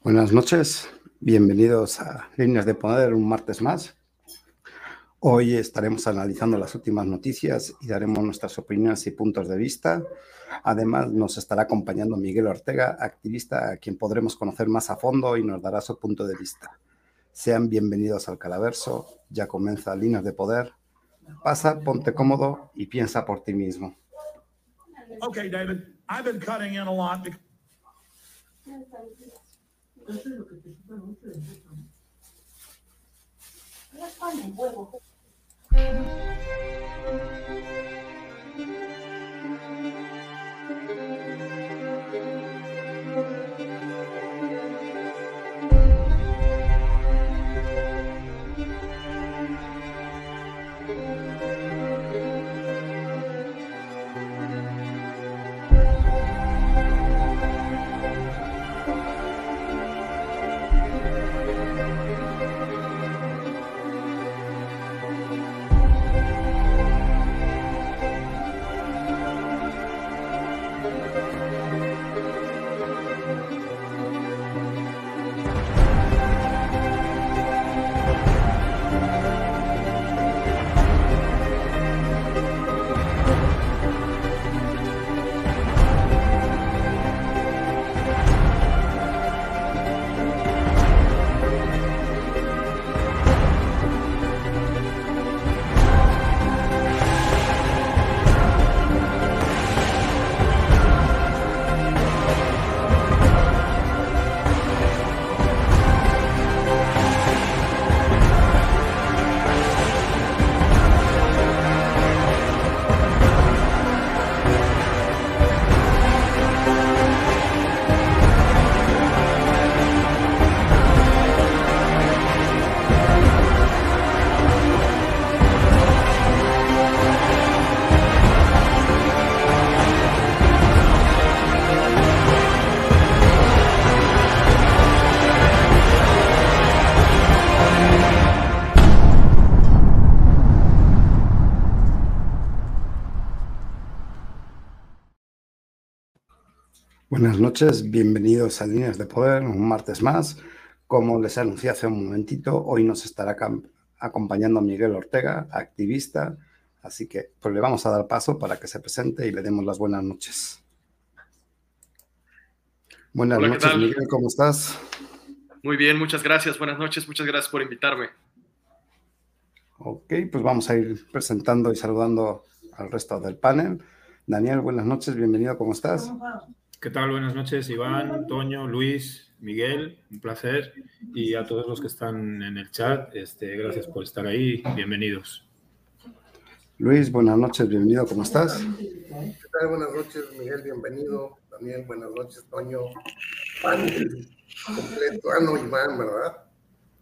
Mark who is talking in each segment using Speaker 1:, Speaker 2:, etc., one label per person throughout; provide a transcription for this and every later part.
Speaker 1: Buenas noches, bienvenidos a Líneas de Poder un martes más. Hoy estaremos analizando las últimas noticias y daremos nuestras opiniones y puntos de vista. Además, nos estará acompañando Miguel Ortega, activista a quien podremos conocer más a fondo y nos dará su punto de vista. Sean bienvenidos al Calaverso, ya comienza Líneas de Poder. Pasa, ponte cómodo y piensa por ti mismo.
Speaker 2: Okay, David, I've been cutting in a lot.
Speaker 1: Buenas noches, bienvenidos a Líneas de Poder, un martes más. Como les anuncié hace un momentito, hoy nos estará acompañando Miguel Ortega, activista, así que pues le vamos a dar paso para que se presente y le demos las buenas noches. Buenas
Speaker 3: Hola, ¿qué
Speaker 1: noches? Miguel, ¿cómo estás?
Speaker 3: Muy bien, muchas gracias. Buenas noches, muchas gracias por invitarme.
Speaker 1: Ok, pues vamos a ir presentando y saludando al resto del panel. Daniel, buenas noches, bienvenido, ¿cómo estás?
Speaker 4: ¿Qué tal? Buenas noches, Iván, Toño, Luis, Miguel, un placer. Y a todos los que están en el chat, este, gracias por estar ahí, bienvenidos.
Speaker 1: Luis, buenas noches, bienvenido, ¿cómo estás?
Speaker 5: ¿Qué tal? Buenas noches, Miguel, bienvenido. También buenas noches, Toño. Panel completo. Ah, no, Iván, ¿verdad?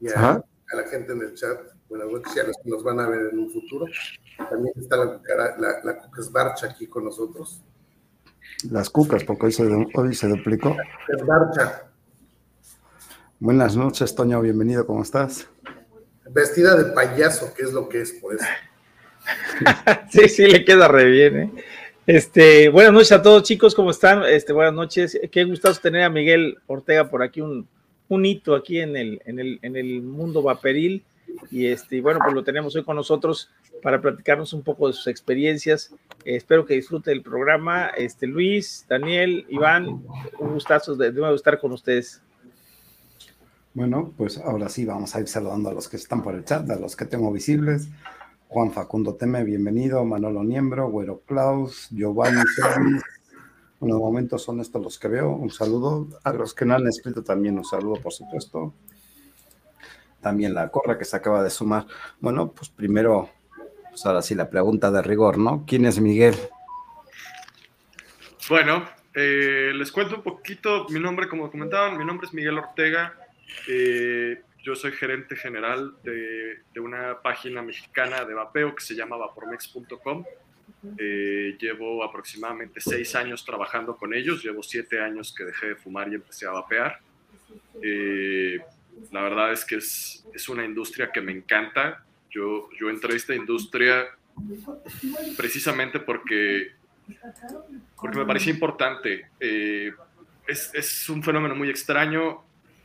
Speaker 5: Y a,
Speaker 1: Ajá.
Speaker 5: a la gente en el chat, buenas noches y a los que nos van a ver en un futuro. También está la, la, la Cucas Barcha aquí con nosotros.
Speaker 1: Las cucas, porque hoy se, hoy se duplicó. Buenas noches, Toño, bienvenido, ¿cómo estás?
Speaker 5: vestida de payaso, que es lo que es, por eso.
Speaker 6: Sí, sí, le queda re bien, ¿eh? Este, buenas noches a todos, chicos, ¿cómo están? Este, buenas noches. Qué gustazo tener a Miguel Ortega por aquí, un, un hito aquí en el, en el, en el mundo vaporil. Y este, bueno, pues lo tenemos hoy con nosotros para platicarnos un poco de sus experiencias. Eh, espero que disfrute el programa. Este, Luis, Daniel, Iván, un gustazo de, de estar con ustedes.
Speaker 1: Bueno, pues ahora sí vamos a ir saludando a los que están por el chat, a los que tengo visibles. Juan Facundo Teme, bienvenido. Manolo Niembro, Güero Klaus, Giovanni Servis. Bueno, de momento son estos los que veo. Un saludo. A los que no han escrito también un saludo, por supuesto. También la corra que se acaba de sumar. Bueno, pues primero, pues ahora sí la pregunta de rigor, ¿no? ¿Quién es Miguel?
Speaker 3: Bueno, eh, les cuento un poquito mi nombre, como comentaban, mi nombre es Miguel Ortega. Eh, yo soy gerente general de, de una página mexicana de vapeo que se llama vapormex.com. Eh, llevo aproximadamente seis años trabajando con ellos, llevo siete años que dejé de fumar y empecé a vapear. Eh, la verdad es que es, es una industria que me encanta. Yo, yo entré a esta industria precisamente porque, porque me parecía importante. Eh, es, es, un fenómeno muy extraño.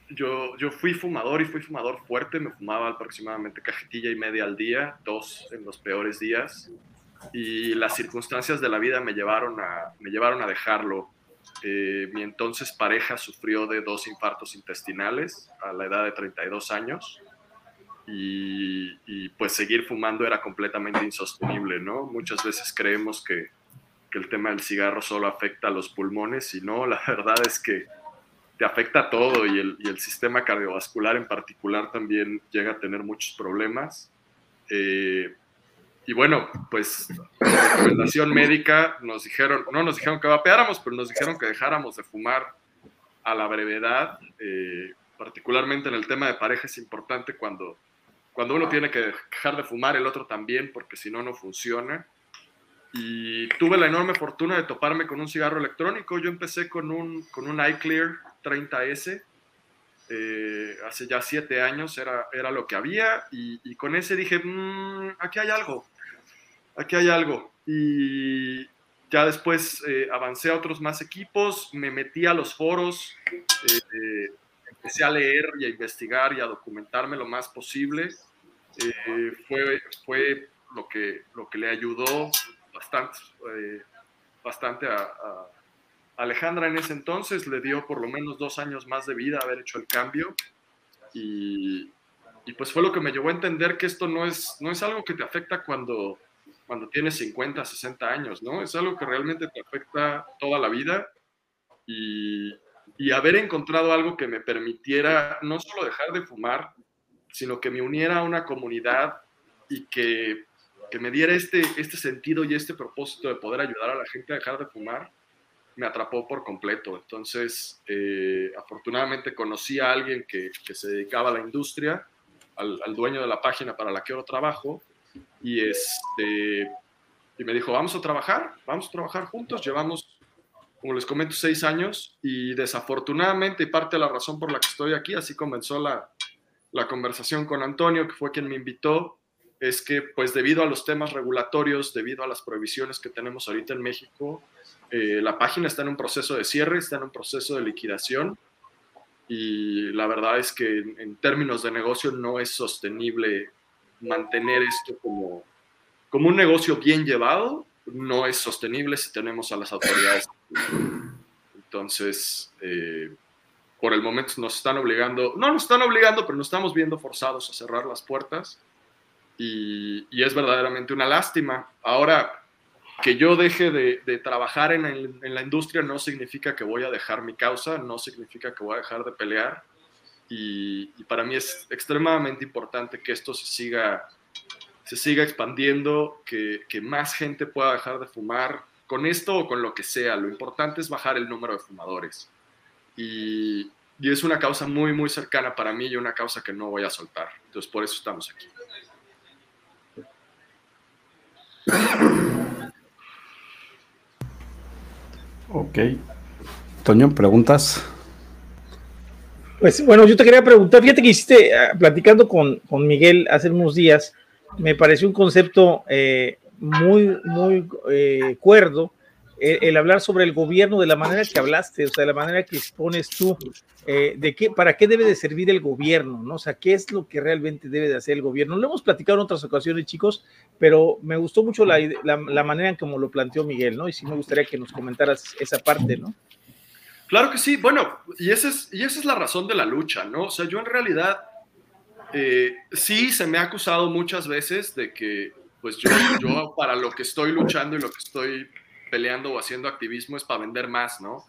Speaker 3: Yo, yo fui fumador y fui fumador fuerte, me fumaba aproximadamente cajetilla y media al día, dos en los peores días, y las circunstancias de la vida me llevaron a, me llevaron a dejarlo. Eh, mi entonces pareja sufrió de dos infartos intestinales a la edad de 32 años y, pues seguir fumando era completamente insostenible, ¿no? Muchas veces creemos que, el tema del cigarro solo afecta a los pulmones y no, la verdad es que te afecta a todo y el, y el sistema cardiovascular en particular también llega a tener muchos problemas. Eh, y bueno, pues recomendación médica nos dijeron, no nos dijeron que vapeáramos, pero nos dijeron que dejáramos de fumar a la brevedad, eh, particularmente en el tema de pareja es importante cuando cuando uno tiene que dejar de fumar, el otro también, porque si no, no funciona. Y tuve la enorme fortuna de toparme con un cigarro electrónico. Yo empecé con un, con un iClear 30S. Eh, hace ya siete años era, era lo que había. Y, con ese dije, mmm, aquí hay algo. Aquí hay algo. Y ya después eh, avancé a otros más equipos. Me metí a los foros. Eh, empecé a leer y a investigar y a documentarme lo más posible. Eh, fue, fue lo, que, lo que le ayudó bastante, eh, bastante a, a, Alejandra en ese entonces. Le dio por lo menos dos años más de vida haber hecho el cambio. Y, y, pues fue lo que me llevó a entender que esto no es, no es algo que te afecta cuando, cuando tienes 50, 60 años, ¿no? Es algo que realmente te afecta toda la vida. Y, y haber encontrado algo que me permitiera no solo dejar de fumar, sino que me uniera a una comunidad y que, que, me diera este, este sentido y este propósito de poder ayudar a la gente a dejar de fumar, me atrapó por completo. Entonces, eh, afortunadamente conocí a alguien que, que, se dedicaba a la industria, al, al, dueño de la página para la que ahora trabajo, y, este, y me dijo, vamos a trabajar, vamos a trabajar juntos, llevamos como les comento, seis años y desafortunadamente, y parte de la razón por la que estoy aquí, así comenzó la, la conversación con Antonio, que fue quien me invitó, es que pues debido a los temas regulatorios, debido a las prohibiciones que tenemos ahorita en México, eh, la página está en un proceso de cierre, está en un proceso de liquidación y la verdad es que en, términos de negocio no es sostenible mantener esto como, como un negocio bien llevado no es sostenible si tenemos a las autoridades. Entonces, eh, por el momento nos están obligando, no nos están obligando, pero nos estamos viendo forzados a cerrar las puertas y, es verdaderamente una lástima. Ahora, que yo deje de, trabajar en, la industria no significa que voy a dejar mi causa, no significa que voy a dejar de pelear y, y para mí es extremadamente importante que esto se siga se siga expandiendo, que, que, más gente pueda dejar de fumar con esto o con lo que sea. Lo importante es bajar el número de fumadores. Y, y es una causa muy, muy cercana para mí y una causa que no voy a soltar. Entonces, por eso estamos aquí.
Speaker 1: Ok. Toño, ¿preguntas?
Speaker 6: Pues bueno, yo te quería preguntar, fíjate que hiciste, uh, platicando con, con Miguel hace unos días, me pareció un concepto eh, muy, muy eh, cuerdo el, el, hablar sobre el gobierno de la manera que hablaste, o sea, de la manera que expones tú, eh, de qué, para qué debe de servir el gobierno, ¿no? O sea, qué es lo que realmente debe de hacer el gobierno. Lo hemos platicado en otras ocasiones, chicos, pero me gustó mucho la, la, la manera en cómo lo planteó Miguel, ¿no? Y sí me gustaría que nos comentaras esa parte, ¿no?
Speaker 3: Claro que sí, bueno, y esa es, y esa es la razón de la lucha, ¿no? O sea, yo en realidad eh, sí, se me ha acusado muchas veces de que, pues yo, yo, para lo que estoy luchando y lo que estoy peleando o haciendo activismo es para vender más, ¿no?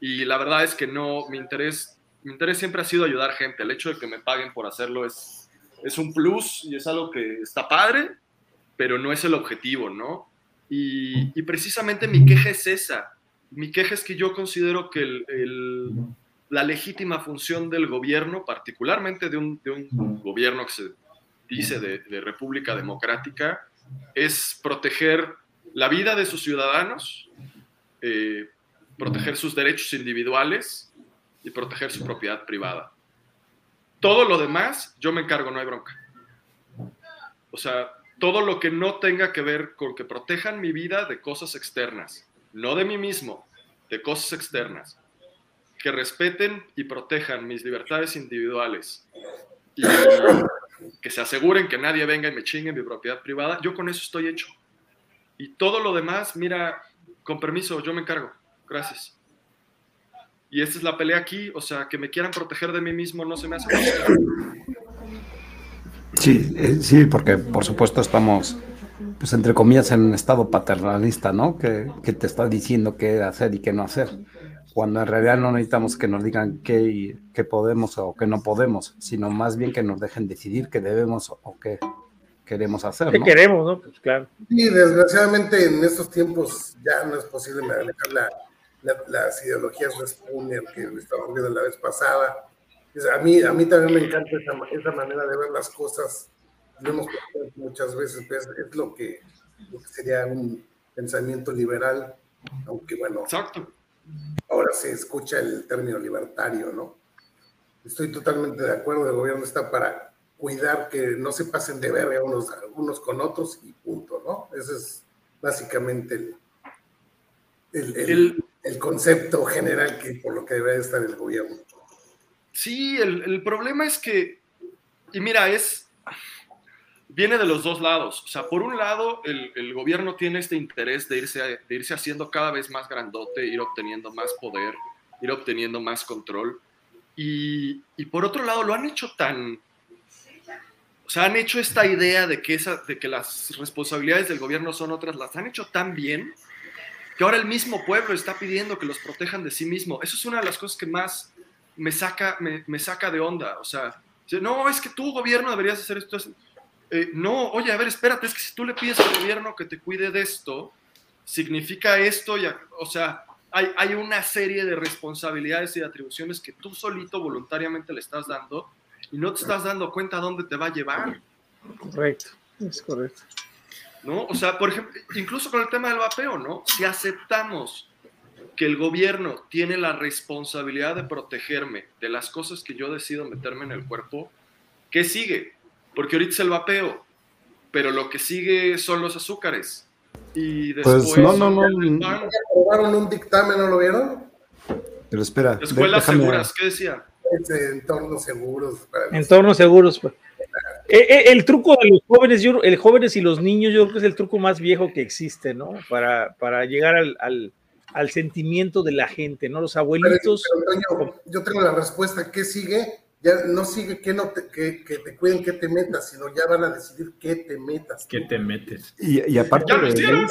Speaker 3: Y la verdad es que no, mi interés, mi interés siempre ha sido ayudar gente. El hecho de que me paguen por hacerlo es, es un plus y es algo que está padre, pero no es el objetivo, ¿no? Y, y precisamente mi queja es esa. Mi queja es que yo considero que la legítima función del gobierno, particularmente de un, gobierno que se dice de, de, República Democrática, es proteger la vida de sus ciudadanos, eh, proteger sus derechos individuales y proteger su propiedad privada. Todo lo demás, yo me encargo, no hay bronca. O sea, todo lo que no tenga que ver con que protejan mi vida de cosas externas, no de mí mismo, de cosas externas, que respeten y protejan mis libertades individuales y que se aseguren que nadie venga y me chingue mi propiedad privada, yo con eso estoy hecho. Y todo lo demás, mira, con permiso, yo me encargo. Gracias. Y esta es la pelea aquí, o sea, que me quieran proteger de mí mismo no se me hace.
Speaker 1: Sí, eh, sí, porque por supuesto estamos, pues entre comillas, en un estado paternalista, ¿no? Que, que te está diciendo qué hacer y qué no hacer. Cuando en realidad no necesitamos que nos digan qué, y- qué podemos o qué no podemos, sino más bien que nos dejen decidir qué debemos o qué queremos hacer,
Speaker 6: ¿Qué
Speaker 1: ¿no?
Speaker 6: queremos, no? Pues claro.
Speaker 5: Y desgraciadamente en estos tiempos ya no es posible manejar la- la- las ideologías de Spooner que estábamos viendo la vez pasada. A mí, a mí también me encanta esa, esa manera de ver las cosas. Lo hemos muchas veces, pues es lo que, lo que sería un pensamiento liberal, aunque bueno,
Speaker 3: Exacto.
Speaker 5: ahora se escucha el término libertario, ¿no? Estoy totalmente de acuerdo, el gobierno está para cuidar que no se pasen de verga unos, unos con otros y punto, ¿no? Ese es básicamente el, el, el-
Speaker 3: El-
Speaker 5: el concepto general que por lo que debería estar el gobierno.
Speaker 3: Sí, el, el problema es que, y mira, es, viene de los dos lados. O sea, por un lado, el, el gobierno tiene este interés de irse, de irse haciendo cada vez más grandote, ir obteniendo más poder, ir obteniendo más control. Y, y por otro lado, lo han hecho tan... O sea, han hecho esta idea de que, esa, de que las responsabilidades del gobierno son otras, las han hecho tan bien que ahora el mismo pueblo está pidiendo que los protejan de sí mismo. Eso es una de las cosas que más me saca, me, me saca de onda. O sea, no, es que tú, gobierno, deberías hacer esto. Eh, no, oye, a ver, espérate, es que si tú le pides al gobierno que te cuide de esto, significa esto, y, o sea, hay, hay una serie de responsabilidades y de atribuciones que tú solito voluntariamente le estás dando y no te estás dando cuenta a dónde te va a llevar.
Speaker 6: Correcto. Es correcto.
Speaker 3: ¿no? O sea, por ejemplo, incluso con el tema del vapeo, ¿no? Si aceptamos que el gobierno tiene la responsabilidad de protegerme de las cosas que yo decido meterme en el cuerpo, ¿qué sigue? Porque ahorita es el vapeo, pero lo que sigue son los azúcares. Y después
Speaker 1: Pues no, no, no,
Speaker 3: el pan.
Speaker 5: ¿Aprobaron un dictamen, no lo vieron?
Speaker 1: Pero espera,
Speaker 3: Escuelas
Speaker 1: déjame-
Speaker 3: seguras, ¿qué decía?
Speaker 5: Entornos seguros
Speaker 6: Entornos seguros. pues. Eh, eh, el truco de los jóvenes, yo, el jóvenes y los niños, yo creo que es el truco más viejo que existe, ¿no? Para, para llegar al, al- al sentimiento de la gente, ¿no? Los
Speaker 5: Pero,
Speaker 6: abuelitos.
Speaker 5: pero, Toño, yo tengo la respuesta. ¿Qué sigue? Ya no sigue que, no te, que, que te cuiden que te metas, sino ya van a decidir qué te metas.
Speaker 4: ¿Qué te metes?
Speaker 1: Y, y aparte,
Speaker 3: ¿Ya lo
Speaker 1: de-
Speaker 3: hicieron?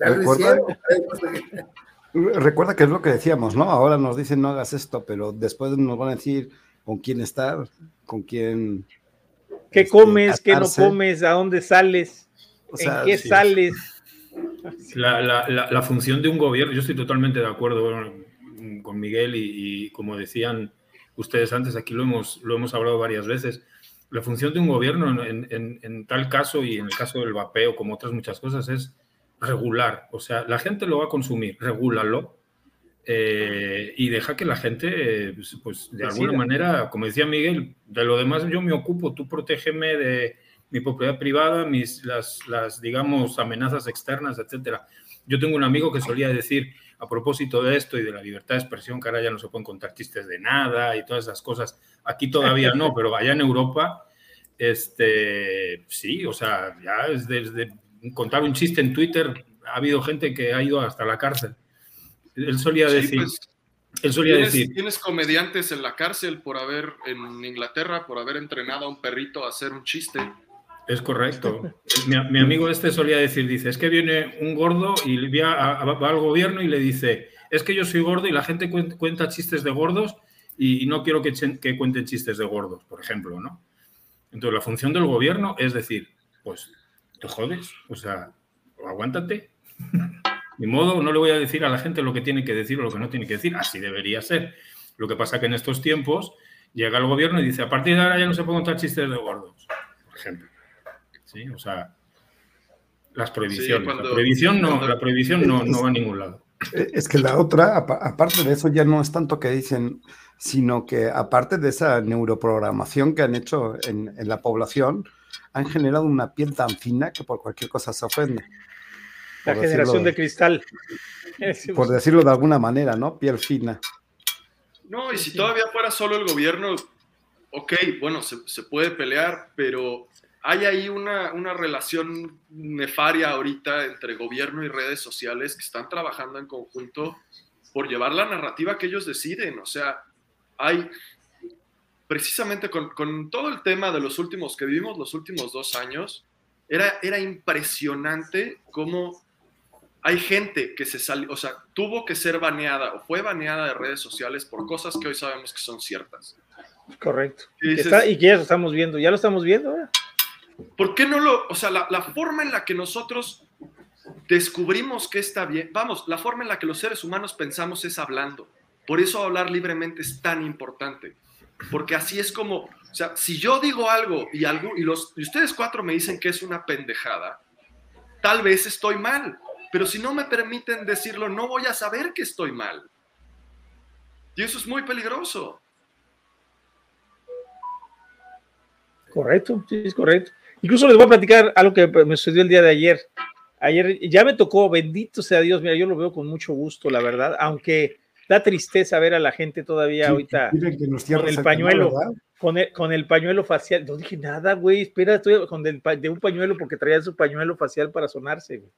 Speaker 5: Ya lo
Speaker 1: Recuerda-
Speaker 5: hicieron.
Speaker 1: recuerda que es lo que decíamos, ¿no? Ahora nos dicen no hagas esto, pero después nos van a decir con quién estar, con quién.
Speaker 6: ¿Qué
Speaker 1: este,
Speaker 6: comes? ¿Qué no comes? ¿A dónde sales?
Speaker 1: O sea,
Speaker 6: ¿En qué
Speaker 1: sí.
Speaker 6: sales?
Speaker 4: La, la- la- la función de un gobierno, yo estoy totalmente de acuerdo bueno, con Miguel y, y como decían ustedes antes, aquí lo hemos, lo hemos hablado varias veces, la función de un gobierno en, en- en tal caso y en el caso del vapeo, como otras muchas cosas, es regular. O sea, la gente lo va a consumir, regúlalo eh, y deja que la gente, eh, pues, pues, de alguna manera, como decía Miguel, de lo demás yo me ocupo, tú protégeme de mi propiedad privada, mis, las, las, digamos, amenazas externas, etcétera. Yo tengo un amigo que solía decir, a propósito de esto y de la libertad de expresión, que ahora ya no se pueden contar chistes de nada y todas esas cosas, aquí todavía no, pero allá en Europa, este, sí, o sea, ya es desde contar un chiste en Twitter, ha habido gente que ha ido hasta la cárcel. Él solía
Speaker 3: Sí,
Speaker 4: decir,
Speaker 3: pues,
Speaker 4: él solía
Speaker 3: tienes,
Speaker 4: decir,
Speaker 3: tienes comediantes en la cárcel por haber, en Inglaterra, por haber entrenado a un perrito a hacer un chiste.
Speaker 4: Es correcto. Mi, mi amigo este solía decir, dice, es que viene un gordo y vi a- a- va al gobierno y le dice, es que yo soy gordo y la gente cuen- cuenta chistes de gordos y, y no quiero que, cuenten chistes de gordos, por ejemplo, ¿no? Entonces la función del gobierno es decir, pues te jodes, o sea, aguántate. Ni modo, no le voy a decir a la gente lo que tiene que decir o lo que no tiene que decir, así debería ser. Lo que pasa que en estos tiempos llega el gobierno y dice, a partir de ahora ya no se pueden contar chistes de gordos, por ejemplo. ¿Sí? O sea, las prohibiciones.
Speaker 3: cuando-
Speaker 4: la prohibición, no,
Speaker 3: cuando-
Speaker 4: la prohibición no, no va a ningún lado.
Speaker 1: Eh, Es que la otra, apa- aparte de eso, ya no es tanto que dicen, sino que aparte de esa neuroprogramación que han hecho en, en la población, han generado una piel tan fina que por cualquier cosa se ofende.
Speaker 6: La
Speaker 1: Por
Speaker 6: generación
Speaker 1: decirlo-
Speaker 6: de cristal.
Speaker 1: Por decirlo de alguna manera, ¿no? Piel fina.
Speaker 3: No, y si todavía fuera solo el gobierno, ok, bueno, se, se puede pelear, pero hay ahí una, una relación nefaria ahorita entre gobierno y redes sociales que están trabajando en conjunto por llevar la narrativa que ellos deciden. O sea, hay precisamente con, con todo el tema de los últimos que vivimos los últimos dos años, era, era impresionante cómo hay gente que se salió, o sea, tuvo que ser baneada o fue baneada de redes sociales por cosas que hoy sabemos que son ciertas.
Speaker 6: Correcto.
Speaker 3: Y dices-
Speaker 6: Está- y que ya lo estamos viendo, ya lo estamos viendo. ¿eh?
Speaker 3: ¿Por qué no lo, o sea, la, la forma en la que nosotros descubrimos que está bien, vamos, la forma en la que los seres humanos pensamos es hablando. Por eso hablar libremente es tan importante. Porque así es como, o sea, si yo digo algo y, algo, y, los, y ustedes cuatro me dicen que es una pendejada, tal vez estoy mal. Pero si no me permiten decirlo, no voy a saber que estoy mal. Y eso es muy peligroso.
Speaker 6: Correcto, sí, es correcto. Incluso les voy a platicar algo que me sucedió el día de ayer. Ayer ya me tocó, bendito sea Dios, mira, yo lo veo con mucho gusto, la verdad, aunque da tristeza ver a la gente todavía
Speaker 1: Sí,
Speaker 6: ahorita con el pañuelo. con el, con el pañuelo facial. No dije nada, güey, espera, estoy con pa- de un pañuelo porque traían su pañuelo facial para sonarse, güey.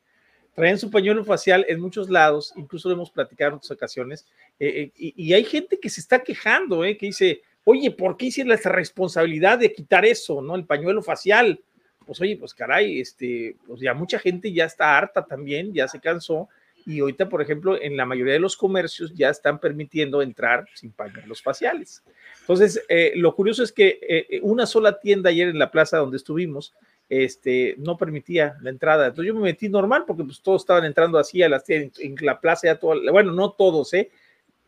Speaker 6: Traían su pañuelo facial en muchos lados, incluso lo hemos platicado en otras ocasiones, eh, eh, y, y hay gente que se está quejando, eh, que dice, oye, ¿por qué hicieron esta responsabilidad de quitar eso, no? El pañuelo facial. Pues oye, pues caray, este, pues ya mucha gente ya está harta también, ya se cansó, y ahorita, por ejemplo, en la mayoría de los comercios ya están permitiendo entrar sin pañuelos faciales. Entonces, eh, lo curioso es que eh, una sola tienda ayer en la plaza donde estuvimos, este, no permitía la entrada. Entonces yo me metí normal porque pues todos estaban entrando así a las tiendas, en la plaza ya todo, bueno, no todos, ¿eh?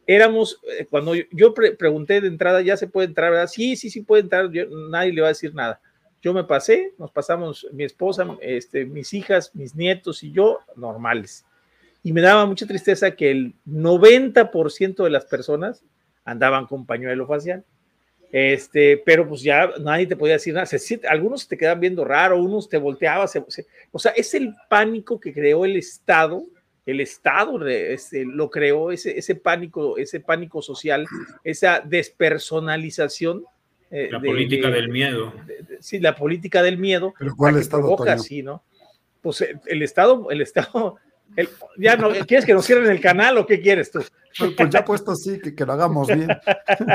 Speaker 6: Éramos, eh, cuando yo, yo pre- pregunté de entrada, ¿ya se puede entrar? ¿verdad? Sí, sí, sí puede entrar, nadie le va a decir nada. Yo me pasé, nos pasamos mi esposa, este, mis hijas, mis nietos y yo, normales. Y me daba mucha tristeza que el 90% de las personas andaban con pañuelo facial. Este, pero pues ya nadie te podía decir nada. Se algunos te quedan viendo raro, unos te volteaban. se- se- o sea, es el pánico que creó el Estado. El Estado este, lo creó, ese, ese pánico, ese pánico social, esa despersonalización. Eh,
Speaker 4: La
Speaker 6: de-
Speaker 4: política
Speaker 6: de-
Speaker 4: del miedo.
Speaker 6: de- de- sí, la política del miedo.
Speaker 1: Pero ¿cuál Estado,
Speaker 6: provoca así, ¿no? Pues eh, el Estado, el Estado, el- ya no, ¿quieres que nos cierren el canal o qué quieres tú?
Speaker 1: Pues, pues ya puesto sí, que, que lo hagamos bien.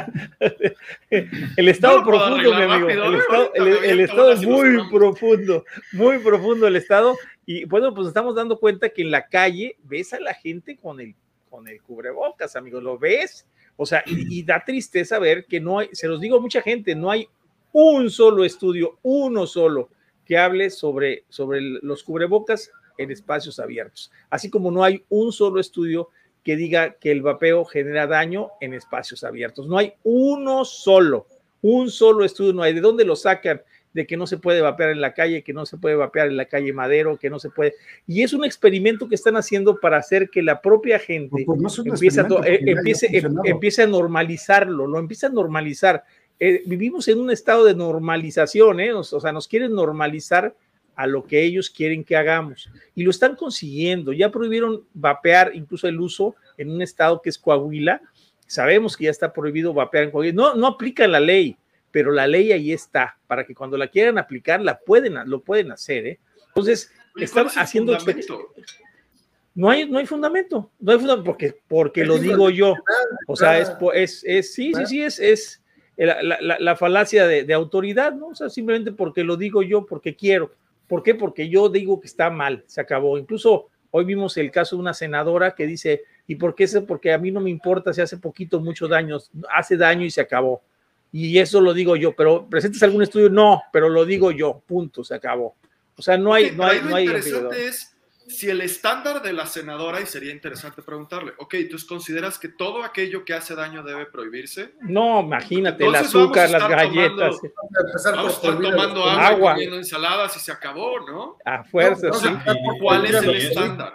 Speaker 6: El estado
Speaker 3: No
Speaker 6: profundo, mi amigo.
Speaker 3: rápido,
Speaker 6: El estado, el- el es muy profundo, muy profundo el estado. Y bueno, pues estamos dando cuenta que en la calle ves a la gente con el, con el cubrebocas, amigos, lo ves. O sea, y, da tristeza ver que no hay, se los digo a mucha gente, no hay un solo estudio, uno solo, que hable sobre, sobre los cubrebocas en espacios abiertos. Así como no hay un solo estudio que diga que el vapeo genera daño en espacios abiertos. No hay uno solo, un solo estudio, no hay. ¿De dónde lo sacan? De que no se puede vapear en la calle, que no se puede vapear en la calle Madero, que no se puede. Y es un experimento que están haciendo para hacer que la propia gente
Speaker 1: Pues, pues no
Speaker 6: empiece a, eh, empiece, em- empiece a normalizarlo, lo empieza a normalizar. Eh, vivimos en un estado de normalización, ¿eh? o sea, nos quieren normalizar a lo que ellos quieren que hagamos. Y lo están consiguiendo. Ya prohibieron vapear incluso el uso en un estado que es Coahuila. Sabemos que ya está prohibido vapear en Coahuila. No, no aplica la ley, pero la ley ahí está, para que cuando la quieran aplicar, la pueden, lo pueden hacer. ¿eh? Entonces, están
Speaker 3: ¿cuál es el
Speaker 6: haciendo... No hay, no hay fundamento, no hay fundamento, porque, porque lo digo yo. O sea, es, es, es sí, sí, sí, es, es la, la- la- la falacia de, de autoridad, ¿no? O sea, simplemente porque lo digo yo, porque quiero. ¿Por qué? Porque yo digo que está mal, se acabó. Incluso hoy vimos el caso de una senadora que dice, ¿y por qué? Porque a mí no me importa si hace poquito, mucho daño, hace daño y se acabó. Y eso lo digo yo, pero ¿presentes algún estudio? No, pero lo digo yo, punto, se acabó. O sea, no hay,
Speaker 3: Ok,
Speaker 6: no hay,
Speaker 3: ahí
Speaker 6: no hay
Speaker 3: lo interesante es si el estándar de la senadora, y sería interesante preguntarle, ok, ¿tú consideras que todo aquello que hace daño debe prohibirse?
Speaker 6: No, imagínate, el
Speaker 3: Entonces a
Speaker 6: azúcar, las galletas,
Speaker 3: tomando-
Speaker 5: Vamos a
Speaker 3: estar tomando agua,
Speaker 6: agua.
Speaker 3: comiendo ensaladas y se acabó, ¿no?
Speaker 6: a fuerza,
Speaker 5: a
Speaker 6: sí.
Speaker 3: ¿Cuál es el estándar?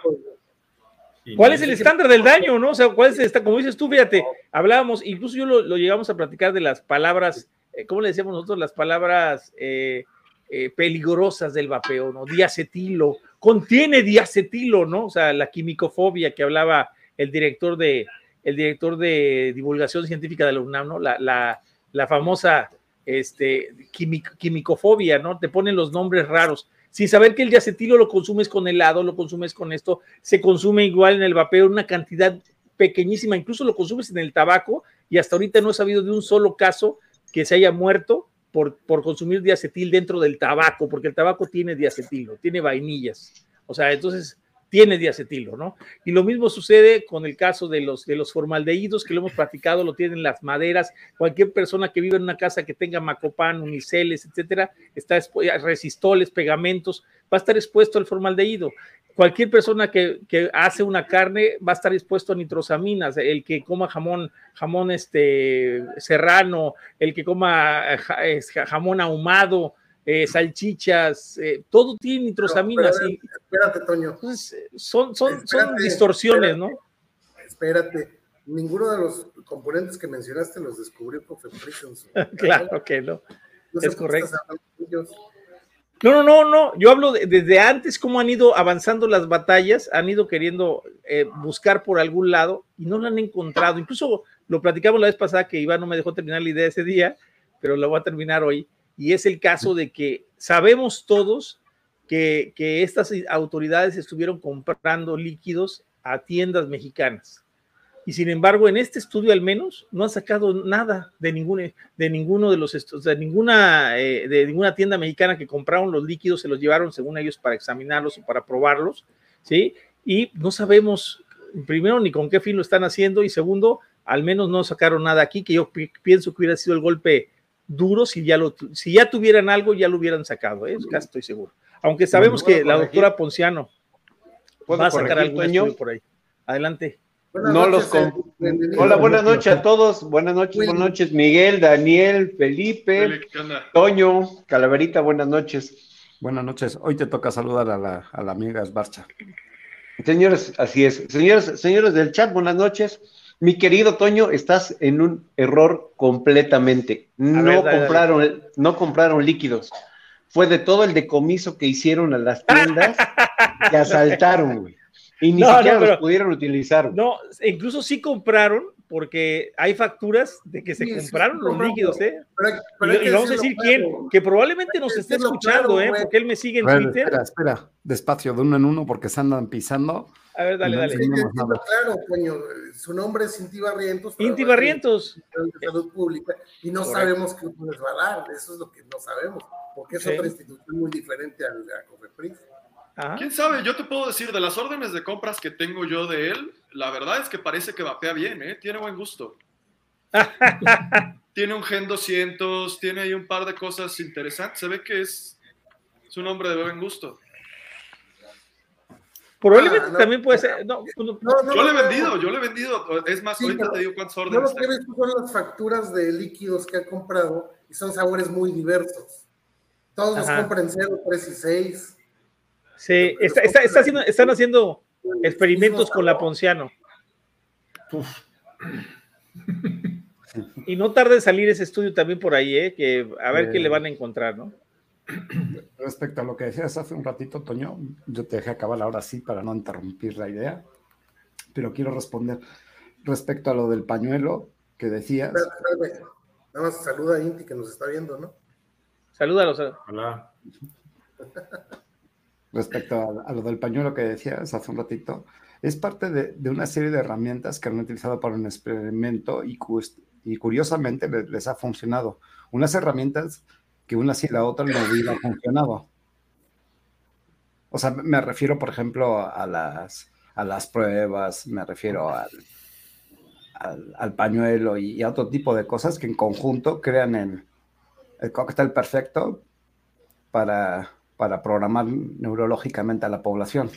Speaker 6: ¿Cuál es el estándar del daño, no? O sea, ¿cuál es el estándar? Como dices tú, fíjate, hablábamos, incluso yo lo, lo llegamos a platicar de las palabras, eh, ¿cómo le decíamos nosotros? Las palabras, eh, eh, peligrosas del vapeo, ¿no? Diacetilo, contiene diacetilo, ¿no? O sea, la quimicofobia que hablaba el director de, el director de divulgación científica de la UNAM, ¿no? La, la, la famosa este, quimic- quimicofobia, ¿no? Te ponen los nombres raros. Sin saber que el diacetilo lo consumes con helado, lo consumes con esto, se consume igual en el vapeo, una cantidad pequeñísima, incluso lo consumes en el tabaco y hasta ahorita no he sabido de un solo caso que se haya muerto por, por consumir diacetil dentro del tabaco, porque el tabaco tiene diacetilo, tiene vainillas. O sea, entonces tiene diacetilo, ¿no? Y lo mismo sucede con el caso de los, de los formaldehídos, que lo hemos platicado, lo tienen las maderas. Cualquier persona que vive en una casa que tenga macopán, uniceles, etcétera, está resistoles, pegamentos, va a estar expuesto al formaldehído. Cualquier persona que, que hace una carne va a estar expuesto a nitrosaminas. El que coma jamón, jamón este, serrano, el que coma jamón ahumado, eh, salchichas, eh, todo tiene nitrosaminas.
Speaker 5: Pero, Espérate, Toño.
Speaker 6: entonces, eh, son, son, son
Speaker 5: Espérate,
Speaker 6: distorsiones, ¿no?
Speaker 5: Espérate. Ninguno de los componentes que mencionaste los descubrió su-
Speaker 6: claro que no. Es
Speaker 5: por
Speaker 6: correcto. No, no, no, no. Yo hablo de- desde antes cómo han ido avanzando las batallas, han ido queriendo eh, buscar por algún lado y no lo han encontrado. Incluso lo platicamos la vez pasada que Iván no me dejó terminar la idea ese día, pero la voy a terminar hoy. Y es el caso de que sabemos todos que, que estas autoridades estuvieron comprando líquidos a tiendas mexicanas. Y sin embargo, en este estudio al menos no han sacado nada de, ningún, de ninguno de los, sea, ninguna, eh, de ninguna tienda mexicana que compraron los líquidos, se los llevaron según ellos para examinarlos o para probarlos, ¿sí? Y no sabemos, primero, ni con qué fin lo están haciendo, y segundo, al menos no sacaron nada aquí, que yo pi- pienso que hubiera sido el golpe duro si ya, lo, si ya tuvieran algo, ya lo hubieran sacado, ¿eh? casi estoy seguro. Aunque sabemos
Speaker 7: ¿Puedo
Speaker 6: que la doctora Ponciano
Speaker 7: ¿Puedo
Speaker 6: va a sacar algún por ahí. Adelante.
Speaker 5: Buenas
Speaker 7: No
Speaker 5: noches,
Speaker 7: los
Speaker 5: eh,
Speaker 7: com-
Speaker 5: bienvenido.
Speaker 7: Hola, buenas noches a todos. Buenas noches,
Speaker 5: Willy.
Speaker 7: buenas noches, Miguel, Daniel, Felipe. Toño, Calaverita, buenas noches.
Speaker 1: Buenas noches. Hoy te toca saludar a la, a la amiga Esbarcha.
Speaker 7: Señores, así es. Señores, señores del chat, buenas noches. Mi querido Toño, estás en un error completamente. No
Speaker 6: ver, dale,
Speaker 7: compraron, no compraron líquidos. Fue de todo el decomiso que hicieron a las tiendas que asaltaron, güey. Y ni
Speaker 6: No, no,
Speaker 7: siquiera los pudieron utilizar. güey.
Speaker 6: No, incluso sí compraron, porque hay facturas de que se
Speaker 5: Sí, sí,
Speaker 6: compraron los líquidos, ¿eh?
Speaker 5: Pero
Speaker 6: Y,
Speaker 5: pero
Speaker 6: y
Speaker 5: que
Speaker 6: vamos a decir quién, que probablemente nos esté escuchando,
Speaker 5: claro,
Speaker 6: ¿eh? Porque él me sigue en
Speaker 1: ver,
Speaker 6: Twitter.
Speaker 1: espera, espera. Despacio, de uno en uno, porque se andan pisando.
Speaker 6: A ver, dale,
Speaker 1: No,
Speaker 6: dale.
Speaker 5: claro, coño. Su nombre es Inti Barrientos.
Speaker 6: Inti Barrientos.
Speaker 5: de Salud Pública y no
Speaker 6: Correcto.
Speaker 5: sabemos qué les va a dar. Eso es lo que no sabemos. Porque es
Speaker 6: Sí.
Speaker 5: otra institución muy diferente a la Cofepris.
Speaker 3: ¿Quién sabe? Yo te puedo decir, de las órdenes de compras que tengo yo de él, la verdad es que parece que vapea bien, ¿eh? Tiene buen gusto. tiene un Gen 200, tiene ahí un par de cosas interesantes. Se ve que es, es un hombre de buen gusto.
Speaker 6: Probablemente
Speaker 5: Ah, no.
Speaker 6: también puede ser. No, no,
Speaker 5: No, no,
Speaker 3: Yo le he
Speaker 5: no,
Speaker 3: vendido, yo le he vendido. Es más,
Speaker 5: Sí,
Speaker 3: ahorita te digo cuántas
Speaker 5: Yo
Speaker 3: órdenes
Speaker 5: lo que visto son las facturas de líquidos que ha comprado y son sabores muy diversos. Todos los compran 0, 3 y 6.
Speaker 6: Sí, está- está- está haciendo- están haciendo experimentos con la Ponciano. Y no tarda en salir ese estudio también por ahí, ¿eh? Que a ver qué le van a encontrar, ¿no?
Speaker 1: Respecto a lo que decías hace un ratito, Toño, yo te dejé acabar ahora sí para no interrumpir la idea, pero quiero responder respecto a lo del pañuelo que decías.
Speaker 5: Nada más saluda a Inti que nos está viendo, ¿no?
Speaker 6: Salúdalos.
Speaker 4: Hola.
Speaker 1: respecto a, lo del pañuelo que decías hace un ratito, es parte de, una serie de herramientas que han utilizado para un experimento y, y curiosamente le- les, ha funcionado. Unas herramientas que una sin la otra no hubiera funcionado. O sea, me refiero, por ejemplo, a las, a las pruebas, me refiero al, al, pañuelo y, y a otro tipo de cosas que en conjunto crean el, el cóctel perfecto para, para programar neurológicamente a la población.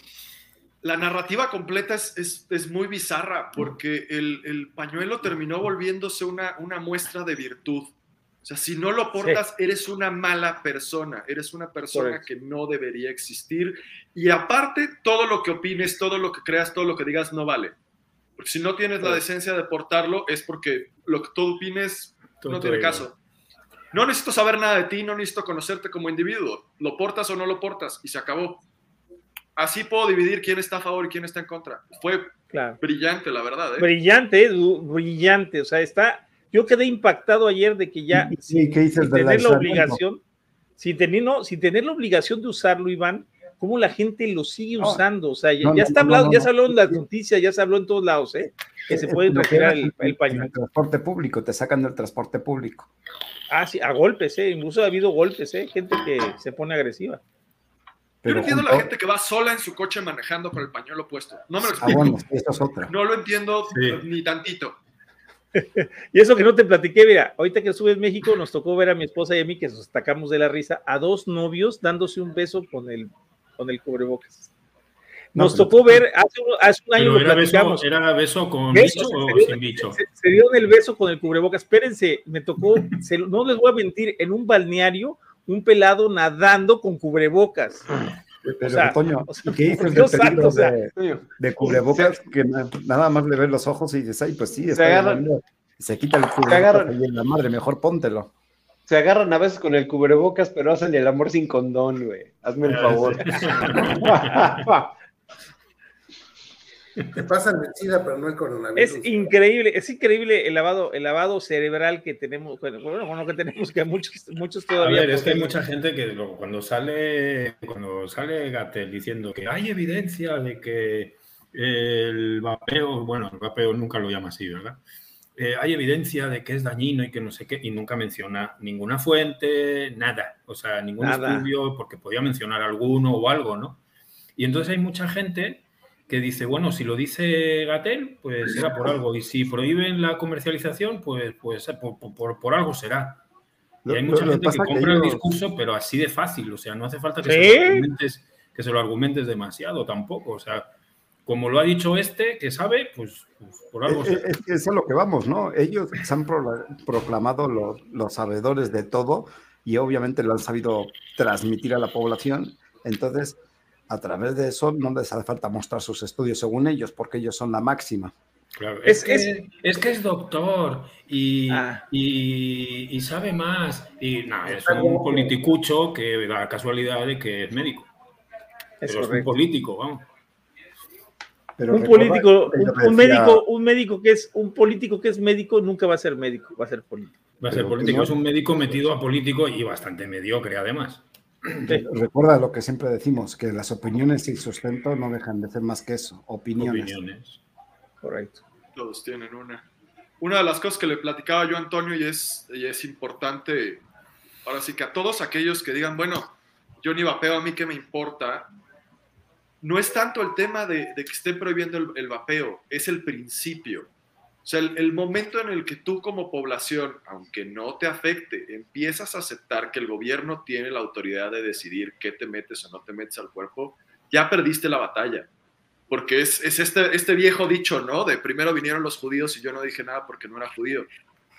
Speaker 3: La narrativa completa es, es- es muy bizarra porque el, el pañuelo terminó volviéndose una, una muestra de virtud. O sea, si no lo portas, eres una mala persona, eres una persona
Speaker 6: Correcto.
Speaker 3: que no debería existir. Y aparte, todo lo que opines, todo lo que creas, todo lo que digas no vale. Porque si no tienes la decencia de portarlo, es porque lo que tú opines no tiene caso. No necesito saber nada de ti, no necesito conocerte como individuo. Lo portas o no lo portas y se acabó. Así puedo dividir quién está a favor y quién está en contra. Fue
Speaker 6: Claro.
Speaker 3: brillante, la verdad. ¿eh?
Speaker 6: Brillante, brillante. O sea, está. Yo quedé impactado ayer de que ya,
Speaker 1: sí, ¿qué dices
Speaker 6: sin
Speaker 1: del
Speaker 6: tener la obligación, sin tener, no, sin tener la obligación de usarlo, Iván, cómo la gente lo sigue usando. O sea, ya,
Speaker 1: no,
Speaker 6: ya
Speaker 1: no,
Speaker 6: está hablado,
Speaker 1: no,
Speaker 6: ya se habló en las noticias, ya se habló en todos lados, ¿eh? Que se puede retirar el, pañuelo.
Speaker 1: El transporte público, te sacan del transporte público.
Speaker 6: Ah, sí, a golpes, ¿eh? Incluso ha habido golpes, ¿eh? Gente que se pone agresiva.
Speaker 3: Yo no entiendo la
Speaker 1: junto-
Speaker 3: gente que va sola en su coche manejando con el pañuelo puesto. No me lo
Speaker 1: Ah,
Speaker 3: explico.
Speaker 1: bueno, eso es otra.
Speaker 3: No lo entiendo
Speaker 4: Sí.
Speaker 3: ni tantito.
Speaker 6: Y eso que no te platiqué, mira, ahorita que en México, nos tocó ver a mi esposa y a mí, que nos destacamos de la risa, a dos novios dándose un beso con el, con el cubrebocas.
Speaker 1: No,
Speaker 6: Nos
Speaker 1: pero-
Speaker 6: tocó ver, hace un, hace un año
Speaker 4: Pero
Speaker 6: lo
Speaker 4: era beso,
Speaker 6: platicamos.
Speaker 4: era beso con
Speaker 6: Beso,
Speaker 4: bicho o
Speaker 6: se dio-
Speaker 4: sin bicho.
Speaker 6: Se, se dieron el beso con el cubrebocas. Espérense, me tocó, se no les voy a mentir, en un balneario, un pelado nadando con cubrebocas.
Speaker 1: Pero,
Speaker 6: sea,
Speaker 1: Toño,
Speaker 6: o sea,
Speaker 1: ¿y qué dices
Speaker 6: por
Speaker 1: del
Speaker 6: Dios
Speaker 1: peligro
Speaker 6: santo, o sea,
Speaker 1: de, cubrebocas? Que na- nada más le ves los ojos y dices, ay, pues sí, está
Speaker 7: agarran-
Speaker 1: lloviendo". Y se quita el cubrebocas ahí en la madre, mejor póntelo.
Speaker 7: Se agarran a veces con el cubrebocas, pero hacen el amor sin condón, güey. Hazme el favor.
Speaker 5: Te pasan el SIDA, pero no el coronavirus.
Speaker 6: Es increíble, es increíble el lavado, el lavado cerebral que tenemos, bueno, bueno, que tenemos que muchos, muchos
Speaker 4: A
Speaker 6: todavía.
Speaker 4: ver, es que hay mucha gente que luego cuando sale, cuando sale Gatel diciendo que hay evidencia de que el vapeo, bueno, el vapeo nunca lo llama así, ¿verdad? Eh, hay evidencia de que es dañino y que no sé qué, y nunca menciona ninguna fuente, nada, o sea, ningún
Speaker 6: Nada.
Speaker 4: estudio, porque podía mencionar alguno o algo, ¿no? Y entonces hay mucha gente que dice, bueno, si lo dice Gatel, pues será por algo, y si prohíben la comercialización, pues, pues por, por- por algo será. Y hay mucha gente que compra el discurso, pero así de fácil, o sea, no hace falta que,
Speaker 6: ¿Sí?
Speaker 4: se, lo argumentes, que se lo argumentes demasiado tampoco, o sea, como lo ha dicho este, que sabe, pues, pues, por algo
Speaker 1: Es que eso es lo que vamos, ¿no? Ellos se han pro- proclamado los, los sabedores de todo y obviamente lo han sabido transmitir a la población. Entonces, a través de eso no les hace falta mostrar sus estudios según ellos, porque ellos son la máxima.
Speaker 4: Claro,
Speaker 6: Es-
Speaker 4: es, que, es que es doctor y,
Speaker 6: Ah.
Speaker 4: y, y sabe más. Y no, es un politicucho que da la casualidad de que es médico.
Speaker 6: Es
Speaker 4: pero es un político, vamos.
Speaker 1: Pero
Speaker 6: un
Speaker 1: recuerda
Speaker 6: político,
Speaker 1: que
Speaker 6: un, un médico, un médico que es un político que es médico nunca va a ser médico, va a ser político.
Speaker 4: Va a ser
Speaker 1: Pero
Speaker 4: político,
Speaker 1: no-
Speaker 4: es un médico metido a político y bastante mediocre además.
Speaker 1: Recuerda lo que siempre decimos, que las opiniones y sustento no dejan de ser más que eso, opiniones.
Speaker 4: Opiniones.
Speaker 6: Correcto.
Speaker 3: Todos tienen una. Una de las cosas que le platicaba yo a Antonio y es, y es importante, ahora sí que a todos aquellos que digan, bueno, yo ni vapeo, a mí qué me importa, no es tanto el tema de, de que estén prohibiendo el, el vapeo, es el principio. O sea, el, el momento en el que tú como población, aunque no te afecte, empiezas a aceptar que el gobierno tiene la autoridad de decidir qué te metes o no te metes al cuerpo, ya perdiste la batalla porque es, es este, este viejo dicho, ¿no? De primero vinieron los judíos y yo no dije nada porque no era judío.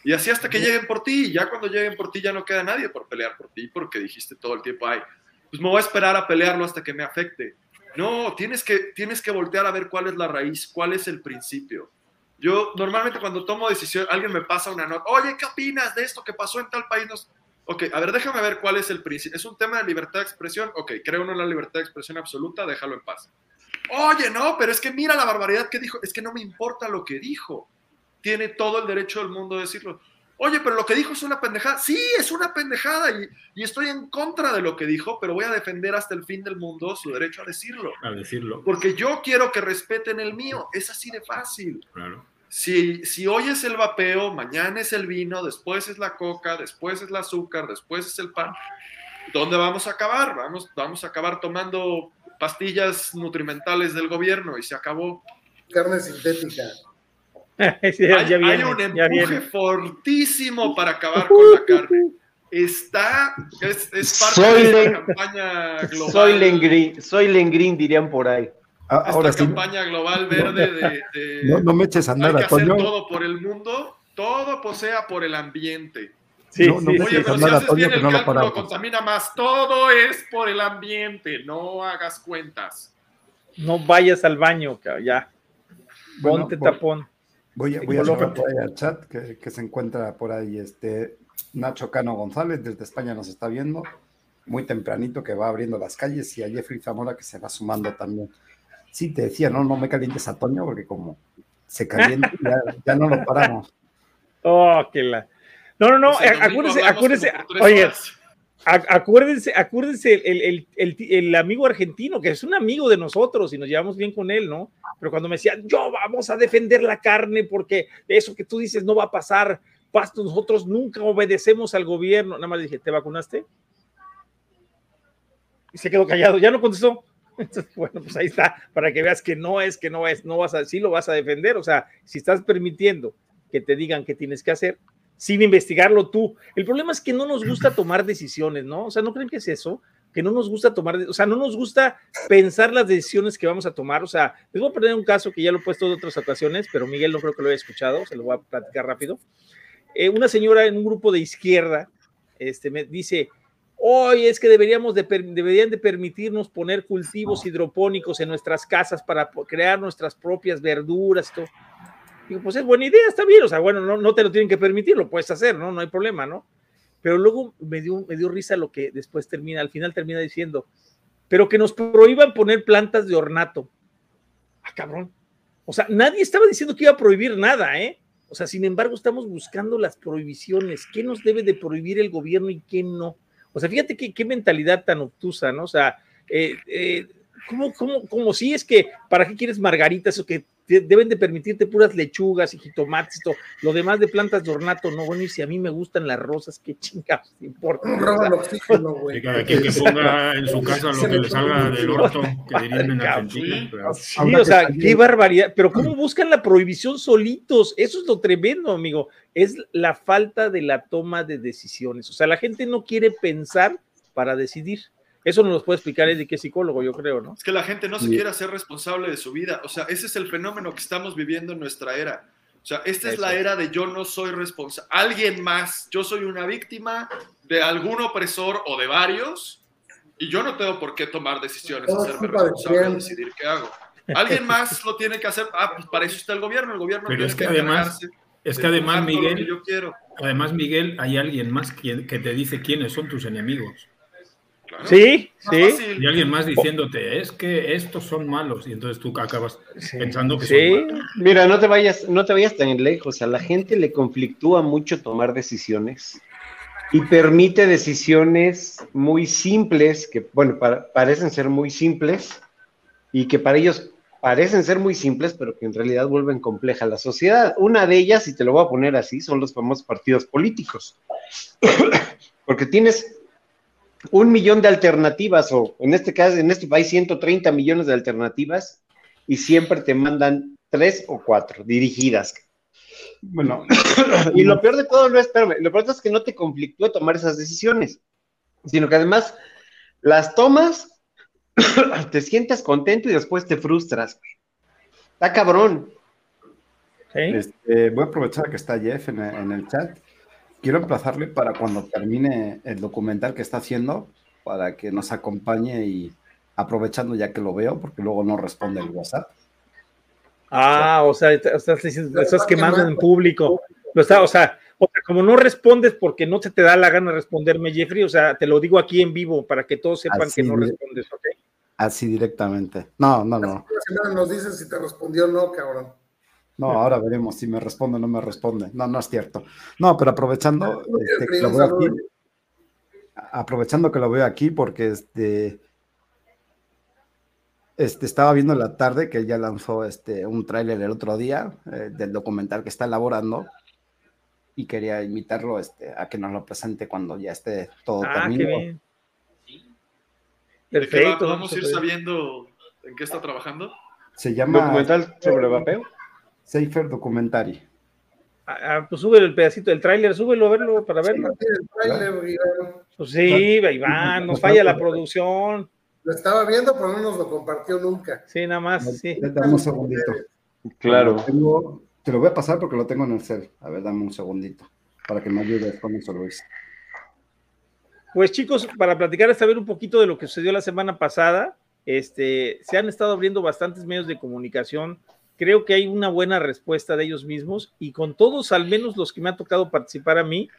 Speaker 3: Y así hasta que lleguen por ti, y ya cuando lleguen por ti ya no queda nadie por pelear por ti, porque dijiste todo el tiempo, ay, pues me voy a esperar a pelearlo hasta que me afecte. No, tienes que, tienes que voltear a ver cuál es la raíz, cuál es el principio. Yo normalmente cuando tomo decisión, alguien me pasa una nota, oye, ¿qué opinas de esto que pasó en tal país? Nos- Ok, a ver, déjame ver cuál es el principio. ¿Es un tema de libertad de expresión? Ok, creo uno en la libertad de expresión absoluta, déjalo en paz. Oye, no, pero es que mira la barbaridad que dijo. Es que no me importa lo que dijo. Tiene todo el derecho del mundo de decirlo. Oye, pero lo que dijo es una pendejada. Sí, es una pendejada y, y estoy en contra de lo que dijo, pero voy a defender hasta el fin del mundo su derecho a decirlo.
Speaker 4: A decirlo,
Speaker 3: Porque yo quiero que respeten el mío. Es así de fácil.
Speaker 4: claro.
Speaker 3: Si, si hoy es el vapeo, mañana es el vino, después es la coca, después es el azúcar, después es el pan, ¿dónde vamos a acabar? Vamos, vamos a acabar tomando pastillas nutrimentales del gobierno y se acabó.
Speaker 5: Carne sintética.
Speaker 6: Sí, ya,
Speaker 3: hay,
Speaker 6: ya
Speaker 3: hay
Speaker 6: viene,
Speaker 3: un
Speaker 6: ya
Speaker 3: empuje
Speaker 6: viene.
Speaker 3: fortísimo para acabar con la carne. Está, es, es parte
Speaker 7: Soy
Speaker 3: de esta campaña global.
Speaker 7: Soy Lengrin, soy Lengrin, dirían por ahí.
Speaker 1: Ah,
Speaker 3: esta
Speaker 1: Ahora sí,
Speaker 3: campaña global verde de, de-
Speaker 1: no, no me eches a
Speaker 3: hay que hacer todo por el mundo, todo posea por el ambiente.
Speaker 6: Sí,
Speaker 1: No, no
Speaker 6: sí,
Speaker 1: me
Speaker 3: Oye,
Speaker 6: sí.
Speaker 3: pero si
Speaker 1: nada,
Speaker 3: haces
Speaker 1: Toño,
Speaker 3: bien
Speaker 1: que
Speaker 3: el
Speaker 1: no lo
Speaker 3: cálculo,
Speaker 1: paramos.
Speaker 3: contamina más. Todo es por el ambiente. No hagas cuentas.
Speaker 6: No vayas al baño, ya.
Speaker 1: Bueno,
Speaker 6: Ponte
Speaker 1: voy-
Speaker 6: tapón.
Speaker 1: Voy a, voy a
Speaker 6: Colócate.
Speaker 1: llevar por ahí al chat que, que se encuentra por ahí. Este, Nacho Cano González desde España nos está viendo, muy tempranito que va abriendo las calles y a Jeffrey Zamora que se va sumando también. Sí, te decía, no, no me calientes a Toño porque como se calienta, ya, ya no lo paramos.
Speaker 6: Oh, que la. No, no, no,
Speaker 3: como por tres
Speaker 6: oye,
Speaker 3: horas.
Speaker 6: Acuérdense, acuérdense el, el- el- el amigo argentino, que es un amigo de nosotros y nos llevamos bien con él, ¿no? Pero cuando me decía, yo vamos a defender la carne porque eso que tú dices no va a pasar, pasto, nosotros nunca obedecemos al gobierno. Nada más dije, ¿te vacunaste? Y se quedó callado, ya no contestó. Entonces, bueno, pues ahí está, para que veas que no es, que no es, no vas a, sí lo vas a defender. O sea, si estás permitiendo que te digan qué tienes que hacer, sin investigarlo tú. El problema es que no nos gusta tomar decisiones, ¿no? O sea, ¿no creen que es eso? Que no nos gusta tomar, o sea, no nos gusta pensar las decisiones que vamos a tomar. O sea, les voy a poner un caso que ya lo he puesto de otras ocasiones, pero Miguel no creo que lo haya escuchado, se lo voy a platicar rápido. Eh, una señora en un grupo de izquierda este, me dice, hoy es que deberíamos de deberían de permitirnos poner cultivos hidropónicos en nuestras casas para crear nuestras propias verduras. todo". Digo, pues es buena idea, está bien, o sea, bueno, no, no te lo tienen que permitir, lo puedes hacer, ¿no? No hay problema, ¿no? Pero luego me dio, me dio risa lo que después termina, al final termina diciendo, pero que nos prohíban poner plantas de ornato. Ah, cabrón. O sea, nadie estaba diciendo que iba a prohibir nada, ¿eh? O sea, sin embargo, estamos buscando las prohibiciones. ¿Qué nos debe de prohibir el gobierno y qué no? O sea, fíjate qué, qué mentalidad tan obtusa, ¿no? O sea, eh, eh, ¿cómo, cómo, cómo si es que, ¿para qué quieres margaritas o que deben de permitirte puras lechugas y jitomates y todo? Lo demás de plantas de ornato, no, bueno, y si a mí me gustan las rosas, ¿qué chingados te importa?
Speaker 5: Roban oxígeno, güey.
Speaker 4: Que cada quien que ponga en su casa lo que le salga del orto, que dirían en Argentina. pero-
Speaker 6: Sí, o sea, qué barbaridad. Pero ¿cómo buscan la prohibición solitos? Eso es lo tremendo, amigo. Es la falta de la toma de decisiones. O sea, la gente no quiere pensar para decidir. Eso nos lo puede explicar Eddie, que es psicólogo, yo creo, ¿no?
Speaker 3: Es que la gente no se
Speaker 1: Sí.
Speaker 3: quiere hacer responsable de su vida. O sea, ese es el fenómeno que estamos viviendo en nuestra era. O sea, esta es la era de yo no soy responsable. Alguien más, yo soy una víctima de algún opresor o de varios, y yo no tengo por qué tomar decisiones,
Speaker 5: es
Speaker 3: hacerme
Speaker 5: de
Speaker 3: responsable, decidir qué hago. Alguien más lo tiene que hacer. Ah, pues para eso está el gobierno. El gobierno
Speaker 4: Pero
Speaker 3: tiene
Speaker 4: es que además-
Speaker 3: encargarse
Speaker 4: Es
Speaker 3: de
Speaker 4: que además,
Speaker 3: que
Speaker 4: Miguel,
Speaker 3: yo quiero.
Speaker 4: además, Miguel, hay alguien más que, que te dice quiénes son tus enemigos.
Speaker 3: Claro.
Speaker 6: Sí, sí.
Speaker 3: fácil.
Speaker 4: Y alguien más diciéndote, es que estos son malos. Y entonces tú acabas
Speaker 6: Sí.
Speaker 4: pensando que
Speaker 6: Sí.
Speaker 4: son malos.
Speaker 7: Mira, no te vayas, no te vayas tan lejos. A la gente le conflictúa mucho tomar decisiones y permite decisiones muy simples, que bueno, para- parecen ser muy simples y que para ellos parecen ser muy simples, pero que en realidad vuelven compleja la sociedad. Una de ellas, y te lo voy a poner así, son los famosos partidos políticos. Porque tienes un millón de alternativas, o en este caso, en este país, 130 millones de alternativas, y siempre te mandan tres o cuatro dirigidas.
Speaker 1: Bueno,
Speaker 7: Y lo peor de todo no es, espérame, lo peor de todo es que no te conflictúa tomar esas decisiones, sino que además las tomas, te sientes contento y después te frustras. Está cabrón.
Speaker 6: Sí.
Speaker 1: este, voy a aprovechar que está Jeff en, en el chat. Quiero emplazarle para cuando termine el documental que está haciendo, para que nos acompañe y aprovechando ya que lo veo, porque luego no responde el WhatsApp.
Speaker 6: Ah, o sea, estás, diciendo- estás quemando en público. Lo está, o sea, o sea, como no respondes porque no se te da la gana responderme, Jeffrey, o sea, te lo digo aquí en vivo para que todos sepan
Speaker 1: Así
Speaker 6: que no
Speaker 1: de-
Speaker 6: respondes, ¿ok?
Speaker 1: Así directamente. No, no, no.
Speaker 5: La semana nos dices si te respondió o no, cabrón.
Speaker 1: No, ahora veremos si me responde o no me responde. No, no es cierto. No, pero aprovechando este, que lo veo aquí, aprovechando que lo veo aquí, porque este, este estaba viendo en la tarde que ya lanzó este un tráiler el otro día eh, del documental que está elaborando y quería invitarlo este, a que nos lo presente cuando ya esté todo
Speaker 6: Ah,
Speaker 1: terminado.
Speaker 6: Perfecto.
Speaker 3: ¿Podemos
Speaker 6: vamos a
Speaker 3: ir sabiendo en qué está trabajando?
Speaker 1: Se llama
Speaker 7: Documental sobre vapeo.
Speaker 1: Safer Documentary.
Speaker 6: Ah, ah, pues súbelo el pedacito del tráiler, súbelo a verlo para verlo.
Speaker 5: Tiene el tráiler, Iván.
Speaker 6: Pues sí, Iván, nos falla la producción.
Speaker 5: Lo estaba viendo, pero no nos lo compartió nunca.
Speaker 6: Sí, nada más, sí.
Speaker 1: Dame un segundito.
Speaker 7: Claro.
Speaker 1: Tengo- te lo voy a pasar porque lo tengo en el cel. A ver, dame un segundito para que me ayudes con eso, Luis.
Speaker 6: Pues chicos, para platicar esta vez un poquito de lo que sucedió la semana pasada, este, se han estado abriendo bastantes medios de comunicación. Creo que hay una buena respuesta de ellos mismos y con todos, al menos los que me ha tocado participar a mí,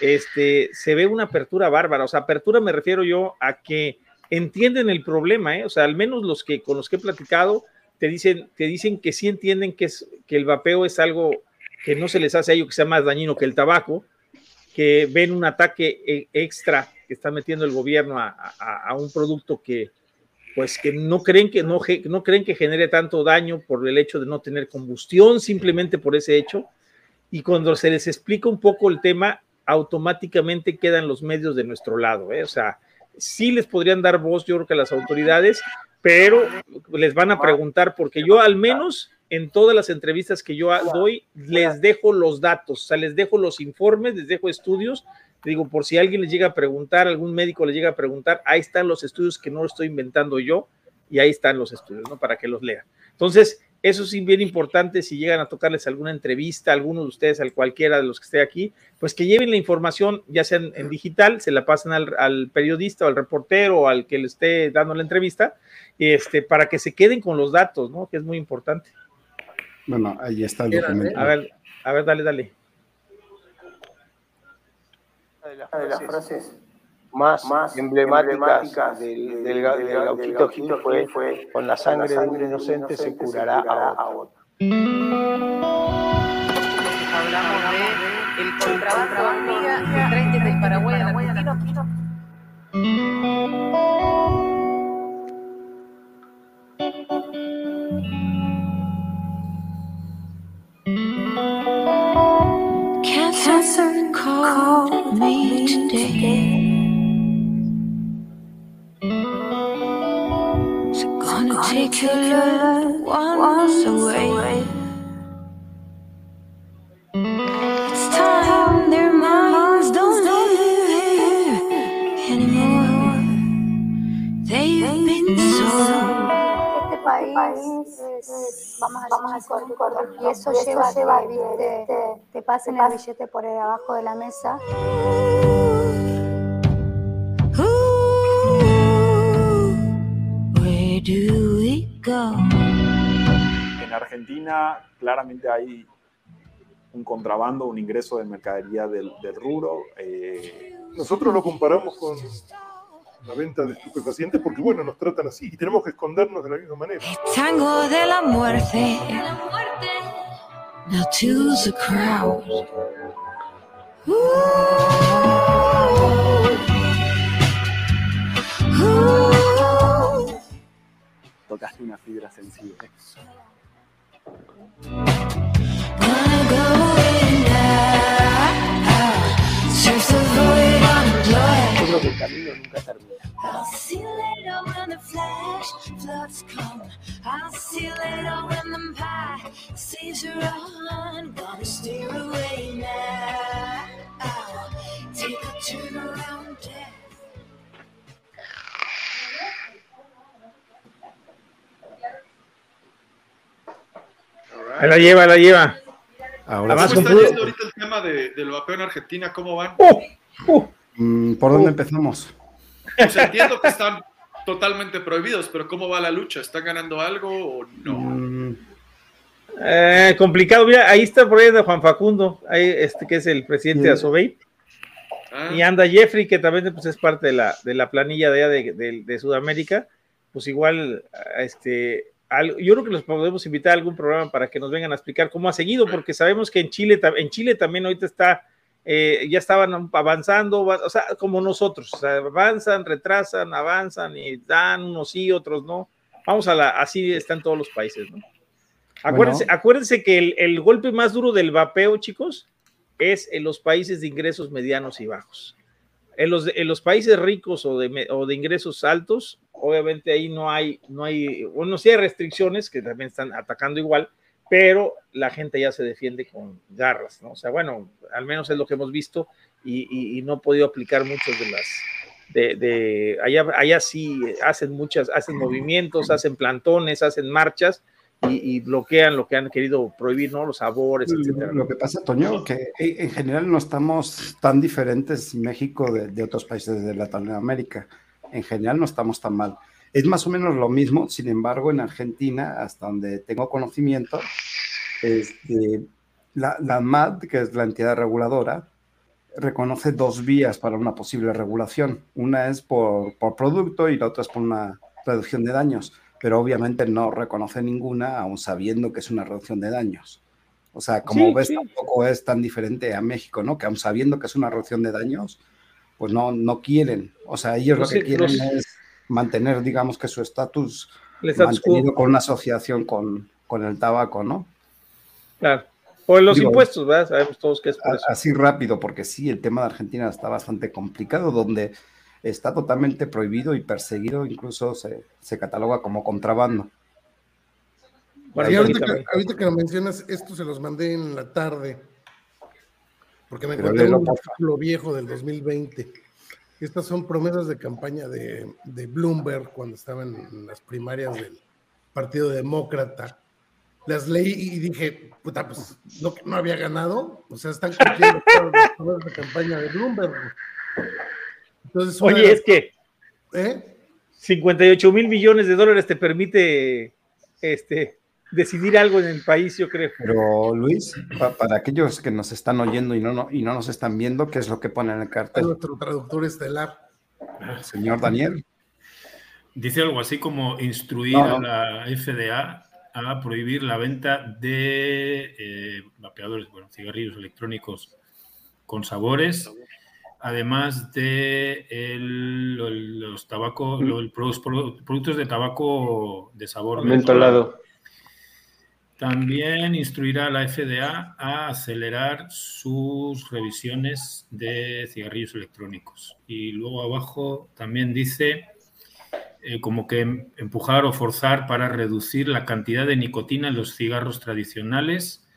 Speaker 6: este, se ve una apertura bárbara. O sea, apertura me refiero yo a que entienden el problema, ¿eh? o sea, al menos los que con los que he platicado te dicen, te dicen que sí entienden que, es, que el vapeo es algo que no se les hace a ellos que sea más dañino que el tabaco, que ven un ataque eh, extra que está metiendo el gobierno a, a, a un producto que, pues que no creen que no, no creen que genere tanto daño por el hecho de no tener combustión, simplemente por ese hecho. Y cuando se les explica un poco el tema, automáticamente quedan los medios de nuestro lado. ¿eh? O sea, sí les podrían dar voz, yo creo que a las autoridades, pero les van a preguntar, porque yo al menos en todas las entrevistas que yo doy, les dejo los datos, o sea, les dejo los informes, les dejo estudios, digo, por si alguien les llega a preguntar, algún médico les llega a preguntar, ahí están los estudios que no lo estoy inventando yo, y ahí están los estudios, ¿no? Para que los lean. Entonces, eso es bien importante si llegan a tocarles alguna entrevista, alguno de ustedes, al cualquiera de los que esté aquí, pues que lleven la información, ya sea en, en digital, se la pasen al, al, periodista o al reportero o al que le esté dando la entrevista, este, para que se queden con los datos, ¿no? Que es muy importante.
Speaker 1: Bueno, ahí está el documento.
Speaker 6: A ver, a ver, dale, dale.
Speaker 8: Una de las frases más, más emblemáticas, emblemáticas del, del, del, del Gauchito Gil fue, fue, con la sangre, de un inocente se curará a otro.
Speaker 9: Hablamos de el contrabando de del Paraguay a la
Speaker 10: Cancer called me today. So gonna take your loved ones away. It's time their minds don't live anymore. They've been so.
Speaker 11: País es, vamos a decir, corto, y eso lleva, lleva a que te, te, te pasen el billete por abajo de la mesa.
Speaker 10: Where do we go?
Speaker 12: En Argentina claramente hay un contrabando, un ingreso de mercadería del, del rubro. Eh,
Speaker 13: Nosotros lo comparamos con la venta de estupefacientes porque, bueno, nos tratan así y tenemos que escondernos de la misma manera.
Speaker 10: Tango de la muerte. Now to the crowd. Ooh. Ooh.
Speaker 12: Tocaste una fibra sensible.
Speaker 10: Gonna go in now. Surf the void on the blood.
Speaker 8: Yo creo que el camino nunca termina.
Speaker 10: I'll see you later when the flash floods come. I'll see you later when the pie sees you run. Gonna steer away now. Take a turn around death.
Speaker 6: Ahí la lleva, la lleva.
Speaker 1: Ahora
Speaker 6: Además,
Speaker 3: ¿Cómo está yendo ahorita el tema de, del vapeo en Argentina? ¿Cómo van?
Speaker 1: Mm, ¿Por dónde empezamos?
Speaker 3: O sea, entiendo que están totalmente prohibidos, pero ¿cómo va la lucha? ¿Están ganando algo o no?
Speaker 1: Mm,
Speaker 6: Eh, complicado, mira, ahí está por ahí de Juan Facundo, ahí este que es el presidente
Speaker 1: Sí.
Speaker 6: de Asobey,
Speaker 3: Ah,
Speaker 6: y anda Jeffrey, que también pues, es parte de la, de la planilla de, allá de, de- de Sudamérica, pues igual, este, al- yo creo que los podemos invitar a algún programa para que nos vengan a explicar cómo ha seguido, porque sabemos que en Chile, en Chile también ahorita está, eh, ya estaban avanzando, va- o sea, como nosotros, o sea, avanzan, retrasan, avanzan y dan unos sí, otros no. Vamos a la, así están todos los países, ¿no? Acuérdense,
Speaker 1: Bueno.
Speaker 6: acuérdense que el, el golpe más duro del vapeo, chicos, es en los países de ingresos medianos y bajos. En los, en los países ricos o de, o de ingresos altos, obviamente ahí no hay, no hay, bueno, sí hay restricciones que también están atacando igual, pero la gente ya se defiende con garras, ¿no? O sea, bueno, al menos es lo que hemos visto y, y- y no he podido aplicar muchas de las, de, de- allá, allá sí hacen muchas, hacen movimientos, hacen plantones, hacen marchas y, y bloquean lo que han querido prohibir, ¿no? Los sabores, etcétera.
Speaker 1: Lo que pasa, Toño, que en en general no estamos tan diferentes México de, de otros países de Latinoamérica. En general no estamos tan mal. Es más o menos lo mismo, sin embargo, en Argentina, hasta donde tengo conocimiento, este, la, la MAD, que es la entidad reguladora, reconoce dos vías para una posible regulación. Una es por, por producto y la otra es por una reducción de daños, pero obviamente no reconoce ninguna, aun sabiendo que es una reducción de daños. O sea, como
Speaker 6: Sí,
Speaker 1: ves,
Speaker 6: sí.
Speaker 1: tampoco es tan diferente a México, ¿no? Que aun sabiendo que es una reducción de daños, pues no, no quieren. O sea, ellos
Speaker 6: Los-
Speaker 1: lo que quieren es mantener, digamos, que su estatus mantenido con una asociación con, con el tabaco, ¿no?
Speaker 6: Claro. Por los
Speaker 1: Digo,
Speaker 6: impuestos, ¿verdad? Sabemos todos que es por
Speaker 1: A-
Speaker 6: eso.
Speaker 1: Así rápido, porque sí, el tema de Argentina está bastante complicado, donde está totalmente prohibido y perseguido, incluso se, se cataloga como contrabando.
Speaker 5: Y ahorita, que, ahorita que lo mencionas, esto se los mandé en la tarde, porque me
Speaker 1: Pero
Speaker 5: encontré
Speaker 1: léelo,
Speaker 5: un artículo viejo del 2020. Estas son promesas de campaña de, de Bloomberg cuando estaban en las primarias del Partido Demócrata. Las leí y dije, puta, pues no, no había ganado. O sea, están cumpliendo todas las promesas de campaña de Bloomberg. Entonces,
Speaker 6: Oye,
Speaker 5: las-
Speaker 6: es que
Speaker 5: ¿Eh?
Speaker 6: 58 mil millones de dólares te permite este, decidir algo en el país, yo creo.
Speaker 1: Pero Luis, pa- para aquellos que nos están oyendo y no, no- y no nos están viendo, ¿qué es lo que pone en el cartel?
Speaker 5: nuestro traductor estelar.
Speaker 1: Señor Daniel.
Speaker 4: Dice algo así como instruir
Speaker 1: No,
Speaker 4: a la FDA a prohibir la venta de eh, vapeadores, bueno, cigarrillos electrónicos con sabores, además de el- el- los tabaco, lo- el pro- pro- productos de tabaco de sabor
Speaker 7: Mentolado.
Speaker 4: También instruirá a la FDA a acelerar sus revisiones de cigarrillos electrónicos. Y luego abajo también dice eh, como que em- empujar o forzar para reducir la cantidad de nicotina en los cigarros tradicionales,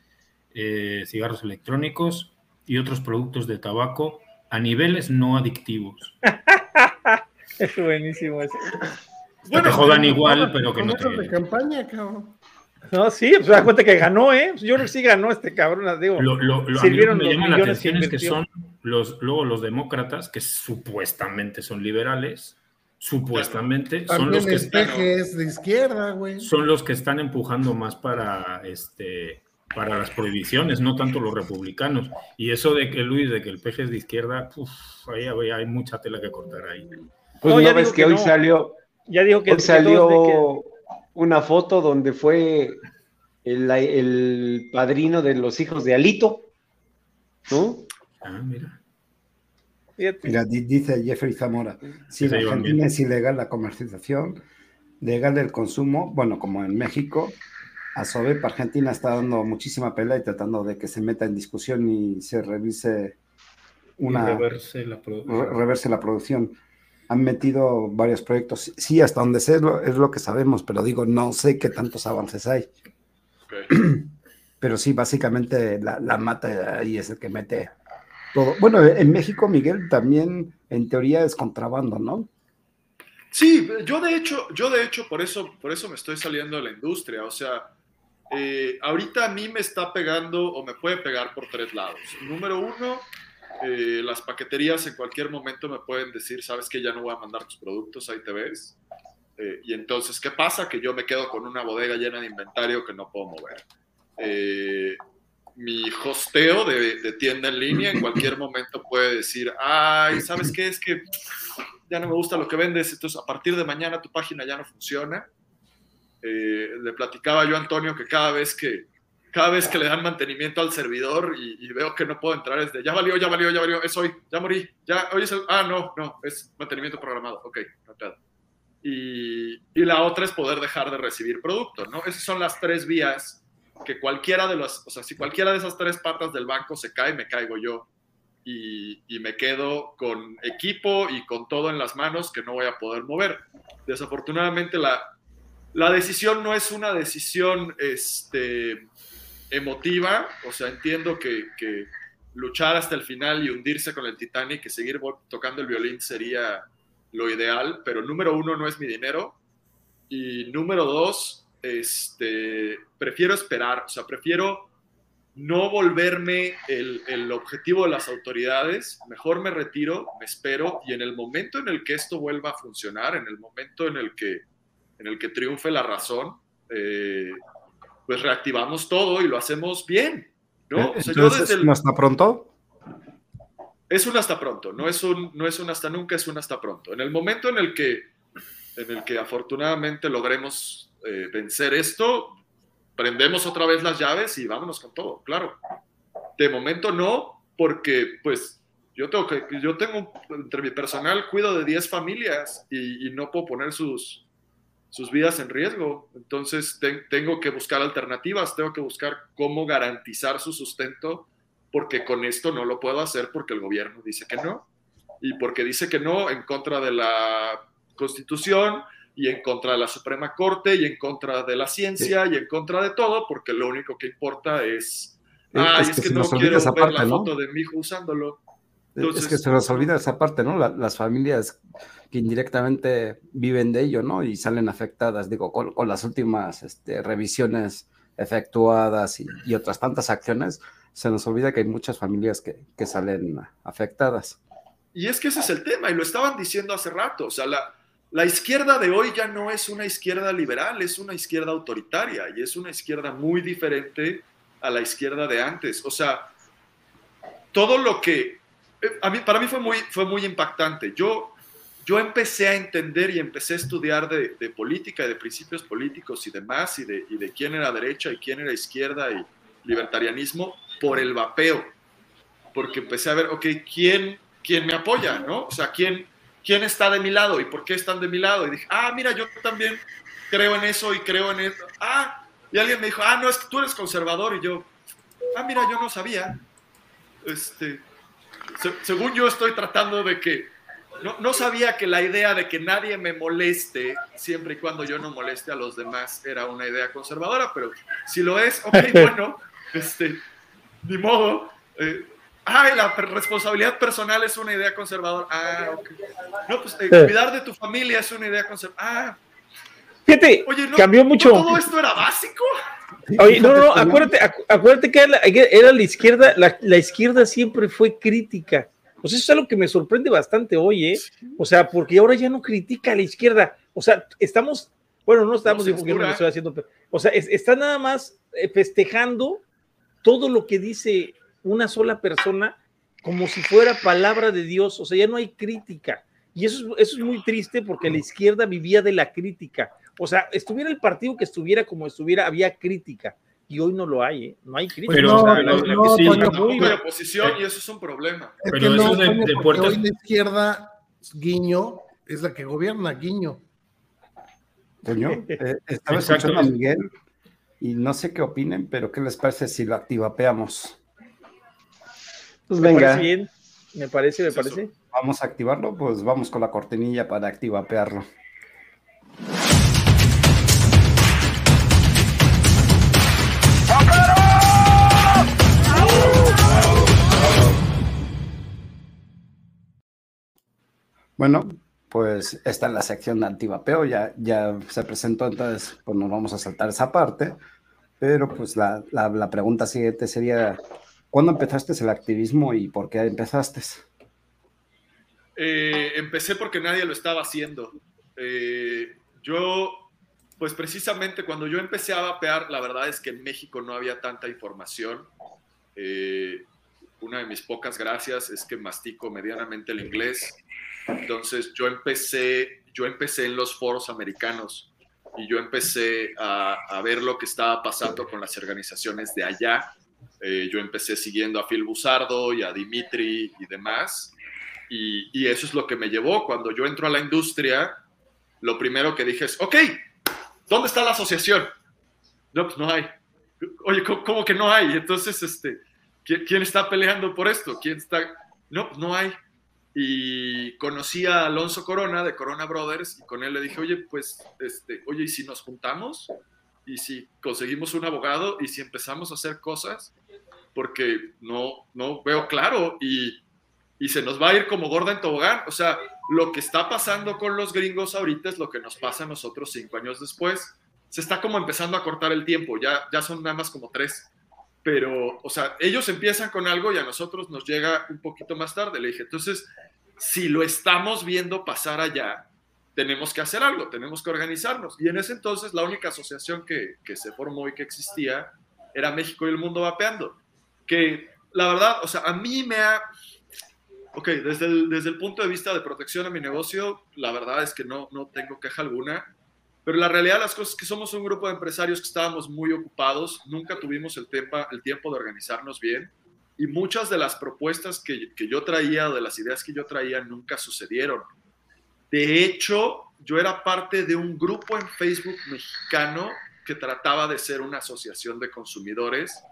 Speaker 4: eh, cigarros electrónicos y otros productos de tabaco a niveles no adictivos.
Speaker 6: Es buenísimo ese.
Speaker 4: Que te jodan igual, pero que no te...
Speaker 5: De campaña, cabrón.
Speaker 6: No, sí, pues da cuenta que ganó, ¿eh? Pues yo creo que sí ganó este cabrón, digo.
Speaker 4: Lo, lo- lo- a mí lo que
Speaker 6: sirvieron
Speaker 4: me llama la
Speaker 6: millones que
Speaker 4: atención es que son los, luego los demócratas, que supuestamente son liberales, supuestamente son
Speaker 5: También
Speaker 4: los, que están,
Speaker 5: de izquierda, güey.
Speaker 4: son los que están empujando más para este para las prohibiciones, no tanto los republicanos. Y eso de que Luis, de que el peje es de izquierda, uf, ahí hay, hay mucha tela que cortar ahí.
Speaker 7: Pues
Speaker 6: No,
Speaker 7: no,
Speaker 6: ya
Speaker 7: ves que,
Speaker 6: que
Speaker 7: hoy
Speaker 6: no.
Speaker 7: salió,
Speaker 6: Ya dijo que
Speaker 7: hoy
Speaker 6: que
Speaker 7: salió
Speaker 6: de
Speaker 7: una foto donde fue el, el padrino de los hijos de Alito, ¿no?
Speaker 4: Ah, mira.
Speaker 6: fíjate.
Speaker 1: Mira, di- dice Jeffrey Zamora, si en
Speaker 4: llevan
Speaker 1: Argentina es ilegal la comercialización, legal el consumo, bueno, como en México, a SOBEP Argentina está dando muchísima pelea y tratando de que se meta en discusión y se revise una,
Speaker 4: Y reverse la
Speaker 1: reverse la producción. Han metido varios proyectos. Sí, hasta donde sé es lo, es lo que sabemos, pero digo, no sé qué tantos avances hay. Pero sí, básicamente la, la mata ahí es el que mete todo. Bueno, en México, Miguel, también en teoría es contrabando, ¿no?
Speaker 3: Sí, yo de hecho, yo de hecho por eso, por eso me estoy saliendo de la industria. O sea, eh, ahorita a mí me está pegando o me puede pegar por tres lados. Número uno, eh, las paqueterías en cualquier momento me pueden decir, sabes que ya no voy a mandar tus productos, ahí te ves. Eh, y entonces, ¿qué pasa? Que yo me quedo con una bodega llena de inventario que no puedo mover. Eh, mi hosteo de, de tienda en línea en cualquier momento puede decir, ay, ¿sabes qué? Es que ya no me gusta lo que vendes, entonces a partir de mañana tu página ya no funciona. Le platicaba yo a Antonio que cada vez que, cada vez que le dan mantenimiento al servidor y, y veo que no puedo entrar es de, ya valió, ya valió, ya valió, es hoy, ya morí, ya, hoy es el, ah, no, no, es mantenimiento programado, ok, pedo. Y, y la otra es poder dejar de recibir producto, ¿no? Esas son las tres vías que cualquiera de las, o sea, si cualquiera de esas tres patas del banco se cae, me caigo yo y, y me quedo con equipo y con todo en las manos que no voy a poder mover. Desafortunadamente la, la decisión no es una decisión este, emotiva, o sea, entiendo que, luchar hasta el final y hundirse con el Titanic y seguir tocando el violín sería lo ideal, pero número uno no es mi dinero. Y número dos, este, prefiero esperar, o sea, prefiero no volverme el, el objetivo de las autoridades, mejor me retiro, me espero y en el momento en el que esto vuelva a funcionar, en el momento en el que, en el que triunfe la razón, eh, pues reactivamos todo y lo hacemos bien. ¿no? O sea, yo
Speaker 1: Entonces,
Speaker 3: desde el-
Speaker 1: ¿no está pronto?
Speaker 3: es un hasta pronto, no es un, no es un hasta nunca, es un hasta pronto. En el momento en el que, en el que afortunadamente logremos eh, vencer esto, prendemos otra vez las llaves y vámonos con todo, claro. De momento no, porque pues yo tengo que, yo tengo, entre mi personal, cuido de 10 familias y, y no puedo poner sus, sus vidas en riesgo. Entonces te- tengo que buscar alternativas, tengo que buscar cómo garantizar su sustento, porque con esto no lo puedo hacer porque el gobierno dice que no. Y porque dice que no en contra de la Constitución y en contra de la Suprema Corte y en contra de la ciencia y en contra de todo, porque lo único que importa es,
Speaker 1: Es-
Speaker 3: ay,
Speaker 1: es que
Speaker 3: no quiero ver la foto de mi hijo usándolo.
Speaker 1: Es que
Speaker 3: Entonces-
Speaker 1: se nos olvida esa parte, ¿no? La- las familias que indirectamente viven de ello, ¿no? Y salen afectadas, digo, con, con las últimas este, revisiones efectuadas y, y otras tantas acciones, se nos olvida que hay muchas familias que, que salen afectadas.
Speaker 3: Y es que ese es el tema, y lo estaban diciendo hace rato. O sea, la, la izquierda de hoy ya no es una izquierda liberal, es una izquierda autoritaria y es una izquierda muy diferente a la izquierda de antes. O sea, todo lo que. Eh, A mí, para mí fue muy, fue muy impactante. Yo, yo empecé a entender y empecé a estudiar de, de política y de principios políticos y demás, y de, y de quién era derecha y quién era izquierda y libertarianismo por el vapeo. Porque empecé a ver, ok, ¿quién, quién me apoya? ¿no? O sea, ¿quién, ¿quién está de mi lado y por qué están de mi lado? Y dije, ah, mira, yo también creo en eso y creo en eso. Ah, y alguien me dijo, ah, no, es que tú eres conservador. Y yo, ah, mira, yo no sabía. Este, se- según yo estoy tratando de que, no, no sabía que la idea de que nadie me moleste, siempre y cuando yo no moleste a los demás, era una idea conservadora, pero si lo es, ok, bueno, este, ni modo. Eh, ay, la responsabilidad personal es una idea conservadora. Ah, ok. No, pues eh, cuidar de tu familia es una idea conservadora. Ah,
Speaker 6: Fíjate,
Speaker 3: oye, no,
Speaker 6: cambió mucho.
Speaker 3: ¿no todo esto era básico?
Speaker 6: Oye, no, no, no, acuérdate, acu- acuérdate que era la, era la izquierda, la, la izquierda siempre fue crítica. Pues eso es algo que me sorprende bastante hoy, ¿eh? O sea, porque ahora ya no critica a la izquierda. O sea, estamos, bueno, no estamos,
Speaker 3: No
Speaker 6: lo estoy haciendo, pero, o sea, es- está nada más eh, festejando todo lo que dice una sola persona como si fuera palabra de Dios. O sea, ya no hay crítica. Y eso, es- eso es muy triste porque la izquierda vivía de la crítica. O sea, estuviera el partido que estuviera como estuviera, había crítica. Y hoy no lo hay, ¿eh? No hay crítica.
Speaker 4: Pero,
Speaker 6: O sea,
Speaker 4: no,
Speaker 6: la-
Speaker 4: no,
Speaker 6: sí,
Speaker 3: oposición y eso es un problema.
Speaker 5: Es
Speaker 4: Pero
Speaker 5: que
Speaker 4: eso
Speaker 5: no,
Speaker 4: de- de
Speaker 5: porque
Speaker 4: puertas-
Speaker 5: hoy la izquierda, Guiño, es la que gobierna, Guiño.
Speaker 1: Toño, eh, estaba
Speaker 4: Exacto.
Speaker 1: escuchando a Miguel y no sé qué opinen, pero ¿qué les parece si lo activapeamos?
Speaker 7: Pues
Speaker 6: me
Speaker 7: venga.
Speaker 6: parece bien. Me parece, me
Speaker 3: Es eso.
Speaker 6: parece.
Speaker 1: Vamos a activarlo, pues vamos con la cortinilla para activapearlo. Bueno, pues está en la sección de antivapeo, ya, ya se presentó, entonces pues nos vamos a saltar esa parte, pero pues la, la- la pregunta siguiente sería, ¿cuándo empezaste el activismo y por qué empezaste?
Speaker 3: Eh, empecé porque nadie lo estaba haciendo. Eh, yo, pues precisamente cuando yo empecé a vapear, la verdad es que en México no había tanta información. Eh, una de mis pocas gracias es que mastico medianamente el inglés. Entonces yo empecé, yo empecé en los foros americanos y yo empecé a, ver lo que estaba pasando con las organizaciones de allá. Eh, yo empecé siguiendo a Phil Busardo y a Dimitri y demás. Y, eso es lo que me llevó. Cuando yo entro a la industria, lo primero que dije es, ok, ¿dónde está la asociación? No, pues no hay. Oye, ¿cómo, cómo que no hay? Entonces, este, ¿quién, quién está peleando por esto? ¿Quién está? No, pues no hay. Y conocí a Alonso Corona de Corona Brothers y con él le dije, oye, pues, este, oye, ¿y si nos juntamos? ¿Y si conseguimos un abogado? ¿Y si empezamos a hacer cosas? Porque no, no veo claro y, y se nos va a ir como gorda en tobogán. O sea, lo que está pasando con los gringos ahorita es lo que nos pasa a nosotros cinco años después. Se está como empezando a cortar el tiempo, ya, ya son nada más como tres. Pero, o sea, ellos empiezan con algo y a nosotros nos llega un poquito más tarde. Le dije, entonces, si lo estamos viendo pasar allá, tenemos que hacer algo, tenemos que organizarnos. Y en ese entonces la única asociación que, que se formó y que existía era México y el Mundo Vapeando. Que la verdad, o sea, a mí me ha, ok, desde el, desde el punto de vista de protección a mi negocio, la verdad es que no, no tengo queja alguna. Pero la realidad de las cosas es que somos un grupo de empresarios que estábamos muy ocupados, nunca tuvimos el, tempa- el tiempo de organizarnos bien y muchas de las propuestas que, que yo traía, de las ideas que yo traía, nunca sucedieron. De hecho, yo era parte de un grupo en Facebook mexicano que trataba de ser una asociación de consumidores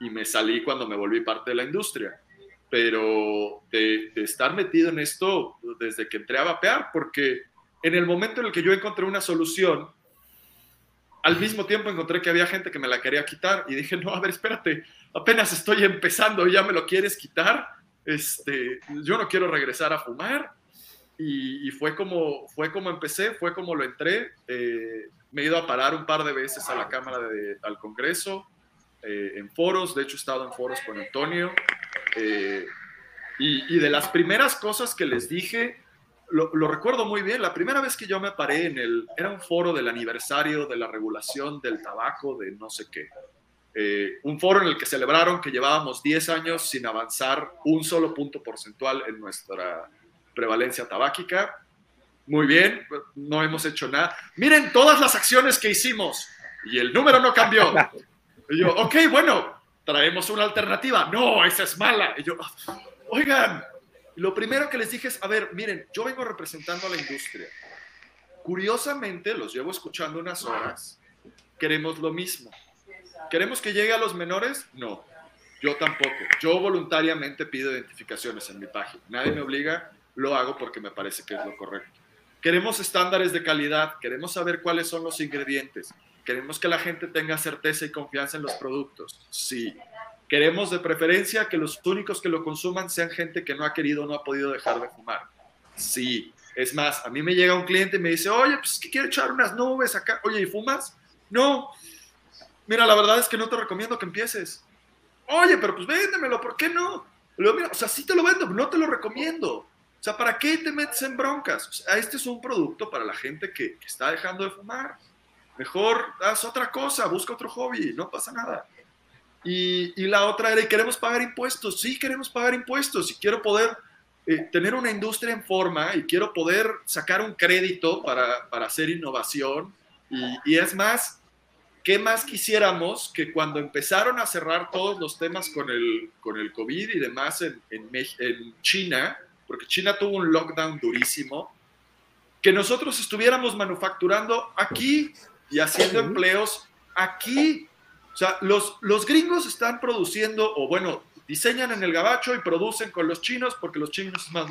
Speaker 3: y me salí cuando me volví parte de la industria. Pero de, de estar metido en esto desde que entré a vapear, porque en el momento en el que yo encontré una solución, al mismo tiempo encontré que había gente que me la quería quitar y dije, no, a ver, espérate, apenas estoy empezando y ya me lo quieres quitar. Este, yo no quiero regresar a fumar. Y, fue, como, fue como empecé, fue como lo entré. Eh, me he ido a parar un par de veces a la Cámara, de, al Congreso, eh, en foros, de hecho he estado en foros con Antonio. eh, y de las primeras cosas que les dije, lo, lo recuerdo muy bien, la primera vez que yo me paré en el, era un foro del aniversario de la regulación del tabaco, de no sé qué. Eh, un foro en el que celebraron que llevábamos 10 años sin avanzar un solo punto porcentual en nuestra prevalencia tabáquica. Muy bien, no hemos hecho nada. Miren todas las acciones que hicimos y el número no cambió. Y yo, ok, bueno, traemos una alternativa. No, esa es mala. Y yo, oigan, lo primero que les dije es, a ver, miren, yo vengo representando a la industria. Curiosamente, los llevo escuchando unas horas, queremos lo mismo. ¿Queremos que llegue a los menores? No, yo tampoco. Yo voluntariamente pido identificaciones en mi página. Nadie me obliga, lo hago porque me parece que es lo correcto. Queremos estándares de calidad, queremos saber cuáles son los ingredientes, queremos que la gente tenga certeza y confianza en los productos. Sí. Queremos de preferencia que los únicos que lo consuman sean gente que no ha querido o no ha podido dejar de fumar. Sí. Es más, a mí me llega un cliente y me dice, oye, pues que quiero echar unas nubes acá. Oye, ¿y fumas? No. Mira, la verdad es que no te recomiendo que empieces. Oye, pero pues véndemelo, ¿por qué no? O sea, sí te lo vendo, pero no te lo recomiendo. O sea, ¿para qué te metes en broncas? O sea, este es un producto para la gente que está dejando de fumar. Mejor haz otra cosa, busca otro hobby, no pasa nada. Y, y la otra era, ¿y queremos pagar impuestos? Sí, queremos pagar impuestos y quiero poder eh, tener una industria en forma y quiero poder sacar un crédito para, para hacer innovación. Y, y es más, ¿qué más quisiéramos que cuando empezaron a cerrar todos los temas con el, con el COVID y demás en, en, en China, porque China tuvo un lockdown durísimo, que nosotros estuviéramos manufacturando aquí y haciendo empleos aquí. O sea, los, los gringos están produciendo, o bueno, diseñan en el gabacho y producen con los chinos porque los chinos es más...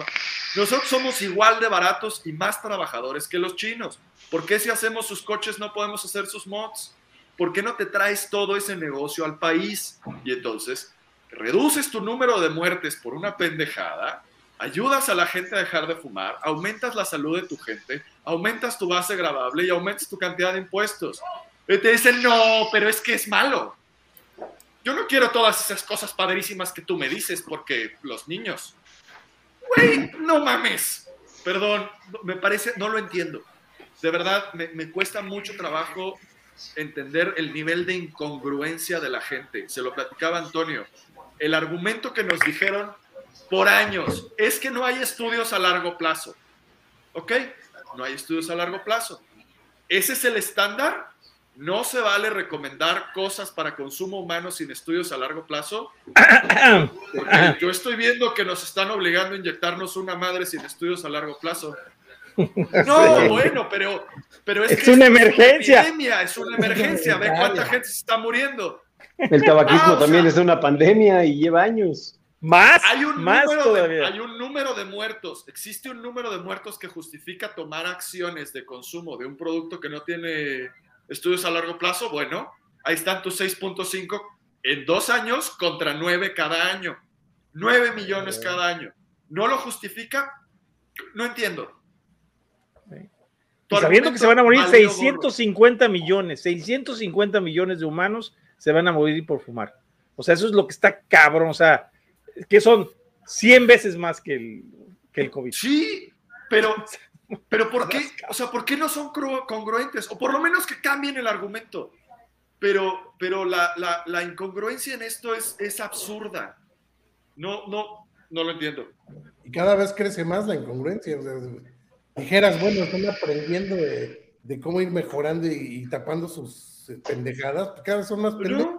Speaker 3: Nosotros somos igual de baratos y más trabajadores que los chinos. ¿Por qué si hacemos sus coches no podemos hacer sus mods? ¿Por qué no te traes todo ese negocio al país? Y entonces reduces tu número de muertes por una pendejada, ayudas a la gente a dejar de fumar, aumentas la salud de tu gente, aumentas tu base grabable y aumentas tu cantidad de impuestos. Te dicen, no, pero es que es malo. Yo no quiero todas esas cosas padrísimas que tú me dices porque los niños. Güey, no mames. Perdón, me parece, no lo entiendo. De verdad, me, me cuesta mucho trabajo entender el nivel de incongruencia de la gente. Se lo platicaba Antonio. El argumento que nos dijeron por años es que no hay estudios a largo plazo. ¿Ok? No hay estudios a largo plazo. ¿Ese es el estándar? ¿No se vale recomendar cosas para consumo humano sin estudios a largo plazo? Porque yo estoy viendo que nos están obligando a inyectarnos una madre sin estudios a largo plazo. No,
Speaker 6: Sí.
Speaker 3: bueno, pero, pero es,
Speaker 6: Es
Speaker 3: que
Speaker 6: una
Speaker 3: esto
Speaker 6: emergencia.
Speaker 3: Es una epidemia, es una emergencia. Ve cuánta gente se está muriendo.
Speaker 7: El tabaquismo
Speaker 3: Ah, o sea,
Speaker 7: también es una pandemia y lleva años.
Speaker 6: Más,
Speaker 3: hay un,
Speaker 7: más
Speaker 3: número
Speaker 7: todavía.
Speaker 3: de, hay un número de muertos. Existe un número de muertos que justifica tomar acciones de consumo de un producto que no tiene estudios a largo plazo. Bueno, ahí están tus 6.5 en dos años contra 9 cada año. 9 millones cada año. ¿No lo justifica? No entiendo.
Speaker 6: Y sabiendo que se van a morir
Speaker 3: valió gorro.
Speaker 6: 650 millones, 650 millones de humanos se van a morir por fumar. O sea, eso es lo que está cabrón. O sea, que son 100 veces más que el, que el COVID.
Speaker 3: Sí, pero, pero ¿por qué? O sea, ¿por qué no son congruentes? O por lo menos que cambien el argumento. Pero, pero la, la- la incongruencia en esto es, es absurda. No, no, no lo entiendo.
Speaker 5: y cada vez crece más la incongruencia. o sea, dijeras, bueno, están aprendiendo de, de cómo ir mejorando y, y tapando sus eh, pendejadas, pues cada vez son más pendejas.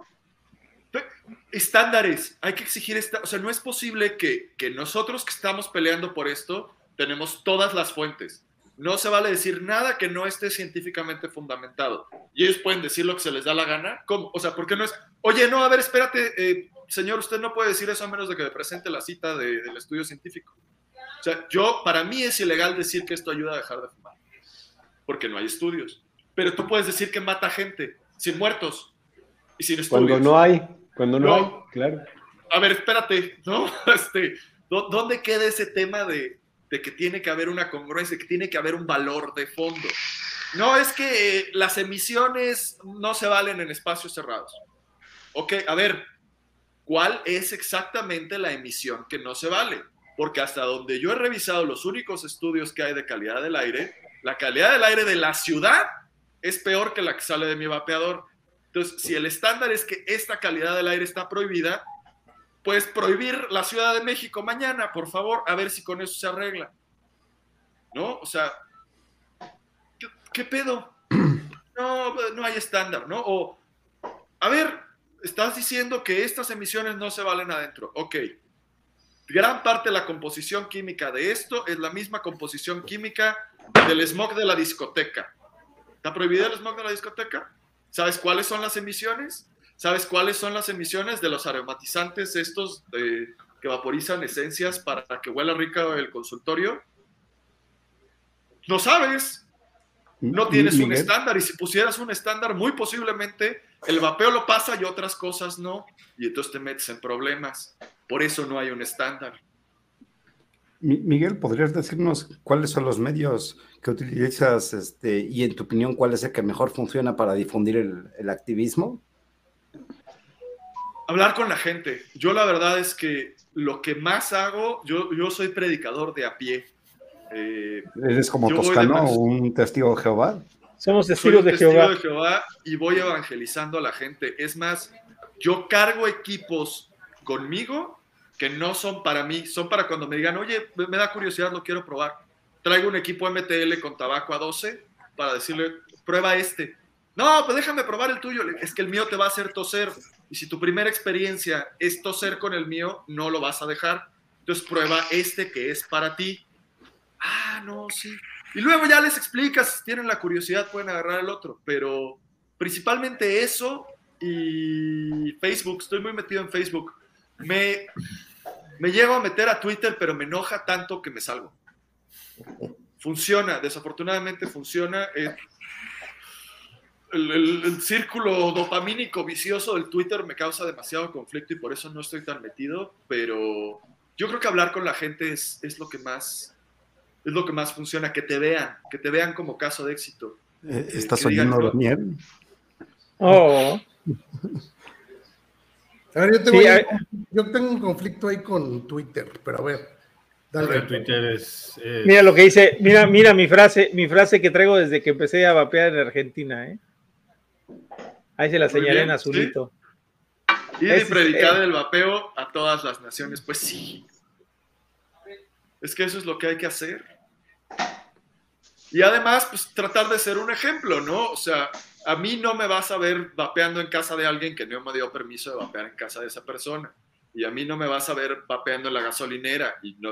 Speaker 3: estándares, hay que exigir, esta, o sea, no es posible que, que nosotros que estamos peleando por esto tenemos todas las fuentes. No se vale decir nada que no esté científicamente fundamentado. Y ellos pueden decir lo que se les da la gana. ¿Cómo? O sea, ¿por qué no es? Oye, no, a ver, espérate, eh, señor, usted no puede decir eso a menos de que me presente la cita de- del estudio científico. O sea, yo, para mí es ilegal decir que esto ayuda a dejar de fumar, porque no hay estudios. Pero tú puedes decir que mata gente sin muertos y sin estudios.
Speaker 7: Cuando no hay, cuando no,
Speaker 3: No.
Speaker 7: hay, claro.
Speaker 3: A ver, espérate, ¿no? Este, ¿dó- ¿Dónde queda ese tema de, que tiene que haber una congruencia, que tiene que haber un valor de fondo? No, es que eh, las emisiones no se valen en espacios cerrados. Ok, a ver, ¿cuál es exactamente la emisión que no se vale? Porque hasta donde yo he revisado los únicos estudios que hay de calidad del aire, la calidad del aire de la ciudad es peor que la que sale de mi vapeador. Entonces, si el estándar es que esta calidad del aire está prohibida, pues prohibir la Ciudad de México mañana, por favor, a ver si con eso se arregla. ¿No? O sea, ¿qué, pedo? No, no hay estándar, ¿no? O, a ver, estás diciendo que estas emisiones no se valen adentro. Ok. Gran parte de la composición química de esto es la misma composición química del smog de la discoteca. ¿Está prohibido el smog de la discoteca? ¿Sabes cuáles son las emisiones? ¿Sabes cuáles son las emisiones de los aromatizantes estos eh, que vaporizan esencias para que huela rico el consultorio? No sabes. No tienes un
Speaker 1: Miguel.
Speaker 3: estándar y si pusieras un estándar, muy posiblemente el vapeo lo pasa y otras cosas no. Y entonces te metes en problemas. Por eso no hay un estándar.
Speaker 1: Mi- Miguel, ¿podrías decirnos cuáles son los medios que utilizas este, y en tu opinión cuál es el que mejor funciona para difundir el, el activismo?
Speaker 3: Hablar con la gente. Yo la verdad es que lo que más hago, yo, yo soy predicador de a pie. Eh,
Speaker 1: ¿Eres como Toscano o un testigo de Jehová?
Speaker 6: Somos
Speaker 3: soy
Speaker 6: testigos
Speaker 3: un
Speaker 6: de
Speaker 3: testigo
Speaker 6: Jehová.
Speaker 3: de Jehová y voy evangelizando a la gente. Es más, yo cargo equipos conmigo que no son para mí, son para cuando me digan, oye, me me da curiosidad, lo quiero probar. Traigo un equipo MTL con tabaco a 12 para decirle, prueba este. No, pues déjame probar el tuyo. Es que el mío te va a hacer toser. Y si tu primera experiencia es toser con el mío, no lo vas a dejar. Entonces prueba este que es para ti. Ah, no, sí. Y luego ya les explicas, si tienen la curiosidad, pueden agarrar el otro. Pero principalmente eso y Facebook. Estoy muy metido en Facebook. Me, me llego a meter a Twitter, pero me enoja tanto que me salgo. Funciona, desafortunadamente funciona. Eh, el, el- el círculo dopamínico vicioso del Twitter me causa demasiado conflicto y por eso no estoy tan metido, pero yo creo que hablar con la gente es, es lo que más es lo que más funciona, que te vean, que te vean como caso de éxito.
Speaker 1: Eh,
Speaker 3: Eh,
Speaker 1: ¿Estás
Speaker 3: que digan,
Speaker 1: oyendo,
Speaker 3: "No,
Speaker 1: Daniel?
Speaker 6: Oh.
Speaker 5: A ver, yo tengo,
Speaker 6: Sí,
Speaker 5: ahí-
Speaker 6: a-
Speaker 5: yo tengo un conflicto ahí con Twitter, pero a ver. Dale.
Speaker 4: A ver, Twitter es. es-
Speaker 6: Mira lo que dice, mira, mira mi frase, mi frase que traigo desde que empecé a vapear en Argentina, ¿eh? Ahí se la señalé en azulito.
Speaker 3: Y
Speaker 6: Es-
Speaker 3: predicar el vapeo a todas las naciones, pues sí. Es que eso es lo que hay que hacer. Y además, pues tratar de ser un ejemplo, ¿no? O sea, a mí no me vas a ver vapeando en casa de alguien que no me dio permiso de vapear en casa de esa persona. Y a mí no me vas a ver vapeando en la gasolinera. Y, no,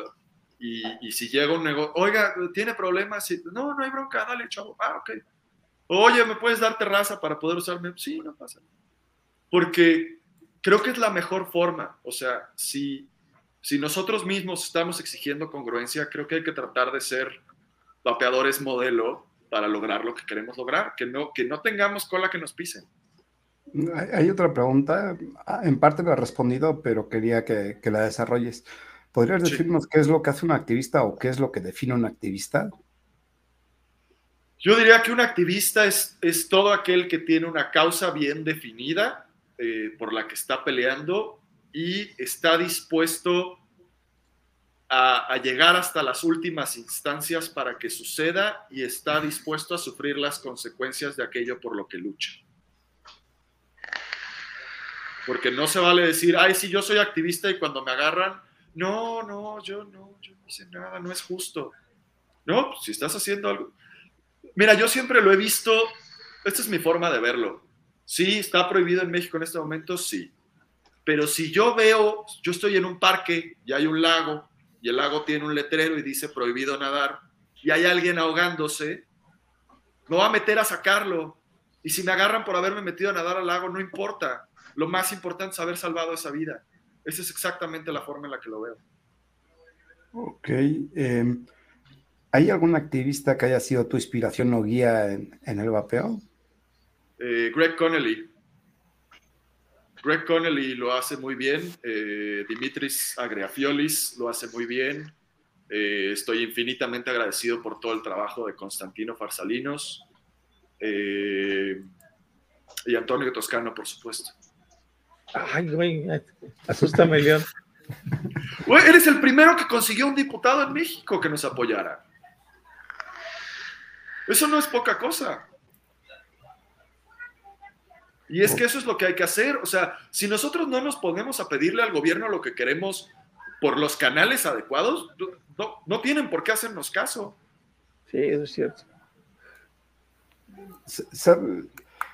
Speaker 3: y, y si llega un negocio, oiga, ¿tiene problemas? Y, no, no hay bronca, dale, chavo. Ah, ok. Oye, ¿me puedes dar terraza para poder usarme? Sí, no pasa. Porque creo que es la mejor forma. O sea, si, si nosotros mismos estamos exigiendo congruencia, creo que hay que tratar de ser vapeadores modelo para lograr lo que queremos lograr, que no, que no tengamos cola que nos pisen.
Speaker 1: Hay otra pregunta, ah, en parte la he respondido, pero quería que, que la desarrolles. ¿Podrías
Speaker 3: Sí.
Speaker 1: decirnos qué es lo que hace un activista o qué es lo que define un activista?
Speaker 3: Yo diría que un activista es, es todo aquel que tiene una causa bien definida eh, por la que está peleando y está dispuesto a, llegar hasta las últimas instancias para que suceda y está dispuesto a sufrir las consecuencias de aquello por lo que lucha. Porque no se vale decir, ay, sí, yo soy activista y cuando me agarran, no, no, yo no, yo no hice nada, no es justo. No, si estás haciendo algo. Mira, yo siempre lo he visto, esta es mi forma de verlo. Sí, está prohibido en México en este momento, sí. Pero si yo veo, yo estoy en un parque y hay un lago y el lago tiene un letrero y dice prohibido nadar y hay alguien ahogándose, me voy a meter a sacarlo. Y si me agarran por haberme metido a nadar al lago, no importa. Lo más importante es haber salvado esa vida. Esa es exactamente la forma en la que lo veo.
Speaker 1: Ok. eh, ¿Hay algún activista que haya sido tu inspiración o guía en, en el vapeo?
Speaker 3: Eh, Greg Connelly. Greg Connelly lo hace muy bien. eh, Dimitris Agreafiolis lo hace muy bien. eh, estoy infinitamente agradecido por todo el trabajo de Constantino Farsalinos eh, y Antonio Toscano, por supuesto.
Speaker 6: Ay, güey, asústame, León.
Speaker 3: Güey, eres el primero que consiguió un diputado en México que nos apoyara. Eso no es poca cosa. Y es que eso es lo que hay que hacer. O sea, si nosotros no nos ponemos a pedirle al gobierno lo que queremos por los canales adecuados, no, no tienen por qué hacernos caso.
Speaker 6: Sí, eso es cierto.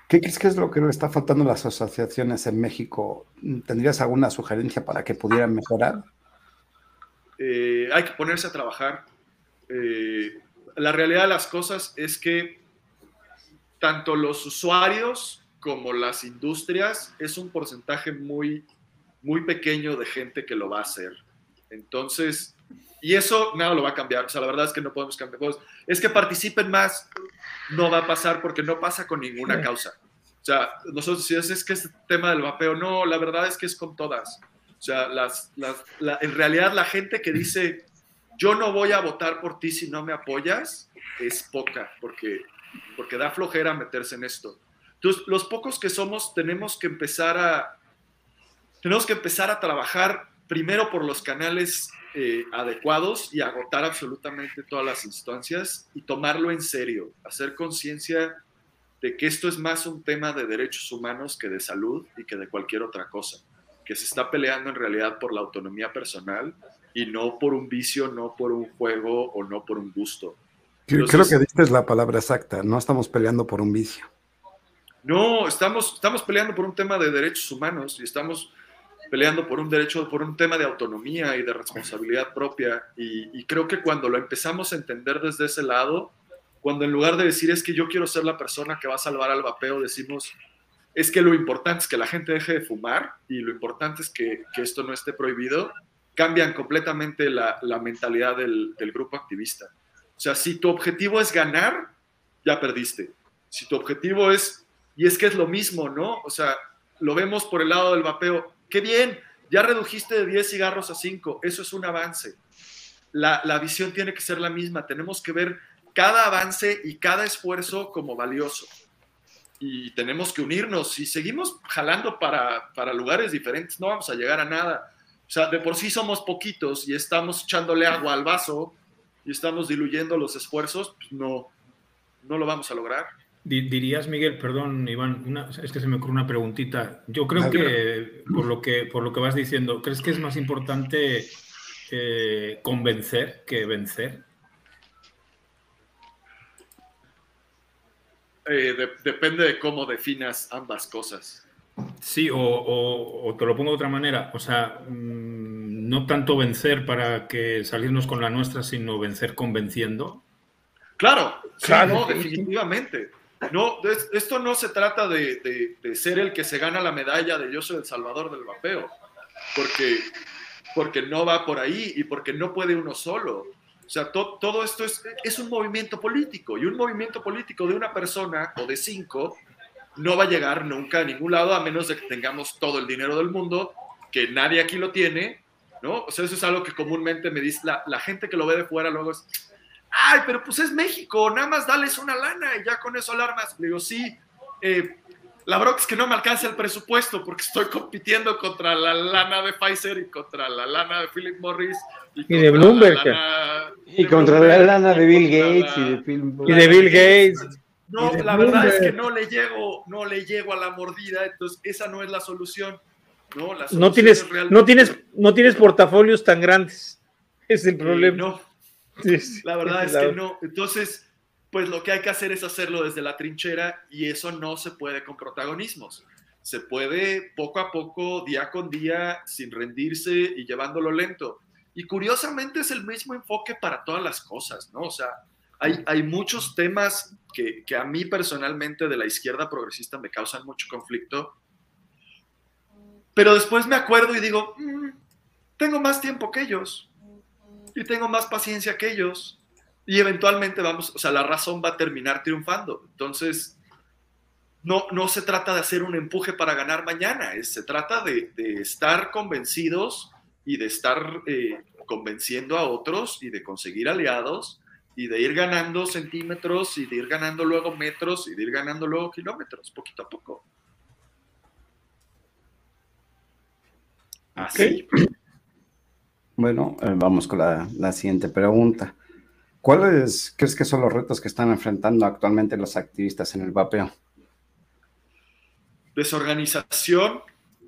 Speaker 1: ¿Qué crees que es lo que le está faltando a las asociaciones en México? ¿Tendrías alguna sugerencia para que pudieran mejorar?
Speaker 3: Eh, hay que ponerse a trabajar. Eh, la realidad de las cosas es que tanto los usuarios como las industrias es un porcentaje muy, muy pequeño de gente que lo va a hacer. Entonces, y eso nada lo va a cambiar. O sea, la verdad es que no podemos cambiar cosas. Es que participen más. No va a pasar porque no pasa con ninguna causa. O sea, nosotros decíamos, es que este tema del vapeo, no, la verdad es que es con todas. O sea, las, las- la- en realidad la gente que dice, yo no voy a votar por ti si no me apoyas, es poca, porque, porque da flojera meterse en esto. Entonces, los pocos que somos tenemos que empezar a, tenemos que empezar a trabajar primero por los canales eh, adecuados y agotar absolutamente todas las instancias y tomarlo en serio, hacer conciencia de que esto es más un tema de derechos humanos que de salud y que de cualquier otra cosa, que se está peleando en realidad por la autonomía personal y no por un vicio, no por un juego o no por un gusto.
Speaker 1: Creo,
Speaker 3: Entonces-
Speaker 1: creo que diste la palabra exacta. No estamos peleando por un vicio.
Speaker 3: No, estamos, estamos peleando por un tema de derechos humanos y estamos peleando por un derecho, por un tema de autonomía y de responsabilidad propia. Y, y creo que cuando lo empezamos a entender desde ese lado, cuando en lugar de decir es que yo quiero ser la persona que va a salvar al vapeo, decimos es que lo importante es que la gente deje de fumar y lo importante es que, que esto no esté prohibido, cambian completamente la, la mentalidad del, del grupo activista. O sea, si tu objetivo es ganar, ya perdiste. Si tu objetivo es, y es que es lo mismo, ¿no? O sea, lo vemos por el lado del vapeo, qué bien, ya redujiste de 10 cigarros a 5, eso es un avance. La, la visión tiene que ser la misma, tenemos que ver cada avance y cada esfuerzo como valioso. Y tenemos que unirnos. Si seguimos jalando para, para lugares diferentes, no vamos a llegar a nada. O sea, de por sí somos poquitos y estamos echándole agua al vaso y estamos diluyendo los esfuerzos, pues no, no lo vamos a lograr.
Speaker 4: Di- Dirías, Miguel, perdón, Iván, una- es que se me ocurre una preguntita. Yo creo que por lo que por lo que vas diciendo, ¿crees que es más importante eh, convencer que vencer?
Speaker 3: Eh, de- depende de cómo definas ambas cosas.
Speaker 4: Sí, o, o- o te lo pongo de otra manera. O sea, mm, no tanto vencer para que salirnos con la nuestra, sino vencer convenciendo.
Speaker 3: Claro,
Speaker 4: Claro,
Speaker 3: no,
Speaker 4: sí, sí.
Speaker 3: definitivamente. No, es- esto no se trata de, de- de ser el que se gana la medalla de yo soy el salvador del vapeo, porque, porque no va por ahí y porque no puede uno solo. O sea, to- todo esto es, es un movimiento político y un movimiento político de una persona o de cinco no va a llegar nunca a ningún lado a menos de que tengamos todo el dinero del mundo, que nadie aquí lo tiene, ¿no? O sea, eso es algo que comúnmente me dice la, la gente que lo ve de fuera luego es, ay, pero pues es México, nada más dales una lana y ya con eso alarmas. Le digo, sí, eh, la bronca es que no me alcanza el presupuesto porque estoy compitiendo contra la lana de Pfizer y contra la lana de Philip Morris y,
Speaker 6: Y de
Speaker 3: la
Speaker 6: Bloomberg.
Speaker 3: lana
Speaker 7: Y
Speaker 3: de
Speaker 7: contra la lana de Bill Gates
Speaker 3: la-
Speaker 7: y de Phil
Speaker 6: Y de Bill Gates.
Speaker 3: No, la verdad es que no le llego, no le llego a la mordida, entonces esa no es la solución. ¿no? La
Speaker 6: No tienes,
Speaker 3: realmente-
Speaker 6: no tienes, no tienes portafolios tan grandes. Es el
Speaker 3: Eh,
Speaker 6: problema.
Speaker 3: no,
Speaker 6: Sí,
Speaker 3: la verdad es
Speaker 6: la-
Speaker 3: que no. Entonces, pues lo que hay que hacer es hacerlo desde la trinchera y eso no se puede con protagonismos. Se puede poco a poco, día con día, sin rendirse y llevándolo lento. Y curiosamente es el mismo enfoque para todas las cosas, ¿no? O sea, hay, muchos temas que, a mí personalmente de la izquierda progresista me causan mucho conflicto, pero después me acuerdo y digo, "Mm, tengo más tiempo que ellos y tengo más paciencia que ellos y eventualmente vamos, o sea, la razón va a terminar triunfando. Entonces, no, no se trata de hacer un empuje para ganar mañana, se trata de, de estar convencidos y de estar eh, convenciendo a otros y de conseguir aliados y de ir ganando centímetros y de ir ganando luego metros y de ir ganando luego kilómetros, poquito a poco. Así.
Speaker 1: Bueno, eh, vamos con la, la siguiente pregunta. ¿Cuáles crees que son los retos que están enfrentando actualmente los activistas en el vapeo?
Speaker 3: desorganización,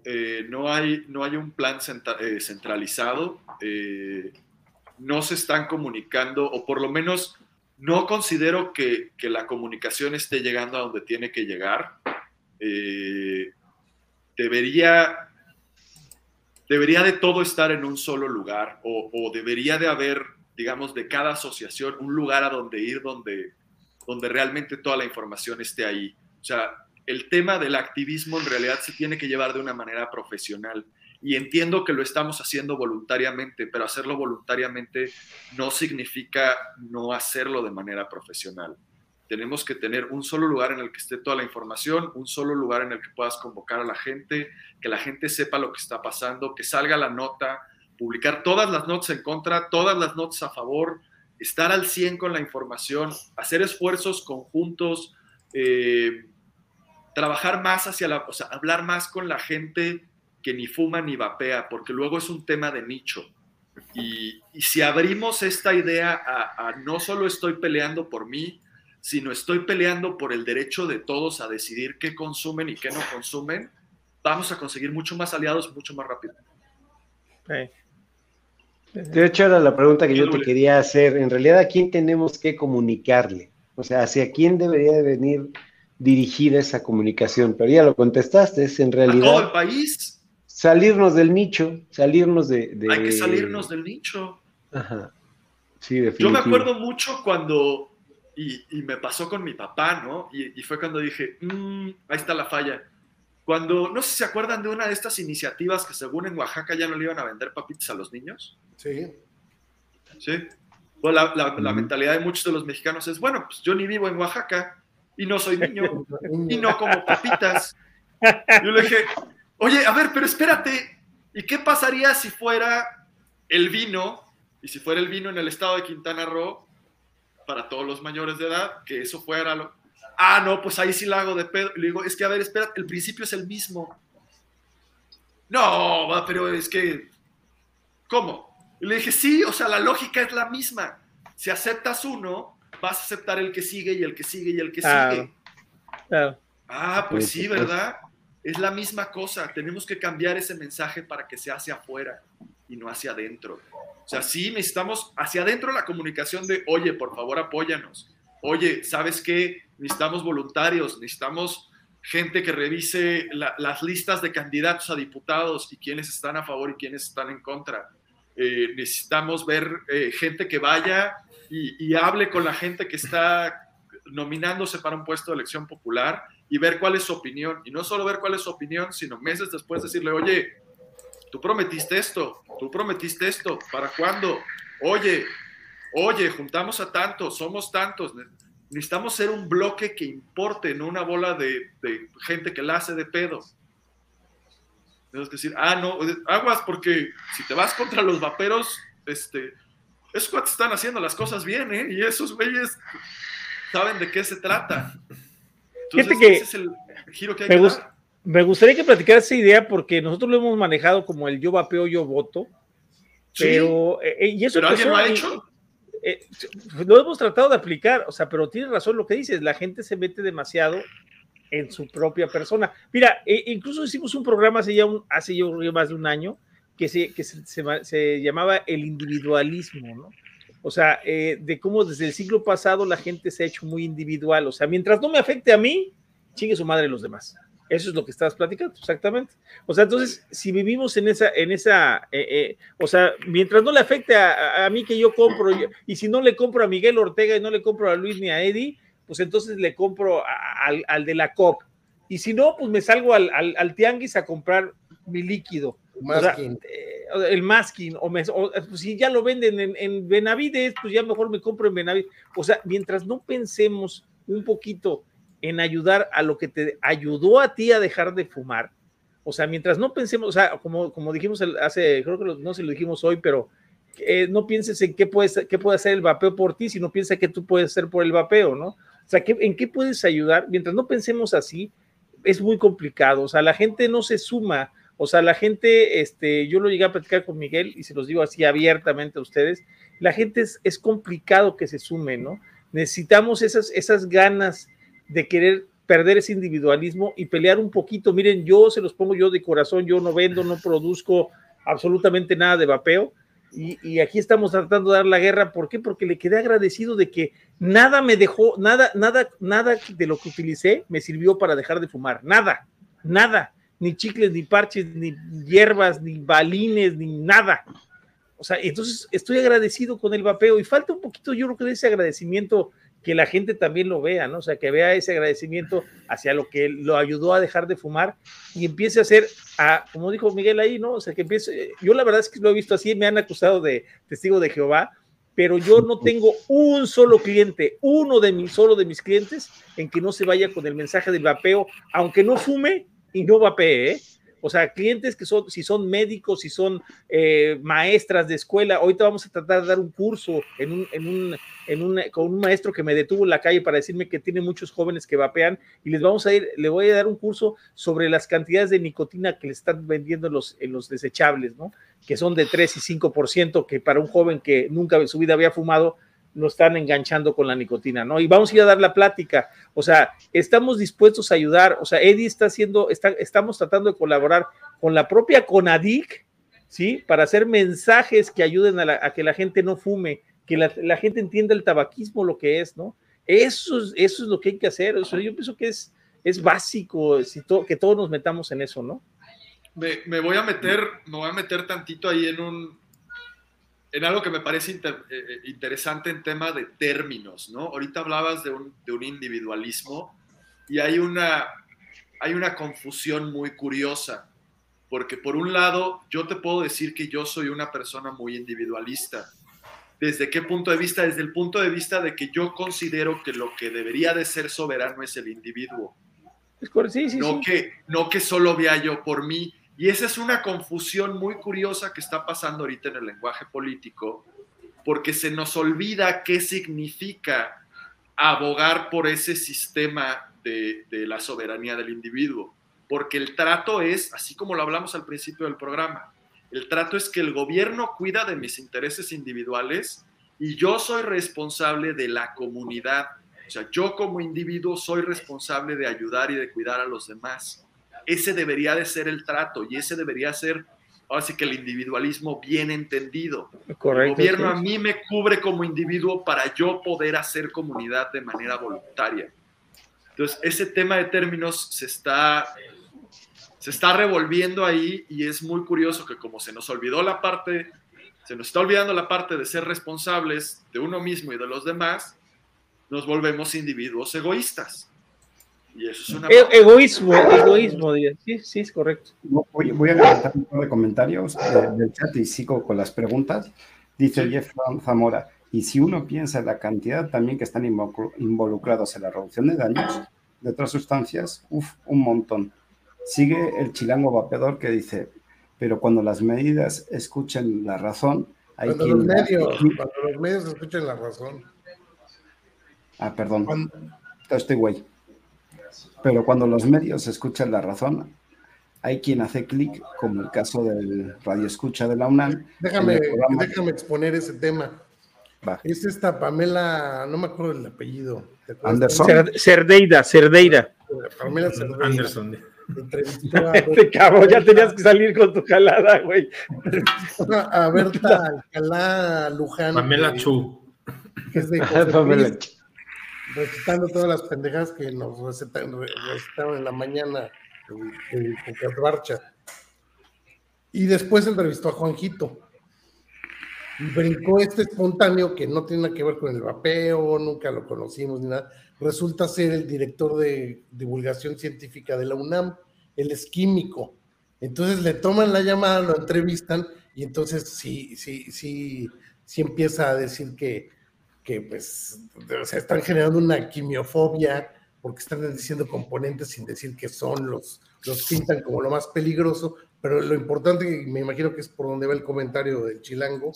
Speaker 3: eh, no, hay, no hay un plan centra- eh, centralizado, eh, no se están comunicando, o por lo menos no considero que, que la comunicación esté llegando a donde tiene que llegar. Eh, debería, debería de todo estar en un solo lugar, o, o debería de haber, digamos, de cada asociación un lugar a donde ir donde, donde realmente toda la información esté ahí. O sea, el tema del activismo en realidad se tiene que llevar de una manera profesional. Y entiendo que lo estamos haciendo voluntariamente, pero hacerlo voluntariamente no significa no hacerlo de manera profesional. Tenemos que tener un solo lugar en el que esté toda la información, un solo lugar en el que puedas convocar a la gente, que la gente sepa lo que está pasando, que salga la nota, publicar todas las notas en contra, todas las notas a favor, estar al 100 con la información, hacer esfuerzos conjuntos, eh, trabajar más hacia la, o sea, hablar más con la gente que ni fuma ni vapea, porque luego es un tema de nicho. Y, y si abrimos esta idea a, a no solo estoy peleando por mí, sino estoy peleando por el derecho de todos a decidir qué consumen y qué no consumen, vamos a conseguir mucho más aliados mucho más rápido.
Speaker 7: De hecho, era la pregunta que yo te quería hacer. En realidad, ¿a quién tenemos que comunicarle? O sea, ¿hacia quién debería de venir dirigida esa comunicación? Pero ya lo contestaste, es en
Speaker 3: A todo el
Speaker 7: realidad
Speaker 3: país
Speaker 7: salirnos del nicho, salirnos de... de-
Speaker 3: hay que salirnos del nicho.
Speaker 7: Ajá. Sí,
Speaker 3: Yo me acuerdo mucho cuando, y, y me pasó con mi papá, ¿no? Y, y fue cuando dije, "Mm, ahí está la falla. Cuando, no sé si se acuerdan de una de estas iniciativas que según en Oaxaca ya no le iban a vender papitas a los niños.
Speaker 5: Sí.
Speaker 3: ¿Sí? Pues la, la- la mentalidad de muchos de los mexicanos es, bueno, pues yo ni vivo en Oaxaca y no soy niño y no como papitas. Yo le dije, oye, a ver, pero espérate, ¿y qué pasaría si fuera el vino, y si fuera el vino en el estado de Quintana Roo, para todos los mayores de edad, que eso fuera lo... Ah, no, pues ahí sí la hago de pedo. Y le digo, es que, a ver, espera, el principio es el mismo. No, va, pero es que... ¿Cómo? Y le dije, sí, o sea, la lógica es la misma. Si aceptas uno, vas a aceptar el que sigue y el que sigue y el que sigue.
Speaker 6: Claro.
Speaker 3: Ah, pues
Speaker 6: Sí, supuesto.
Speaker 3: ¿verdad? Es la misma cosa. Tenemos que cambiar ese mensaje para que sea hacia afuera y no hacia adentro. O sea, sí necesitamos hacia adentro la comunicación de, oye, por favor, apóyanos. Oye, ¿sabes qué? Necesitamos voluntarios, necesitamos gente que revise la- las listas de candidatos a diputados y quiénes están a favor y quiénes están en contra. Eh, necesitamos ver eh, gente que vaya y hable con la gente que está nominándose para un puesto de elección popular y ver cuál es su opinión. Y no solo ver cuál es su opinión, sino meses después decirle, oye, tú prometiste esto, tú prometiste esto, ¿para cuándo? Oye, oye, juntamos a tantos, somos tantos. Ne- Necesitamos ser un bloque que importe, no una bola de, gente que la hace de pedo. Tenemos que decir, ah, no, aguas, porque si te vas contra los vaperos, este, esos cuates están haciendo las cosas bien, ¿eh? Y esos güeyes saben de qué se trata. Entonces,
Speaker 6: Fíjate que
Speaker 3: ese es el giro que hay
Speaker 6: Me,
Speaker 3: que dar.
Speaker 6: me gustaría que platicaras esa idea porque nosotros lo hemos manejado como el yo vapeo, yo voto.
Speaker 3: Sí,
Speaker 6: Pero, eh, eh, y eso
Speaker 3: ¿Pero alguien lo ha hecho?
Speaker 6: eh, lo hemos tratado de aplicar, o sea, pero tienes razón lo que dices, la gente se mete demasiado en su propia persona. Mira, e- incluso hicimos un programa hace ya, un- hace más de un año que se, que se, se llamaba el individualismo, ¿no? O sea, eh, de cómo desde el siglo pasado la gente se ha hecho muy individual. O sea, mientras no me afecte a mí, chingue su madre los demás. Eso es lo que estabas platicando, exactamente. O sea, entonces, si vivimos en esa, en esa, eh, eh, o sea, mientras no le afecte a, a- mí que yo compro, y si no le compro a Miguel Ortega y no le compro a Luis ni a Eddie, pues entonces le compro al, al de la COP. Y si no, pues me salgo al, al, al tianguis a comprar mi líquido. O sea,
Speaker 5: Masking.
Speaker 6: eh, el masking, o, me- o, pues, si ya lo venden en, en Benavides, pues ya mejor me compro en Benavides. O sea, mientras no pensemos un poquito en ayudar a lo que te ayudó a ti a dejar de fumar, o sea, mientras no pensemos, o sea, como, como dijimos hace, creo que lo- no se lo dijimos hoy, pero eh, no pienses en qué, puedes, qué puede hacer el vapeo por ti, sino piensa qué tú puedes hacer por el vapeo, ¿no? O sea, ¿qué- ¿en qué puedes ayudar? Mientras no pensemos así, es muy complicado, o sea, la gente no se suma, o sea, la gente, este, yo lo llegué a platicar con Miguel y se los digo así abiertamente a ustedes, la gente es, es complicado que se sume, ¿no? Necesitamos esas, esas ganas de querer perder ese individualismo y pelear un poquito. Miren, yo se los pongo yo de corazón, yo no vendo, no produzco absolutamente nada de vapeo. Y, y aquí estamos tratando de dar la guerra. ¿Por qué? Porque le quedé agradecido de que nada me dejó, nada, nada, nada de lo que utilicé me sirvió para dejar de fumar. Nada, nada. Ni chicles, ni parches, ni hierbas, ni balines, ni nada. O sea, entonces estoy agradecido con el vapeo y falta un poquito, yo creo que de ese agradecimiento que la gente también lo vea, ¿no? O sea, que vea ese agradecimiento hacia lo que lo ayudó a dejar de fumar y empiece a hacer, a, como dijo Miguel ahí, ¿no? O sea, que empiece, yo la verdad es que lo he visto así, me han acusado de testigo de Jehová, pero yo no tengo un solo cliente, uno de mis, solo de mis clientes, en que no se vaya con el mensaje del vapeo, aunque no fume y no vapee, ¿eh? O sea, clientes que son, si son médicos, si son eh, maestras de escuela, ahorita vamos a tratar de dar un curso en un, en un, en con un maestro que me detuvo en la calle para decirme que tiene muchos jóvenes que vapean y les vamos a ir, le voy a dar un curso sobre las cantidades de nicotina que le están vendiendo en los, en los desechables, ¿no? Que son de 3 y 5%, que para un joven que nunca en su vida había fumado, lo están enganchando con la nicotina, ¿no? Y vamos a ir a dar la plática, o sea, estamos dispuestos a ayudar, o sea, Eddie está haciendo, está, estamos tratando de colaborar con la propia CONADIC, ¿sí? Para hacer mensajes que ayuden a, que la gente no fume, que la, gente entienda el tabaquismo, lo que es, ¿no? Eso es, eso es lo que hay que hacer, yo pienso que es, es básico si to- que todos nos metamos en eso, ¿no?
Speaker 3: Me, me voy a meter, me voy a meter tantito ahí en un en algo que me parece inter- eh, eh, interesante en tema de términos, ¿no? Ahorita hablabas de un, de un individualismo y hay una, hay una confusión muy curiosa, porque por un lado yo te puedo decir que yo soy una persona muy individualista. ¿Desde qué punto de vista? Desde el punto de vista de que yo considero que lo que debería de ser soberano es el individuo
Speaker 6: sí, sí,
Speaker 3: no,
Speaker 6: sí.
Speaker 3: Que, no que solo vea yo por mí. Y esa es una confusión muy curiosa que está pasando ahorita en el lenguaje político, porque se nos olvida qué significa abogar por ese sistema de, la soberanía del individuo. Porque el trato es, así como lo hablamos al principio del programa, el trato es que el gobierno cuida de mis intereses individuales y yo soy responsable de la comunidad. O sea, yo como individuo soy responsable de ayudar y de cuidar a los demás. Ese debería de ser el trato y ese debería ser, ahora sí que el individualismo bien entendido.
Speaker 6: Correcto,
Speaker 3: El gobierno
Speaker 6: sí.
Speaker 3: a mí me cubre como individuo para yo poder hacer comunidad de manera voluntaria. Entonces, ese tema de términos se está, se está revolviendo ahí y es muy curioso que como se nos olvidó la parte, se nos está olvidando la parte de ser responsables de uno mismo y de los demás, nos volvemos individuos egoístas. Y eso es una...
Speaker 6: E- egoísmo, egoísmo, sí, sí, es correcto.
Speaker 1: Voy, voy a levantar un par de comentarios eh, del chat y sigo con las preguntas. Dice Jeff Zamora, y si uno piensa en la cantidad también que están involucr- involucrados en la reducción de daños de otras sustancias, uff, un montón. Sigue el chilango vapeador que dice, pero cuando las medidas escuchen la razón, hay
Speaker 5: Cuando
Speaker 1: quien...
Speaker 5: los medios, cuando los medios escuchen la razón.
Speaker 1: Ah, perdón. Estoy güey. Pero cuando los medios escuchan la razón, hay quien hace clic, como el caso del radio escucha de la UNAM.
Speaker 5: Déjame,
Speaker 1: programa-
Speaker 5: déjame exponer ese tema.
Speaker 1: Va.
Speaker 5: Es esta Pamela, no me acuerdo el apellido.
Speaker 1: Anderson.
Speaker 6: Cer- Cerdeira, Cerdeira.
Speaker 5: Pamela Cerdeira
Speaker 4: Anderson.
Speaker 5: a,
Speaker 6: Este cabrón, ya tenías que salir con tu jalada, güey.
Speaker 5: a Berta Alcalá Luján.
Speaker 4: Pamela Chu.
Speaker 5: que es de
Speaker 7: Pamela
Speaker 5: José recitando todas las pendejas que nos recetan- re- recitaron en la mañana en, Catbarcha. Y después entrevistó a Juanjito. Y brincó este espontáneo que no tiene nada que ver con el vapeo, nunca lo conocimos ni nada. Resulta ser el director de divulgación científica de la UNAM. Él es químico. Entonces le toman la llamada, lo entrevistan y entonces sí, sí, sí, sí empieza a decir que, que pues, o sea, están generando una quimiofobia porque están diciendo componentes sin decir que son, los, los pintan como lo más peligroso, pero lo importante, y me imagino que es por donde va el comentario del chilango,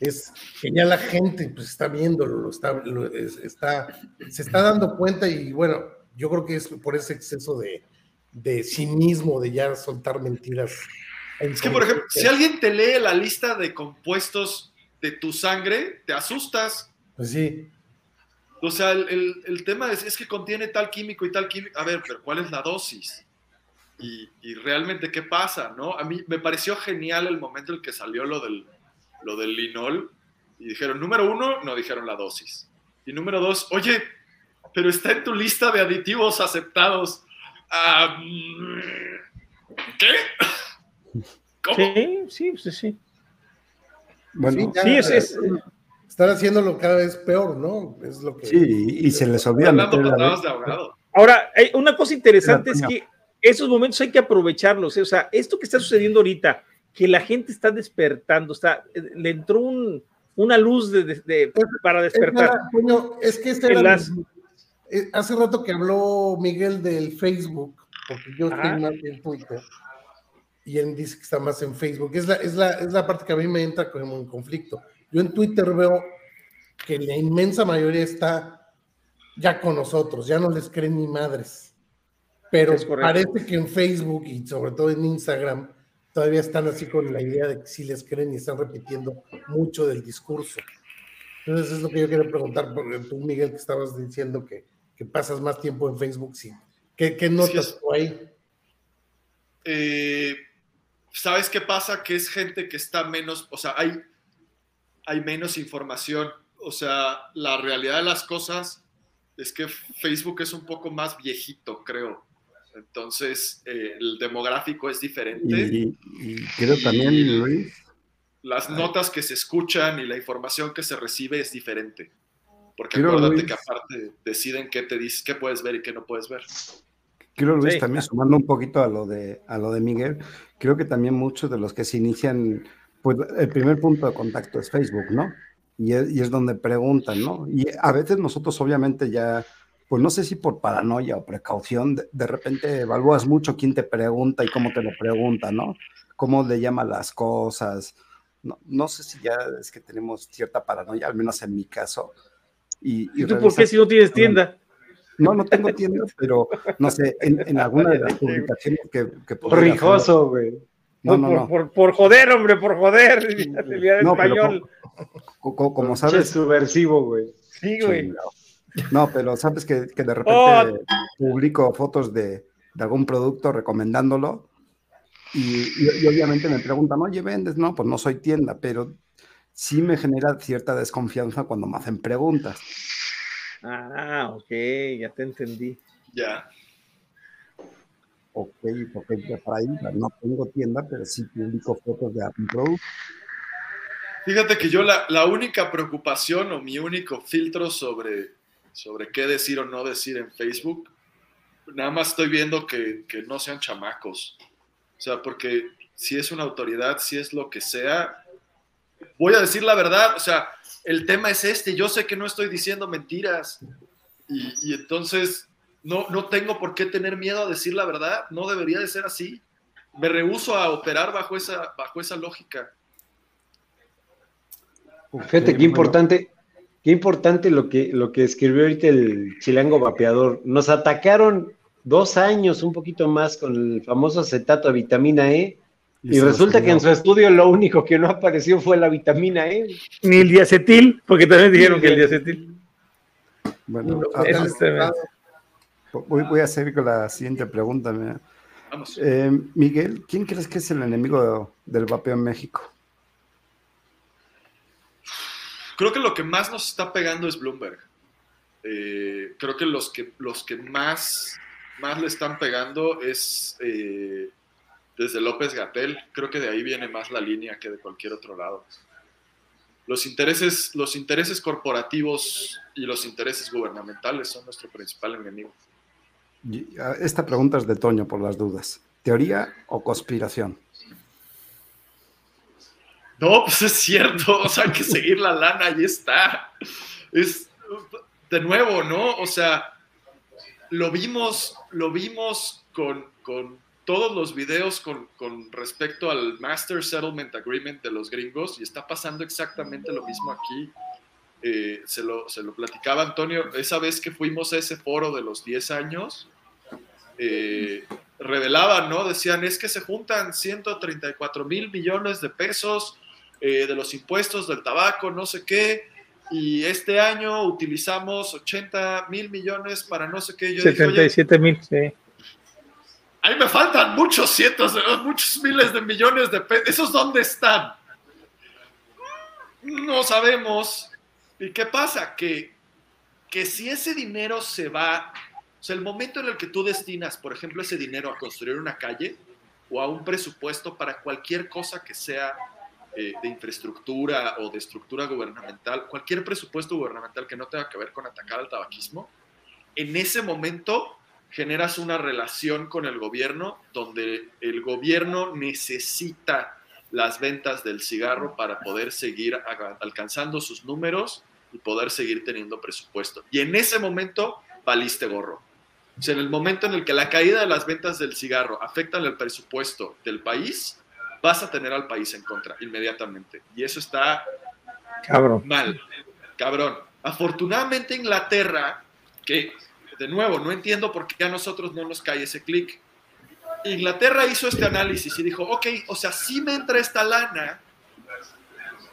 Speaker 5: es que ya la gente pues, está viéndolo, lo está, lo- es- está, se está dando cuenta y bueno, yo creo que es por ese exceso de, de cinismo, de ya soltar mentiras.
Speaker 3: Es que, por ejemplo, si alguien te lee la lista de compuestos de tu sangre, te asustas.
Speaker 5: Pues sí.
Speaker 3: O sea, el, el- el tema es, es que contiene tal químico y tal químico. A ver, pero ¿cuál es la dosis? Y, y realmente qué pasa, ¿no? A mí me pareció genial el momento en el que salió lo del, lo del linol y dijeron, número uno, no dijeron la dosis. Y número dos, oye, pero está en tu lista de aditivos aceptados. Ah, mm, ¿Qué? ¿Cómo?
Speaker 6: Sí, sí, sí, sí.
Speaker 1: Bueno,
Speaker 5: ya,
Speaker 6: Sí, es- es-
Speaker 5: están haciéndolo cada vez peor, ¿no? Es lo que.
Speaker 1: Sí, y se les olvida meter la.
Speaker 6: Ahora, hay una cosa interesante es que esos momentos hay que aprovecharlos. ¿eh? O sea, esto que está sucediendo ahorita, que la gente está despertando, está, le entró un- una luz de- de- de- para despertar.
Speaker 5: Era, coño, es que este era
Speaker 6: las-
Speaker 5: mi- eh, hace rato que habló Miguel del Facebook, porque yo estoy
Speaker 6: Ajá.
Speaker 5: más en Twitter, y él dice que está más en Facebook. Es la, es la, es la parte que a mí me entra como en conflicto. Yo en Twitter veo que la inmensa mayoría está ya con nosotros, ya no les creen ni madres. Pero parece que en Facebook y sobre todo en Instagram todavía están así con la idea de que sí les creen y están repitiendo mucho del discurso. Entonces es lo que yo quería preguntar, porque tú, Miguel, que estabas diciendo que, que pasas más tiempo en Facebook, sí. ¿Qué, qué notas tú ahí?
Speaker 3: eh, ¿sabes qué pasa? Que es gente que está menos, o sea, hay, hay menos información. O sea, la realidad de las cosas es que Facebook es un poco más viejito, creo. Entonces, eh, el demográfico es diferente.
Speaker 1: Y, y creo también, Luis,
Speaker 3: Las notas que se escuchan y la información que se recibe es diferente. Porque
Speaker 1: Creo,
Speaker 3: acuérdate
Speaker 1: Luis.
Speaker 3: que aparte deciden qué te dices, qué puedes ver y qué no puedes ver.
Speaker 1: Creo, Luis,
Speaker 6: Sí.
Speaker 1: también sumando un poquito a lo de a lo de Miguel, creo que también muchos de los que se inician, pues el primer punto de contacto es Facebook, ¿no? Y es, y es donde preguntan, ¿no? Y a veces nosotros obviamente ya, pues no sé si por paranoia o precaución, de, de repente evalúas mucho quién te pregunta y cómo te lo pregunta, ¿no? Cómo le llama las cosas. No, no sé si ya es que tenemos cierta paranoia, al menos en mi caso. Y,
Speaker 6: ¿Y tú por qué si no tienes tienda?
Speaker 1: No, no tengo tienda, pero no sé, en, en alguna de las publicaciones que, que
Speaker 7: Rijoso, güey.
Speaker 1: No, no,
Speaker 6: por,
Speaker 1: no.
Speaker 6: Por, por joder, hombre, por joder.
Speaker 1: No, pero
Speaker 6: español.
Speaker 1: Co- co- Como
Speaker 7: Es
Speaker 1: sabes.
Speaker 7: subversivo, güey.
Speaker 6: Sí, güey.
Speaker 1: No, pero sabes que, que de repente
Speaker 6: Oh.
Speaker 1: publico fotos de, de algún producto recomendándolo y, y- y obviamente me preguntan, oye, ¿vendes? No, pues no soy tienda, pero sí me genera cierta desconfianza cuando me hacen preguntas.
Speaker 6: Ah, ok, ya te entendí.
Speaker 3: Ya.
Speaker 1: Ok, ya para ahí no tengo tienda, pero sí publico fotos de algún producto.
Speaker 3: Fíjate que yo la, la única preocupación o mi único filtro sobre, sobre qué decir o no decir en Facebook, nada más estoy viendo que, que no sean chamacos. O sea, porque si es una autoridad, si es lo que sea, voy a decir la verdad. O sea, el tema es este, yo sé que no estoy diciendo mentiras. Y entonces no, no tengo por qué tener miedo a decir la verdad, no debería de ser así. Me rehuso a operar bajo esa, bajo esa lógica.
Speaker 7: Fíjate qué importante, qué importante lo que, lo que escribió ahorita el chilango vapeador. Nos atacaron dos años, un poquito más, con el famoso acetato de vitamina E.
Speaker 1: Y
Speaker 7: resulta que en su estudio lo único que no apareció fue la vitamina E.
Speaker 6: Ni el diacetil, porque también dijeron que el diacetil.
Speaker 1: Bueno,
Speaker 5: hoteles
Speaker 6: es
Speaker 5: cerrados.
Speaker 1: Voy, voy a seguir con la siguiente pregunta. mira.
Speaker 3: Vamos.
Speaker 1: Eh, Miguel, ¿quién crees que es el enemigo del vapeo en México?
Speaker 3: Creo que lo que más nos está pegando es Bloomberg. Eh, creo que los que, los que más, más le están pegando es eh, desde López Gatel. Creo que de ahí viene más la línea que de cualquier otro lado. Los intereses, los intereses corporativos y los intereses gubernamentales son nuestro principal enemigo.
Speaker 1: Esta pregunta es de Toño por las dudas. ¿Teoría o conspiración?
Speaker 3: No, pues es cierto, o sea, hay que seguir la lana, ahí está. Es, de nuevo, ¿no? O sea, lo vimos, lo vimos con, con todos los videos con, con respecto al Master Settlement Agreement de los gringos y está pasando exactamente lo mismo aquí. Eh, se, lo, se lo platicaba Antonio, esa vez que fuimos a ese foro de los 10 años, eh, revelaban, ¿no? Decían, es que se juntan 134 mil millones de pesos eh, de los impuestos del tabaco, no sé qué, y este año utilizamos 80 mil millones para no sé qué. Yo dije, oye,
Speaker 6: 77 mil, sí.
Speaker 3: ahí me faltan muchos cientos, muchos miles de millones de pesos. ¿Esos dónde están? No sabemos. ¿Y qué pasa? Que, que si ese dinero se va, o sea, el momento en el que tú destinas, por ejemplo, ese dinero a construir una calle o a un presupuesto para cualquier cosa que sea eh, de infraestructura o de estructura gubernamental, cualquier presupuesto gubernamental que no tenga que ver con atacar al tabaquismo, en ese momento generas una relación con el gobierno donde el gobierno necesita las ventas del cigarro para poder seguir alcanzando sus números y poder seguir teniendo presupuesto. Y en ese momento valiste gorro. O sea, en el momento en el que la caída de las ventas del cigarro afectan el presupuesto del país, vas a tener al país en contra inmediatamente. Y eso está
Speaker 6: Cabrón.
Speaker 3: mal, cabrón. Afortunadamente Inglaterra, que de nuevo no entiendo por qué a nosotros no nos cae ese clic. Inglaterra hizo este análisis y dijo, ok, o sea, sí me entra esta lana,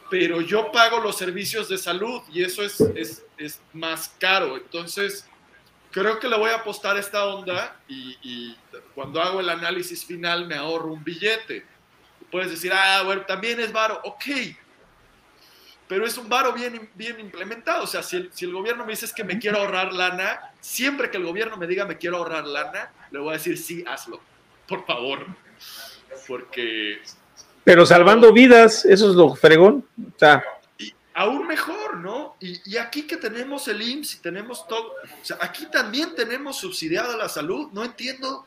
Speaker 3: pero yo pago los servicios de salud y eso es, es, es más caro. Entonces, creo que le voy a apostar esta onda y, y cuando hago el análisis final me ahorro un billete. Puedes decir, ah, bueno, también es varo, ok, pero es un varo bien, bien implementado. O sea, si el, si el gobierno me dice es que me quiero ahorrar lana, siempre que el gobierno me diga me quiero ahorrar lana, le voy a decir sí, hazlo, por favor. Porque
Speaker 6: Pero salvando vidas, eso es lo fregón. O sea,
Speaker 3: aún mejor, ¿no? Y, y aquí que tenemos el IMSS y tenemos todo, o sea, aquí también tenemos subsidiada la salud. No entiendo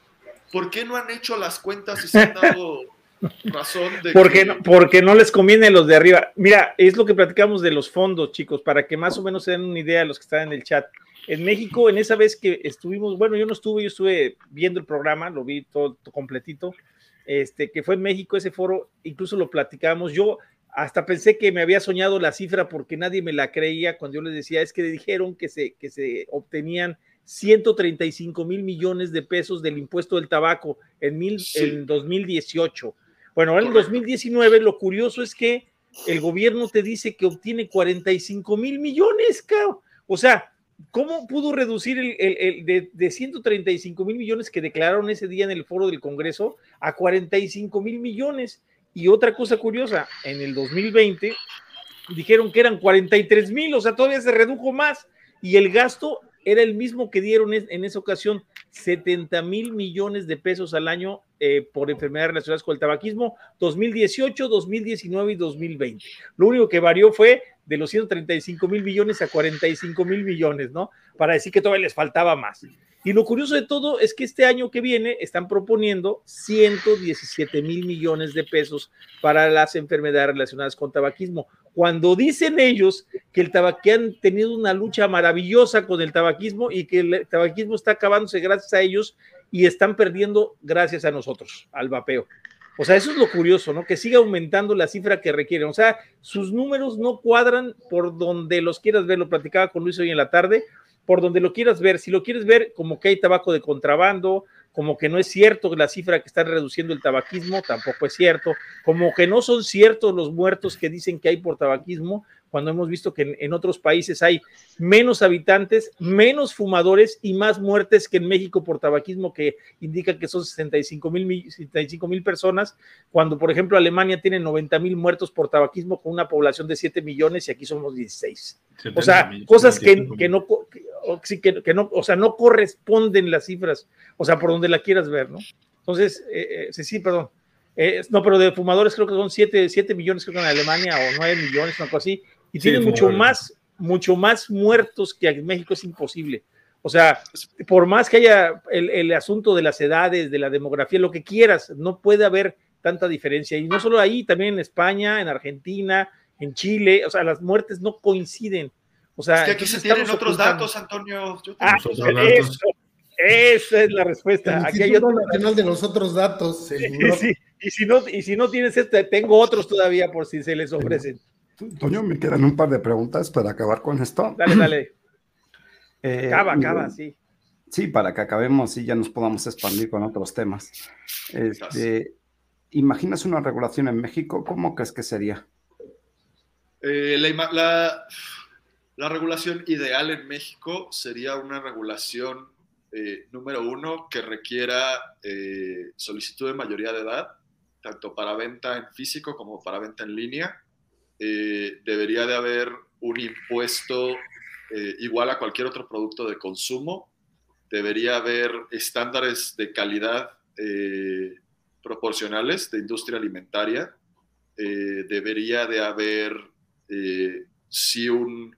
Speaker 3: por qué no han hecho las cuentas y se han dado razón de
Speaker 6: porque
Speaker 3: que...
Speaker 6: no, porque no les conviene a los de arriba. Mira, es lo que platicamos de los fondos, chicos, para que más o menos se den una idea a los que están en el chat. En México, en esa vez que estuvimos, bueno, yo no estuve, yo estuve viendo el programa, lo vi todo, todo completito, este, que fue en México ese foro, incluso lo platicamos. Yo hasta pensé que me había soñado la cifra porque nadie me la creía cuando yo les decía, es que dijeron que se, que se obtenían 135 mil millones de pesos del impuesto del tabaco en, mil, en 2018. Bueno, ahora en 2019 lo curioso es que el gobierno te dice que obtiene 45 mil millones, cabrón. O sea, ¿cómo pudo reducir el, el- el de, de 135 mil millones que declararon ese día en el foro del Congreso a 45 mil millones? Y otra cosa curiosa, en el 2020 dijeron que eran 43 mil, o sea, todavía se redujo más. Y el gasto era el mismo que dieron en esa ocasión, 70 mil millones de pesos al año eh, por enfermedades relacionadas con el tabaquismo, 2018, 2019 y 2020. Lo único que varió fue de los 135 mil millones a 45 mil millones, ¿no? Para decir que todavía les faltaba más. Y lo curioso de todo es que este año que viene están proponiendo 117 mil millones de pesos para las enfermedades relacionadas con tabaquismo. Cuando dicen ellos que el que han tenido una lucha maravillosa con el tabaquismo y que el tabaquismo está acabándose gracias a ellos y están perdiendo gracias a nosotros, al vapeo. O sea, eso es lo curioso, ¿no? Que siga aumentando la cifra que requieren. O sea, sus números no cuadran por donde los quieras ver. Lo platicaba con Luis hoy en la tarde, por donde lo quieras ver. Si lo quieres ver como que hay tabaco de contrabando, como que no es cierto la cifra que están reduciendo el tabaquismo, tampoco es cierto. Como que no son ciertos los muertos que dicen que hay por tabaquismo, cuando hemos visto que en, en otros países hay menos habitantes, menos fumadores y más muertes que en México por tabaquismo, que indica que son 65 mil 65 mil personas, cuando por ejemplo Alemania tiene 90 mil muertos por tabaquismo con una población de 7 millones y aquí somos 16. O sea, cosas que, que no, que, que- no, o sea, no corresponden las cifras, o sea, por donde la quieras ver, ¿no? Entonces, eh, eh, sí, sí, perdón. Eh, no, pero de fumadores creo que son 7, 7 millones creo que en Alemania o 9 millones, una cosa así, y
Speaker 4: Sí,
Speaker 6: tienen mucho más, mucho más muertos que en México es imposible. O sea, por más que haya el, el asunto de las edades, de la demografía, lo que quieras, no puede haber tanta diferencia. Y no solo ahí, también en España, en Argentina, en Chile, o sea, las muertes no coinciden. O sea,
Speaker 3: Es que aquí se tienen otros
Speaker 6: ocultando.
Speaker 3: datos, Antonio. Yo
Speaker 6: Ah,
Speaker 3: tengo
Speaker 6: eso, esa es la respuesta.
Speaker 5: El
Speaker 6: Aquí hay otro-
Speaker 5: Nacional de los Otros Datos.
Speaker 6: Sí, sí. Y si no, y si no tienes este, tengo otros todavía por si se les ofrecen.
Speaker 1: Toño, me quedan un par de preguntas para acabar con esto.
Speaker 6: Dale, dale.
Speaker 1: Eh,
Speaker 6: Acaba, acaba, sí.
Speaker 1: Sí, para que acabemos y ya nos podamos expandir con otros temas. Este, ¿Imaginas una regulación en México? ¿Cómo crees que sería?
Speaker 3: Eh, la, ima- la- la regulación ideal en México sería una regulación, eh, número uno, que requiera eh, solicitud de mayoría de edad, tanto para venta en físico como para venta en línea. Eh, debería de haber un impuesto eh, igual a cualquier otro producto de consumo. Debería haber estándares de calidad eh, proporcionales de industria alimentaria. Debería de haber sí un...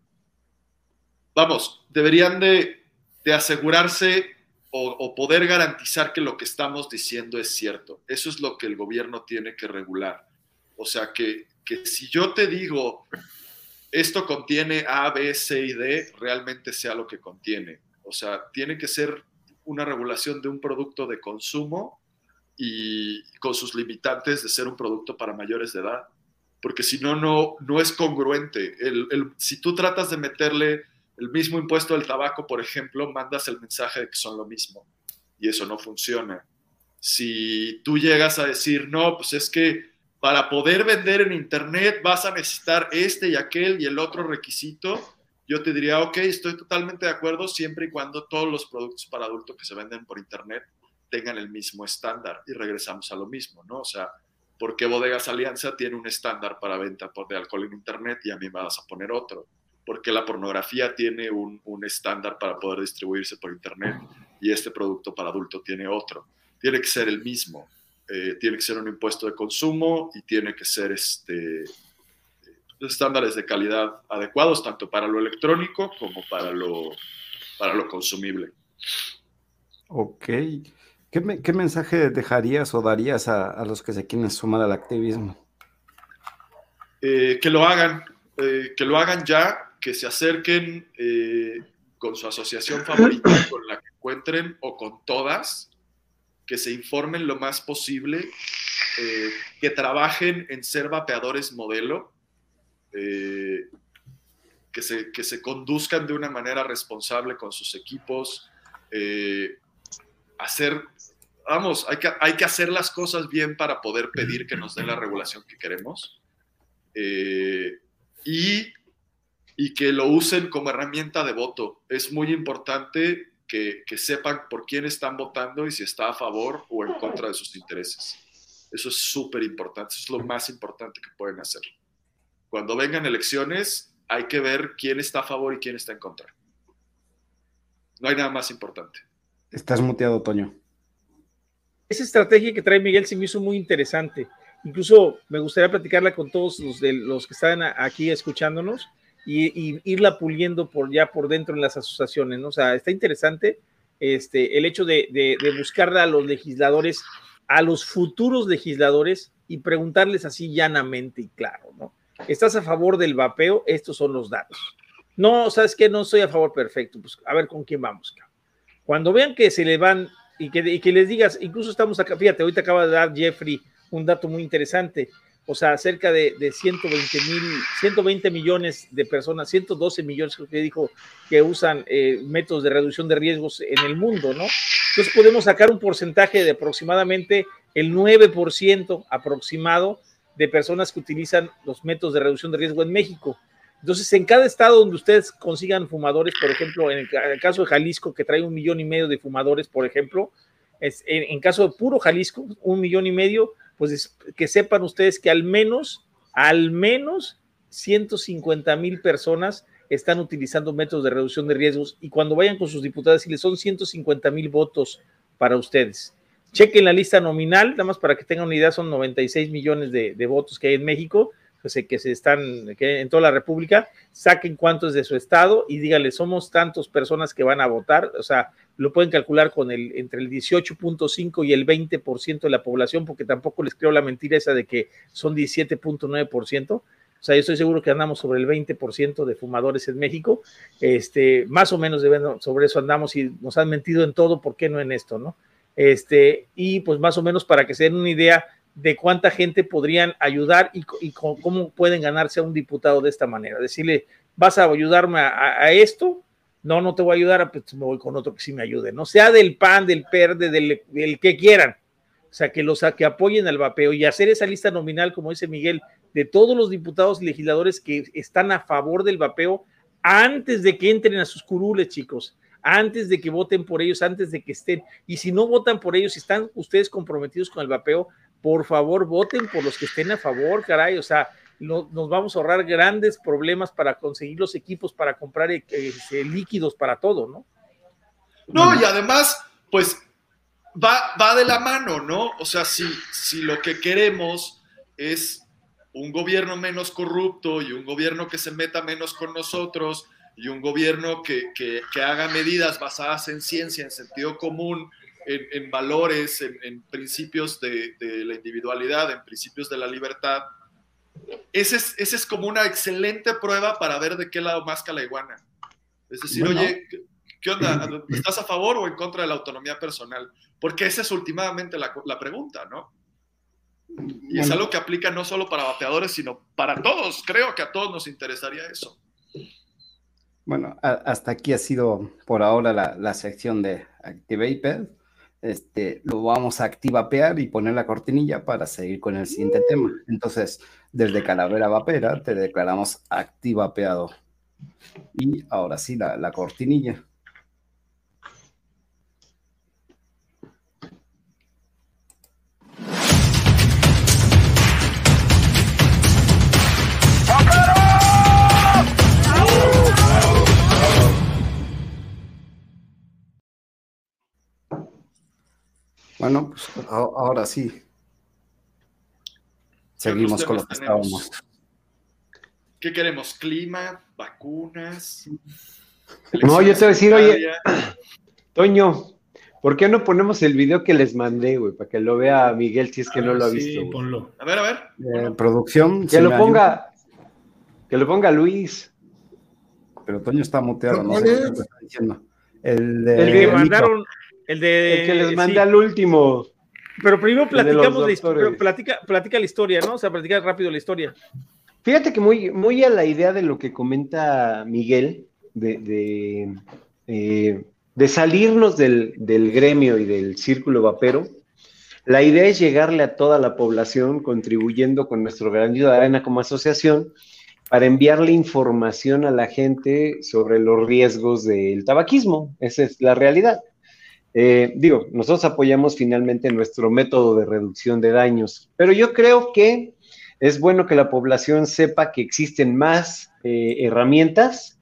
Speaker 3: Vamos, deberían de, de asegurarse o poder garantizar que lo que estamos diciendo es cierto. Eso es lo que el gobierno tiene que regular. O sea, que, que si yo te digo, esto contiene A, B, C y D, realmente sea lo que contiene. O sea, tiene que ser una regulación de un producto de consumo y con sus limitantes de ser un producto para mayores de edad porque si no, no, no es congruente. El, el- si tú tratas de meterle el mismo impuesto del tabaco, por ejemplo, mandas el mensaje de que son lo mismo y eso no funciona. Si tú llegas a decir, no, pues es que para poder vender en Internet vas a necesitar este y aquel y el otro requisito, yo te diría, ok, estoy totalmente de acuerdo siempre y cuando todos los productos para adultos que se venden por Internet tengan el mismo estándar y regresamos a lo mismo, ¿no? O sea, ¿por qué Bodegas Alianza tiene un estándar para venta por- de alcohol en Internet y a mí me vas a poner otro? Porque la pornografía tiene un, un estándar para poder distribuirse por Internet y este producto para adulto tiene otro. Tiene que ser el mismo. Eh, tiene que ser un impuesto de consumo y tiene que ser este, estándares de calidad adecuados tanto para lo electrónico como para lo, para lo consumible.
Speaker 1: Ok. ¿Qué, me- qué mensaje dejarías o darías a, a los que se quieren sumar al activismo?
Speaker 3: Eh, que lo hagan, eh, que lo hagan ya, que se acerquen eh, con su asociación favorita, con la que encuentren o con todas, que se informen lo más posible, eh, que trabajen en ser vapeadores modelo, eh, que, se, que se conduzcan de una manera responsable con sus equipos, eh, hacer, vamos, hay que, hay que hacer las cosas bien para poder pedir que nos den la regulación que queremos y, y que lo usen como herramienta de voto. Es muy importante que, que sepan por quién están votando y si está a favor o en contra de sus intereses. Eso es súper importante, eso es lo más importante que pueden hacer. Cuando vengan elecciones, hay que ver quién está a favor y quién está en contra. No hay nada más importante.
Speaker 1: Estás muteado, Toño.
Speaker 6: Esa estrategia que trae Miguel se me hizo muy interesante. Incluso me gustaría platicarla con todos los, de, los que están aquí escuchándonos y, irla puliendo por ya por dentro en las asociaciones. ¿no? O sea, está interesante este, el hecho de, de, buscarle a los legisladores, a los futuros legisladores y preguntarles así llanamente y claro, ¿no? ¿Estás a favor del vapeo? Estos son los datos. No, ¿sabes qué? No estoy a favor, perfecto. Pues a ver con quién vamos, cabrón. Cuando vean que se le van y que, y que les digas, incluso estamos acá, fíjate, ahorita acaba de dar Jeffrey un dato muy interesante, o sea, cerca de, de 120 mil, 120 millones de personas, 112 millones creo que dijo que usan eh, métodos de reducción de riesgos en el mundo, ¿no? Entonces podemos sacar un porcentaje de aproximadamente el 9% aproximado de personas que utilizan los métodos de reducción de riesgo en México. Entonces, en cada estado donde ustedes consigan fumadores, por ejemplo, en el, caso de Jalisco, que trae un millón y medio de fumadores, por ejemplo, es, en, en caso de puro Jalisco, un millón y medio, pues es- que sepan ustedes que al menos, al menos 150 mil personas están utilizando métodos de reducción de riesgos y cuando vayan con sus diputados, les son 150 mil votos para ustedes. Chequen la lista nominal, nada más para que tengan una idea, son 96 millones de votos que hay en México, que se, que se están que en toda la República, saquen cuánto es de su estado y díganle, somos tantas personas que van a votar, o sea, lo pueden calcular con el entre el 18.5 y el 20% de la población, porque tampoco les creo la mentira esa de que son 17.9%. O sea, yo estoy seguro que andamos sobre el 20% de fumadores en México. Este, más o menos deben- sobre eso andamos y nos han mentido en todo, ¿por qué no en esto, no? Este, y pues más o menos para que se den una idea de cuánta gente podrían ayudar y, cómo pueden ganarse a un diputado de esta manera. Decirle, vas a ayudarme a, esto, no, no te voy a ayudar, pues me voy con otro que sí me ayude, no sea del PAN, del PERDE, del, del que quieran. O sea, que los que apoyen al vapeo y hacer esa lista nominal, como dice Miguel, de todos los diputados y legisladores que están a favor del vapeo antes de que entren a sus curules, chicos, antes de que voten por ellos, antes de que estén. Y si no votan por ellos, si están ustedes comprometidos con el vapeo, por favor, voten por los que estén a favor, caray. O sea, no- nos vamos a ahorrar grandes problemas para conseguir los equipos, para comprar eh, eh, líquidos para todo, ¿no?
Speaker 3: No, y además, pues va, va de la mano, ¿no? O sea, si, si lo que queremos es un gobierno menos corrupto y un gobierno que se meta menos con nosotros y un gobierno que- que haga medidas basadas en ciencia, en sentido común, en, en valores, en, en principios de, de la individualidad, en principios de la libertad, esa es, ese es como una excelente prueba para ver de qué lado masca la iguana. Es decir,
Speaker 1: Bueno.
Speaker 3: oye, ¿qué- ¿qué onda? ¿Estás a favor o en contra de la autonomía personal? Porque esa es últimamente la, la pregunta, ¿no? Y es
Speaker 1: Bueno.
Speaker 3: algo que aplica no solo para vapeadores, sino para todos. Creo que a todos nos interesaría eso.
Speaker 1: Bueno, a- hasta aquí ha sido por ahora la, la sección de Activate. Este, lo vamos a activapear y poner la cortinilla para seguir con el siguiente tema. Entonces, desde Calavera Vapera te declaramos activapeado. Y ahora sí, la, la cortinilla. Bueno, pues ahora sí. Seguimos con lo que
Speaker 3: tenemos?
Speaker 1: estábamos.
Speaker 3: ¿Qué queremos? ¿Clima? ¿Vacunas?
Speaker 7: No, yo te voy a decir, oye, Toño, ¿por qué no ponemos el video que les mandé, güey? Para que lo vea Miguel si es que no lo ha
Speaker 4: Sí,
Speaker 7: visto.
Speaker 4: ponlo.
Speaker 3: A ver, a ver.
Speaker 1: Eh, producción.
Speaker 7: Que
Speaker 1: si
Speaker 7: lo ponga, que lo ponga Luis.
Speaker 1: Pero Toño está muteado, no sé
Speaker 5: ¿Cuál
Speaker 1: qué
Speaker 5: es?
Speaker 1: está diciendo. El de.
Speaker 7: El
Speaker 6: El que mandaron, el de.
Speaker 7: El que les mandé
Speaker 6: sí.
Speaker 7: al último.
Speaker 6: Pero primero platicamos la platica, platica la historia, ¿no? O sea, platica rápido la historia.
Speaker 7: Fíjate que muy, muy a la idea de lo que comenta Miguel, de, de, eh, de salirnos del, del gremio y del círculo vapero, la idea es llegarle a toda la población contribuyendo con nuestro granito de arena como asociación para enviarle información a la gente sobre los riesgos del tabaquismo. Esa es la realidad. Eh, digo, nosotros apoyamos finalmente nuestro método de reducción de daños, pero yo creo que es bueno que la población sepa que existen más eh, herramientas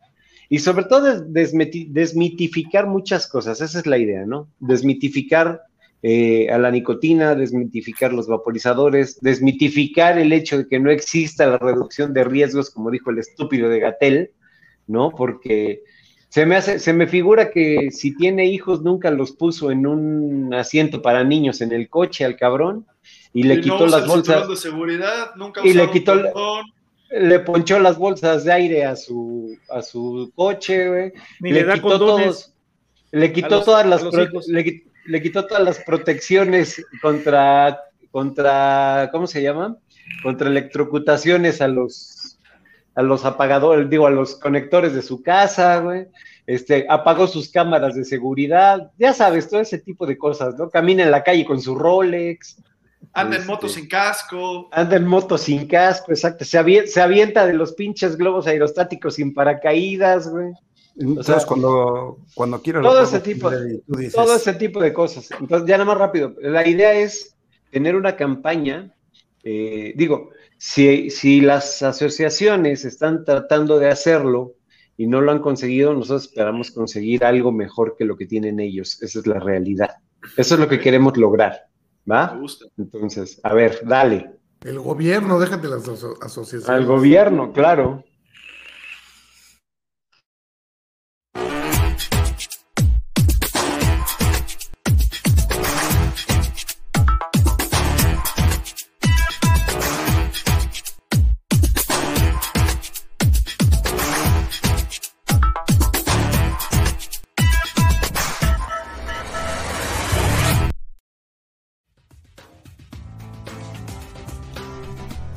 Speaker 7: y sobre todo des- desmiti- desmitificar muchas cosas. Esa es la idea, ¿no? Desmitificar eh, a la nicotina, desmitificar los vaporizadores, desmitificar el hecho de que no exista la reducción de riesgos, como dijo el estúpido de Gatel, ¿no? Porque se me hace, se me figura que si tiene hijos nunca los puso en un asiento para niños en el coche al cabrón y le
Speaker 3: Y
Speaker 7: quitó las bolsas,
Speaker 3: de seguridad, nunca
Speaker 7: Y le quitó la- le ponchó las bolsas de aire a su, a su coche, güey.
Speaker 6: Ni le da condones
Speaker 7: le quitó
Speaker 6: los-
Speaker 7: todas las pro- le, le quitó todas las protecciones contra, contra, ¿cómo se llama? Contra electrocutaciones a los, a los apagadores, digo, a los conectores de su casa, güey. Este, apagó sus cámaras de seguridad, ya sabes, todo ese tipo de cosas, ¿no? Camina en la calle con su Rolex,
Speaker 3: Anda en
Speaker 7: Este,
Speaker 3: moto sin casco.
Speaker 7: Anda en moto sin casco, exacto. Se avienta, se avienta de los pinches globos aerostáticos sin paracaídas, güey.
Speaker 1: Entonces,
Speaker 7: sea,
Speaker 1: cuando, cuando quiero
Speaker 7: todo ese tipo,
Speaker 1: dices,
Speaker 7: todo ese tipo de cosas. Entonces, ya nada más rápido. La idea es tener una campaña. eh, digo, si, si las asociaciones están tratando de hacerlo y no lo han conseguido, nosotros esperamos conseguir algo mejor que lo que tienen ellos. Esa es la realidad. Eso es lo que queremos lograr. ¿Va?
Speaker 3: Me gusta.
Speaker 7: Entonces, a ver, dale.
Speaker 5: El gobierno, déjate las aso- asociaciones.
Speaker 7: Al gobierno, claro.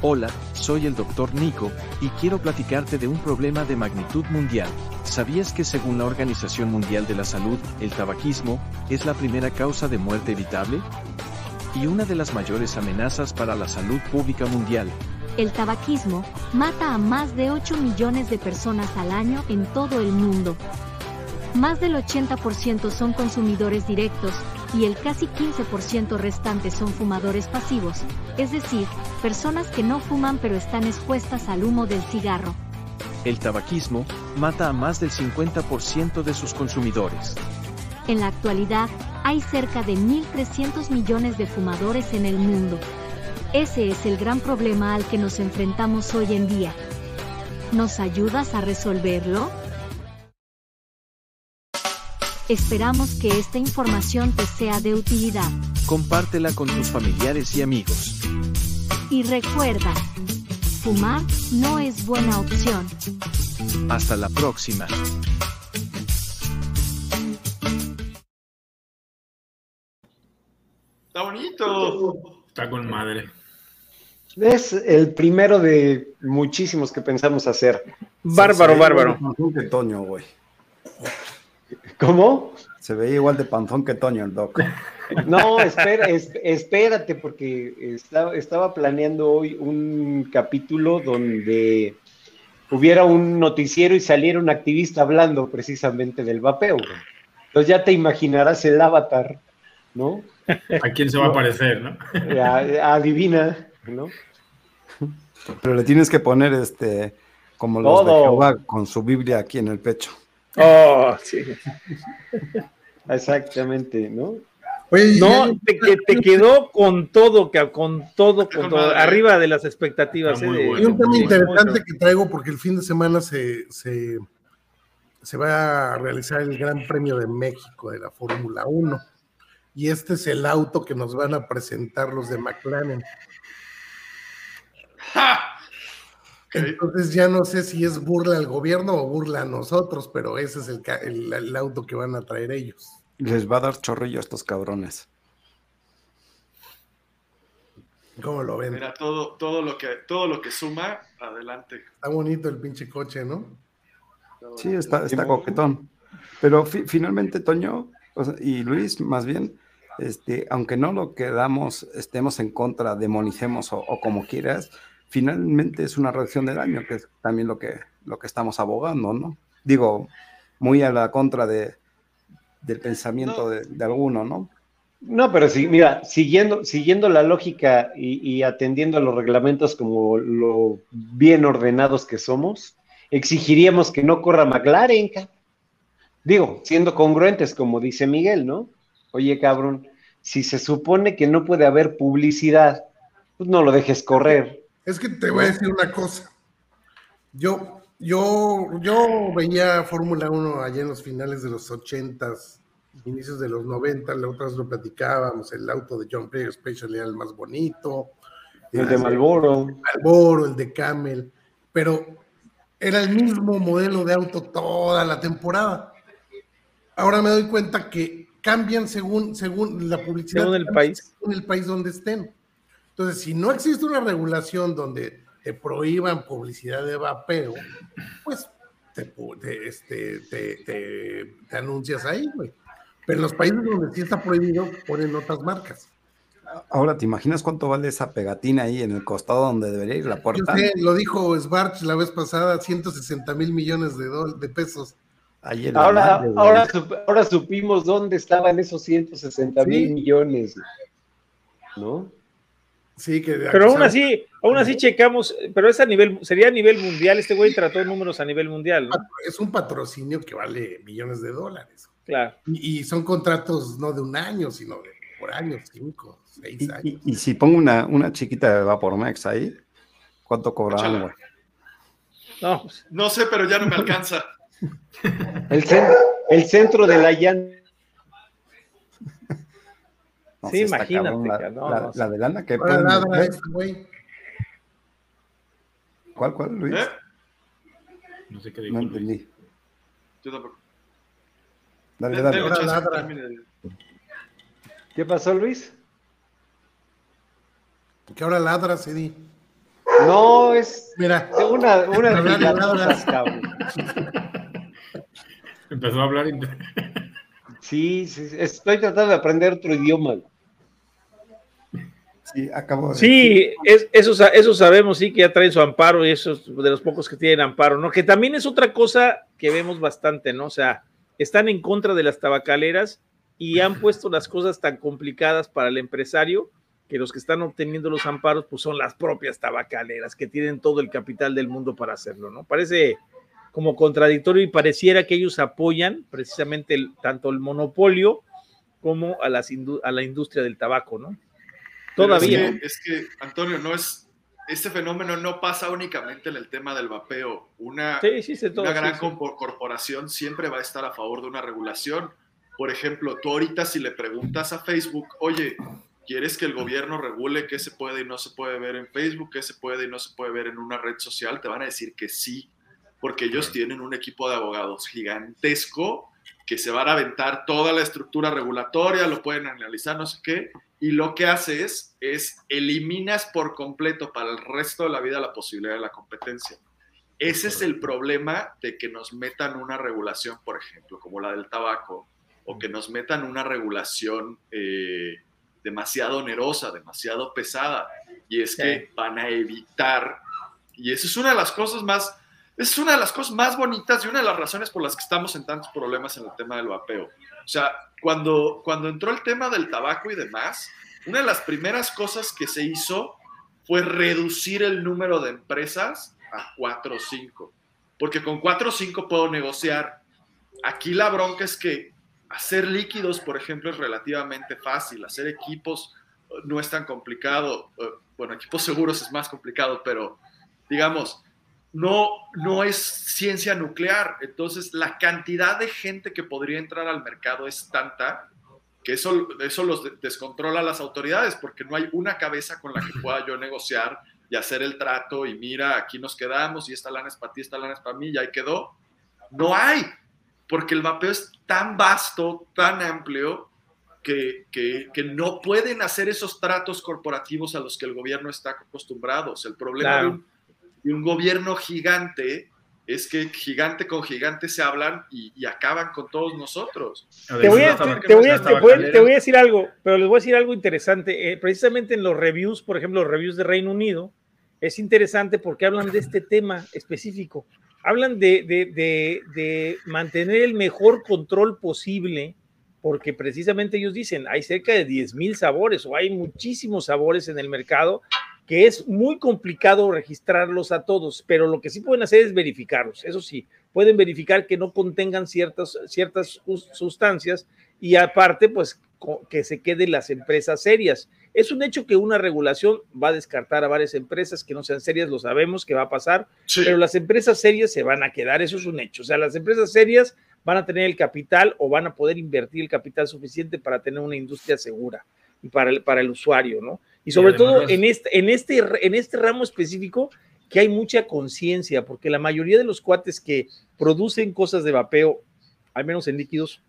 Speaker 14: Hola, soy el Dr. Nico, y quiero platicarte de un problema de magnitud mundial. ¿Sabías que según la Organización Mundial de la Salud, el tabaquismo es la primera causa de muerte evitable? Y una de las mayores amenazas para la salud pública mundial.
Speaker 15: El tabaquismo mata a más de 8 millones de personas al año en todo el mundo. Más del 80% son consumidores directos y el casi 15% restante son fumadores pasivos, es decir, personas que no fuman pero están expuestas al humo del cigarro.
Speaker 14: El tabaquismo mata a más del 50% de sus consumidores.
Speaker 15: En la actualidad, hay cerca de 1.300 millones de fumadores en el mundo. Ese es el gran problema al que nos enfrentamos hoy en día. ¿Nos ayudas a resolverlo? Esperamos que esta información te sea de utilidad.
Speaker 14: Compártela con tus familiares y amigos.
Speaker 15: Y recuerda, fumar no es buena opción.
Speaker 14: Hasta la próxima.
Speaker 3: Está bonito.
Speaker 4: Está con madre.
Speaker 7: Es el primero de muchísimos que pensamos hacer.
Speaker 6: Bárbaro, bárbaro.
Speaker 1: Toño, güey.
Speaker 7: ¿Cómo?
Speaker 1: Se veía igual de panzón que Toño el doc.
Speaker 7: No, espera, es- espérate, porque estaba, estaba planeando hoy un capítulo donde hubiera un noticiero y saliera un activista hablando precisamente del vapeo. Entonces ya te imaginarás el avatar, ¿no?
Speaker 4: ¿A quién se va a parecer, no?
Speaker 7: A- adivina, ¿no?
Speaker 1: Pero le tienes que poner este como los de. Jehová con su Biblia aquí en el pecho.
Speaker 6: Oh, sí.
Speaker 7: Exactamente, ¿no?
Speaker 5: Oye,
Speaker 6: No,
Speaker 5: y-
Speaker 6: te, que te quedó con todo, con todo, con todo,
Speaker 3: madre.
Speaker 6: arriba de las expectativas. Eh,
Speaker 4: bueno.
Speaker 5: Hay un tema interesante que traigo porque el fin de semana se, se, se va a realizar el Gran Premio de México de la Fórmula 1. Y este es el auto que nos van a presentar los de McLaren.
Speaker 3: ¡Ja!
Speaker 5: Entonces ya no sé si es burla al gobierno o burla a nosotros, pero ese es el, ca- el- el auto que van a traer ellos.
Speaker 1: Les va a dar chorrillo a estos cabrones.
Speaker 5: ¿Cómo lo ven?
Speaker 3: Mira, todo, todo, lo que, todo lo que suma, adelante.
Speaker 5: Está bonito el pinche coche, ¿no?
Speaker 1: Sí, está, está coquetón. Pero fi- finalmente, Toño o sea, y Luis, más bien, este, aunque no lo quedamos, estemos en contra, demonicemos o, o como quieras, finalmente es una reducción de daño, que es también lo que, lo que estamos abogando, ¿no? Digo, muy a la contra de, del pensamiento de, de alguno, ¿no?
Speaker 7: No, pero sí, mira, siguiendo, siguiendo la lógica y, y atendiendo a los reglamentos como lo bien ordenados que somos, exigiríamos que no corra McLaren. Digo, siendo congruentes, como dice Miguel, ¿no? Oye, cabrón, si se supone que no puede haber publicidad, pues no lo dejes correr.
Speaker 5: Es que te voy a decir una cosa. Yo, yo, yo veía Fórmula 1 allá en los finales de los 80s, inicios de los 90, la otra vez lo platicábamos, el auto de John Player Special era el más bonito.
Speaker 7: El de Marlboro.
Speaker 5: Marlboro, el de Camel, pero era el mismo modelo de auto toda la temporada. Ahora me doy cuenta que cambian según, según la publicidad.
Speaker 6: Según el país.
Speaker 5: Según el país donde estén. Entonces, si no existe una regulación donde te prohíban publicidad de vapeo, pues te, pu- te, este, te, te- te anuncias ahí, güey. Pero en los países donde sí está prohibido, ponen otras marcas.
Speaker 1: Ahora, ¿te imaginas cuánto vale esa pegatina ahí en el costado donde debería ir la
Speaker 5: Yo
Speaker 1: puerta?
Speaker 5: sé, lo dijo Svarch la vez pasada, 160 mil millones de, de pesos.
Speaker 1: Ahí en la
Speaker 7: Ahora,
Speaker 1: madre,
Speaker 7: ahora, sup- ahora supimos dónde estaban esos 160 mil
Speaker 5: Sí.
Speaker 7: millones. ¿No?
Speaker 5: Sí, que
Speaker 6: Pero aún así, aún así checamos, pero es a nivel, sería a nivel mundial, este güey trató números a nivel mundial, ¿no?
Speaker 5: es un patrocinio que vale millones de dólares.
Speaker 6: Claro.
Speaker 5: Y, y son contratos no de un año, sino de por años, cinco, seis
Speaker 1: Y,
Speaker 5: años.
Speaker 1: y- y si pongo una, una chiquita de Vapormex ahí, ¿cuánto cobrarán,
Speaker 3: Échala.
Speaker 1: güey?
Speaker 6: No, pues,
Speaker 3: No sé, pero ya no me alcanza.
Speaker 7: El, cen- el centro de la llanta.
Speaker 1: No,
Speaker 6: Sí, imagínate,
Speaker 1: cabrón, La,
Speaker 6: no,
Speaker 1: la-
Speaker 6: no,
Speaker 1: la de lana que pueden
Speaker 5: güey.
Speaker 1: ¿Cuál, cuál, Luis?
Speaker 3: ¿Eh?
Speaker 4: No sé qué dijo
Speaker 1: No entendí.
Speaker 3: Yo tampoco.
Speaker 1: Dale, dale.
Speaker 5: ladra.
Speaker 7: ¿Qué pasó, Luis?
Speaker 5: Que ahora ladra, Cedi.
Speaker 7: No, es
Speaker 5: Mira,
Speaker 7: una, una de
Speaker 5: Ladra,
Speaker 7: las
Speaker 5: ladra.
Speaker 7: cosas, cabrón.
Speaker 4: Empezó a hablar.
Speaker 7: sí, sí, estoy tratando de aprender otro idioma.
Speaker 1: Sí, acabo de
Speaker 6: Sí, es, eso, sa- eso sabemos, sí, que ya traen su amparo y esos de los pocos que tienen amparo, ¿no? Que también es otra cosa que vemos bastante, ¿no? O sea, están en contra de las tabacaleras y han puesto las cosas tan complicadas para el empresario que los que están obteniendo los amparos, pues son las propias tabacaleras que tienen todo el capital del mundo para hacerlo, ¿no? Parece como contradictorio y pareciera que ellos apoyan precisamente el- tanto el monopolio como a, las a la industria del tabaco, ¿no? Todavía.
Speaker 3: Es que, es que, Antonio, no es. Este fenómeno no pasa únicamente en el tema del vapeo. Una,
Speaker 6: Sí, sí, todo,
Speaker 3: una gran
Speaker 6: sí.
Speaker 3: corpo- corporación siempre va a estar a favor de una regulación. Por ejemplo, tú ahorita si le preguntas a Facebook, oye, ¿quieres que el gobierno regule qué se puede y no se puede ver en Facebook, qué se puede y no se puede ver en una red social? Te van a decir que sí, porque ellos tienen un equipo de abogados gigantesco que se van a aventar toda la estructura regulatoria, lo pueden analizar, no sé qué, y lo que haces es eliminas por completo para el resto de la vida la posibilidad de la competencia. Ese es el problema de que nos metan una regulación, por ejemplo, como la del tabaco, o que nos metan una regulación eh, demasiado onerosa, demasiado pesada, y es que van a evitar, y esa es una de las cosas más, es una de las cosas más bonitas y una de las razones por las que estamos en tantos problemas en el tema del vapeo. O sea, cuando, cuando entró el tema del tabaco y demás, una de las primeras cosas que se hizo fue reducir el número de empresas a 4 o 5. Porque con 4 o 5 puedo negociar. Aquí la bronca es que hacer líquidos, por ejemplo, es relativamente fácil. Hacer equipos eh, no es tan complicado. Eh, Bueno, equipos seguros es más complicado, pero digamos, no, no es ciencia nuclear. Entonces, la cantidad de gente que podría entrar al mercado es tanta que eso, eso los de- descontrola a las autoridades, porque no hay una cabeza con la que pueda yo negociar y hacer el trato y mira, aquí nos quedamos y esta lana es para ti, esta lana es para mí, y ahí quedó. No hay, porque el vapeo es tan vasto, tan amplio, que, que- que no pueden hacer esos tratos corporativos a los que el gobierno está acostumbrado. O sea, el problema
Speaker 6: Claro.
Speaker 3: de, un, de un gobierno gigante es que gigante con gigante se hablan y, y acaban con todos nosotros.
Speaker 6: Te voy, a, te, te voy a- te voy- te voy a decir algo, pero les voy a decir algo interesante. Eh, precisamente en los reviews, por ejemplo, los reviews de Reino Unido, es interesante porque hablan de este tema específico. Hablan de, de- de- de mantener el mejor control posible, porque precisamente ellos dicen, hay cerca de 10 mil sabores o hay muchísimos sabores en el mercado que es muy complicado registrarlos a todos, pero lo que sí pueden hacer es verificarlos. Eso sí, pueden verificar que no contengan ciertas, ciertas sus- sustancias y aparte, pues que se queden las empresas serias. Es un hecho que una regulación va a descartar a varias empresas que no sean serias, lo sabemos que va a pasar, pero las empresas serias se van a quedar, eso es un hecho. O sea, las empresas serias van a tener el capital o van a poder invertir el capital suficiente para tener una industria segura y para el, para el usuario, ¿no? Y sobre todo en este, en, este, en este ramo específico que hay mucha conciencia, porque la mayoría de los cuates que producen cosas de vapeo, al menos en líquidos,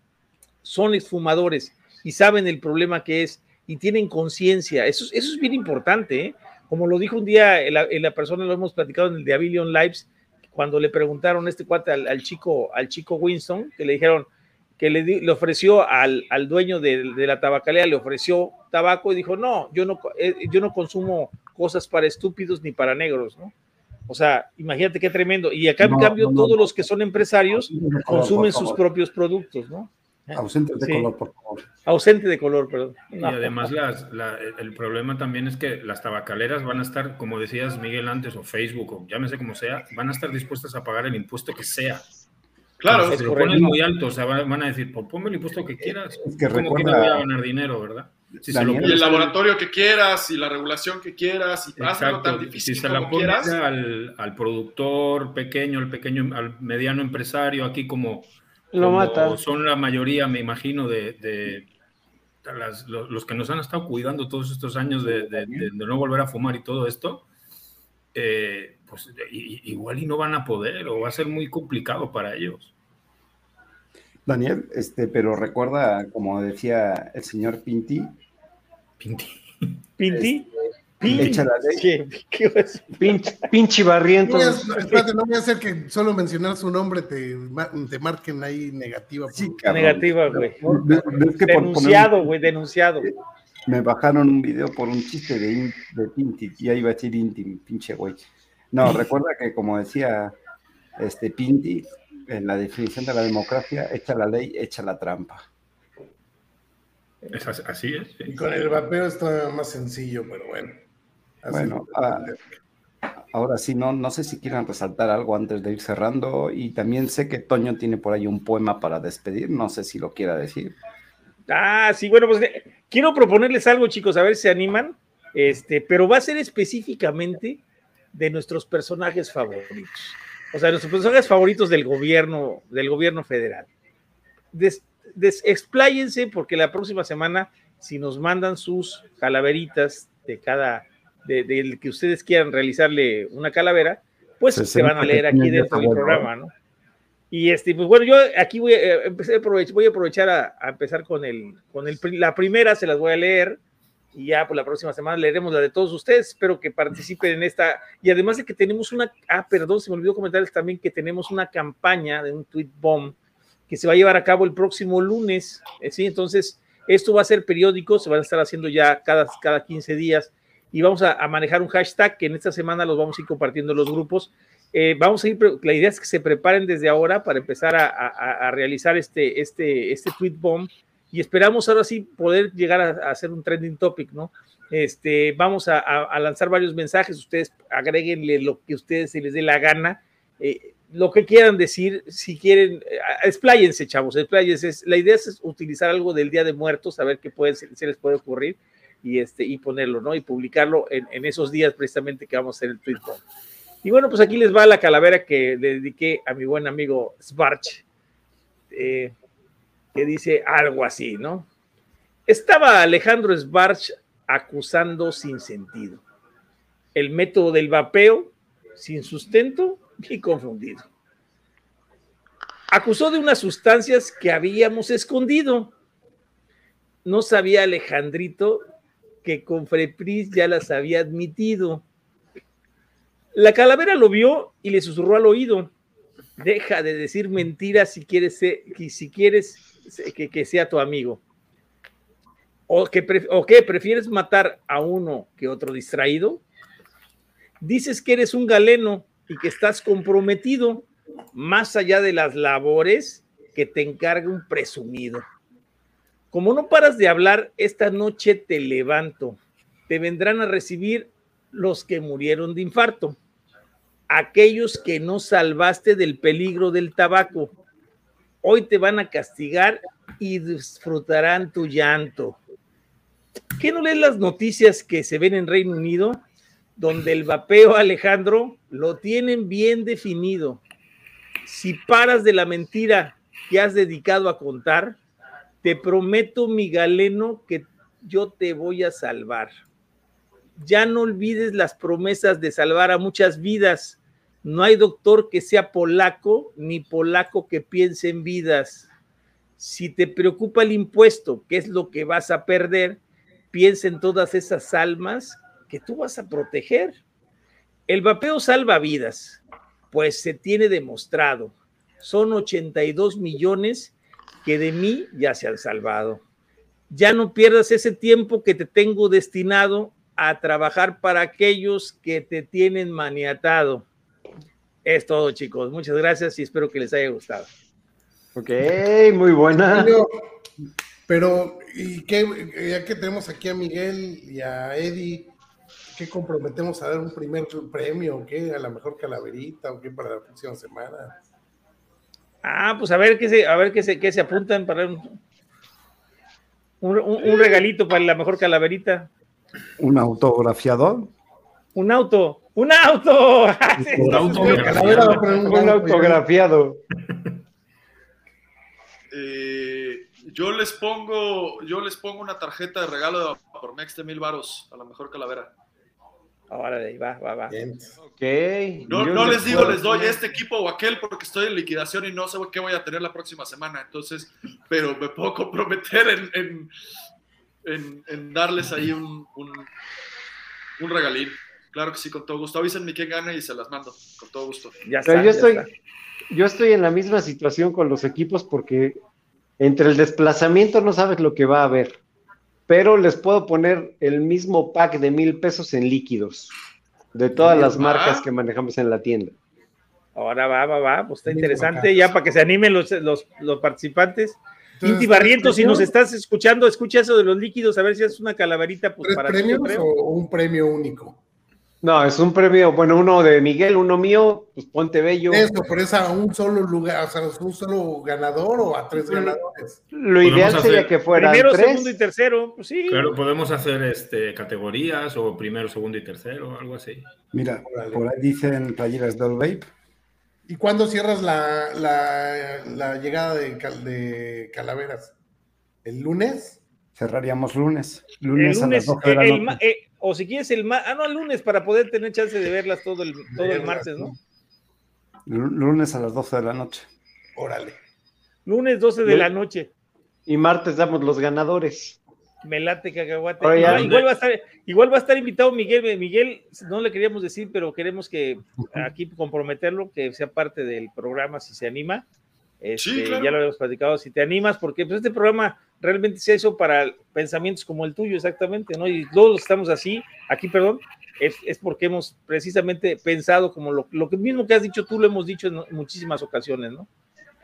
Speaker 6: son exfumadores y saben el problema que es y tienen conciencia. Eso, es- eso es bien importante, ¿eh? Como lo dijo un día la, la persona, lo hemos platicado en el de Avillion Lives, cuando le preguntaron a este cuate al, al chico, al chico Winston, que le dijeron, que le, di- le ofreció al, al dueño de, de la tabacalera, le ofreció tabaco y dijo, no, yo no, co- eh, yo no consumo cosas para estúpidos ni para negros, ¿no? O sea, imagínate qué tremendo. Y acá, en cambio,
Speaker 1: no, no.
Speaker 6: todos los que son empresarios
Speaker 1: color,
Speaker 6: consumen sus propios productos, ¿no?
Speaker 1: Ausentes de
Speaker 6: Sí.
Speaker 1: color, por favor.
Speaker 6: Ausente de color, perdón.
Speaker 4: Y además las- la- el problema también es que las tabacaleras van a estar, como decías Miguel antes, o Facebook, o llámese como sea, van a estar dispuestas a pagar el impuesto que sea.
Speaker 3: Claro.
Speaker 4: Si lo pones muy alto, o sea, van a decir, pues ponme el impuesto que quieras.
Speaker 1: Es que
Speaker 4: ¿Cómo que no
Speaker 1: recuerda-
Speaker 4: voy a ganar dinero, verdad? Si se lo
Speaker 3: Y el laboratorio que quieras, y la regulación que quieras, y hazlo tan
Speaker 4: Si
Speaker 3: difícil
Speaker 4: se la
Speaker 3: como
Speaker 4: pones
Speaker 3: quieras.
Speaker 4: al, al productor pequeño, al pequeño, al mediano empresario, aquí como,
Speaker 8: Lo
Speaker 4: como
Speaker 8: mata.
Speaker 4: son la mayoría, me imagino, de, de las- los, los que nos han estado cuidando todos estos años de, de- de- de no volver a fumar y todo esto, eh, pues igual y no van a poder o va a ser muy complicado para ellos.
Speaker 1: Daniel, este, pero recuerda, como decía el señor Pinti,
Speaker 4: Pinti,
Speaker 6: Pinti,
Speaker 1: echa la ley.
Speaker 6: ¿Qué, qué es?
Speaker 7: Pinche, pinche barriento.
Speaker 5: No voy a- espérate, no voy a hacer que solo mencionar su nombre te, te marquen ahí negativa. por-
Speaker 1: cabrón.
Speaker 6: Negativa, güey.
Speaker 1: Que
Speaker 6: Denunciado,
Speaker 1: poner-
Speaker 6: güey, denunciado.
Speaker 1: Me bajaron un video por un chiste de, in- de Pinti, ya iba a decir Inti, pinche güey. No, recuerda que como decía este Pinti, en la definición de la democracia, echa la ley, echa la trampa.
Speaker 4: Es as- así es. sí.
Speaker 5: Y con el vapeo está más sencillo, pero bueno. Así
Speaker 1: Bueno, ah, ahora sí, no, no sé si quieran resaltar algo antes de ir cerrando y también sé que Toño tiene por ahí un poema para despedir, no sé si lo quiera decir.
Speaker 6: Ah, sí, bueno, pues eh, quiero proponerles algo, chicos, a ver si se animan. Este, pero va a ser específicamente de nuestros personajes favoritos. O sea, nuestros personajes favoritos del gobierno, del gobierno federal. Des, des- expláyense porque la próxima semana, si nos mandan sus calaveritas de cada, de- del que ustedes quieran realizarle una calavera, pues
Speaker 1: Se
Speaker 6: se van a leer aquí dentro del programa, ¿no? Y este, pues bueno, yo aquí voy, a empecé a voy a aprovechar a, a empezar con, el, con el, la primera, se las voy a leer y ya por la próxima semana leeremos la de todos ustedes. Espero que participen en esta. Y además de que tenemos una, ah, perdón, se me olvidó comentarles también que tenemos una campaña de un tweet bomb que se va a llevar a cabo el próximo lunes. eh, ¿sí? Entonces, esto va a ser periódico, se van a estar haciendo ya cada, cada 15 días y vamos a, manejar un hashtag que en esta semana los vamos a ir compartiendo en los grupos. Eh, vamos a ir, la idea es que se preparen desde ahora para empezar a, a- a realizar este, este, este tweet bomb y esperamos ahora sí poder llegar a, hacer un trending topic, ¿no? Este, vamos a, lanzar varios mensajes, ustedes agréguenle lo que ustedes se les dé la gana, eh, lo que quieran decir, si quieren, eh, expláyense, chavos, expláyense. La idea es utilizar algo del Día de Muertos, a ver qué puede, se les puede ocurrir y, este, y ponerlo, ¿no? Y publicarlo en, en esos días precisamente que vamos a hacer el tweet bomb. Y bueno, pues aquí les va la calavera que le dediqué a mi buen amigo Svarch, eh, dice algo así, ¿no? Estaba Alejandro Svarch acusando sin sentido. El método del vapeo, sin sustento y confundido. Acusó de unas sustancias que habíamos escondido. No sabía Alejandrito que con Frepris ya las había admitido. La calavera lo vio y le susurró al oído. Deja de decir mentiras si quieres, si quieres que, que sea tu amigo. ¿O, que ¿O qué? ¿Prefieres matar a uno que otro distraído? Dices que eres un galeno y que estás comprometido más allá de las labores que te encarga un presumido. Como no paras de hablar, esta noche te levanto. Te vendrán a recibir los que murieron de infarto, aquellos que no salvaste del peligro del tabaco. Hoy te van a castigar y disfrutarán tu llanto. ¿Qué no lees las noticias que se ven en Reino Unido? Donde el vapeo, Alejandro, lo tienen bien definido. Si paras de la mentira que has dedicado a contar, te prometo, mi galeno, que yo te voy a salvar. Ya no olvides las promesas de salvar a muchas vidas. No hay doctor que sea polaco ni polaco que piense en vidas. Si te preocupa el impuesto, que es lo que vas a perder, piensa en todas esas almas que tú vas a proteger. El vapeo salva vidas, pues se tiene demostrado. Son 82 millones que de mí ya se han salvado. Ya no pierdas ese tiempo que te tengo destinado a trabajar para aquellos que te tienen maniatado. Es todo, chicos. Muchas gracias y espero que les haya gustado.
Speaker 7: Ok, muy buena.
Speaker 5: Pero, ¿y qué? Ya que tenemos aquí a Miguel y a Eddie, ¿qué comprometemos a dar un primer premio o qué? ¿A la mejor calaverita o qué para la próxima semana?
Speaker 6: Ah, pues a ver qué se, a ver qué se, qué se apuntan para un, un- un regalito para la mejor calaverita.
Speaker 1: Un autografiador.
Speaker 6: Un auto, un auto.
Speaker 1: Un
Speaker 7: autografiado.
Speaker 3: Eh, yo les pongo, yo les pongo una tarjeta de regalo de Vapormex de mil varos a la mejor calavera.
Speaker 6: Ahora de ahí va, va, va.
Speaker 7: Ok.
Speaker 3: No,
Speaker 7: Yo
Speaker 3: no les digo, les doy este equipo o aquel porque estoy en liquidación y no sé qué voy a tener la próxima semana. Entonces, pero me puedo comprometer en, en, en- en darles ahí un, un, un regalín. Claro que sí, con todo gusto. Avísenme quién gana y se las mando. Con todo gusto.
Speaker 6: Ya está,
Speaker 7: yo
Speaker 6: ya
Speaker 7: estoy,
Speaker 6: está.
Speaker 7: yo estoy en la misma situación con los equipos porque entre el desplazamiento no sabes lo que va a haber. Pero les puedo poner el mismo pack de mil pesos en líquidos de todas las
Speaker 6: va.
Speaker 7: marcas que manejamos en la tienda.
Speaker 6: Ahora va, va, va, pues está interesante, ya para que se animen los, los, los participantes.
Speaker 5: Entonces,
Speaker 6: Inti Barrientos, si
Speaker 5: ¿tres
Speaker 6: nos estás escuchando, escucha eso de los líquidos, a ver si es una calaverita, pues
Speaker 5: ¿Tres
Speaker 6: para ti,
Speaker 5: premios o un premio único?
Speaker 7: No, es un premio, bueno, uno de Miguel, uno mío, pues ponte bello.
Speaker 5: Eso, pero es a un solo lugar, o sea, ¿es un solo ganador o a tres ganadores?
Speaker 7: Lo ideal sería que fueran
Speaker 6: Primero,
Speaker 7: tres.
Speaker 6: segundo y tercero, pues sí.
Speaker 4: Claro, podemos hacer este, categorías o primero, segundo y tercero, algo así.
Speaker 1: Mira, por ahí dicen playeras del Vape.
Speaker 5: ¿Y cuándo cierras la, la, la llegada de, cal- de calaveras? ¿El lunes?
Speaker 1: Cerraríamos lunes.
Speaker 6: El
Speaker 1: Lunes, a las
Speaker 6: lunes,
Speaker 1: 12 de la noche.
Speaker 6: eh, o si quieres el ma- ah, no, el lunes para poder tener chance de verlas todo el, todo el martes, ¿no?
Speaker 1: Lu- Lunes a las 12 de la noche.
Speaker 5: Órale.
Speaker 6: Lunes 12 de la noche.
Speaker 7: Y martes damos los ganadores.
Speaker 6: Me late cacahuate. No, igual, va a estar, igual va a estar invitado Miguel. Miguel, no le queríamos decir, pero queremos que aquí comprometerlo, que sea parte del programa si se anima. Este,
Speaker 3: Sí, claro.
Speaker 6: Ya lo habíamos platicado, si te animas, porque pues, este programa realmente se hizo para pensamientos como el tuyo, exactamente, ¿no? Y todos estamos así, aquí, perdón, es, es porque hemos precisamente pensado como lo, lo que mismo que has dicho tú, lo hemos dicho en muchísimas ocasiones, ¿no?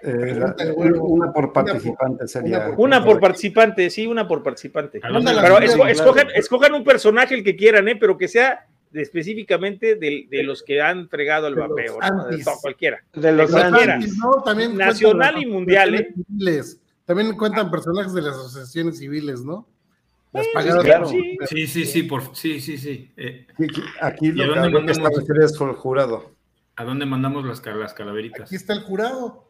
Speaker 1: Eh, la- una por participante sería.
Speaker 5: una
Speaker 6: Una por participante, sí, una por participante. Pero escojan, escojan un personaje el que quieran, ¿eh? pero que sea de- específicamente de, de los que han fregado el
Speaker 5: De los
Speaker 6: vapeo, ¿no? De
Speaker 5: antis.
Speaker 6: todo, cualquiera.
Speaker 7: De los
Speaker 6: De cualquiera.
Speaker 7: antis.
Speaker 5: No, también
Speaker 6: Nacional
Speaker 5: cuentan
Speaker 6: y mundial, ¿eh?
Speaker 5: civiles. También cuentan personajes de las asociaciones civiles, ¿no? Las
Speaker 6: Sí,
Speaker 5: pagadas
Speaker 7: claro.
Speaker 6: Sí.
Speaker 4: Sí, sí, sí, por, sí, sí, sí. Eh,
Speaker 1: Aquí, aquí es el jurado.
Speaker 4: ¿A dónde mandamos las, ca- las calaveritas?
Speaker 5: Aquí está el jurado.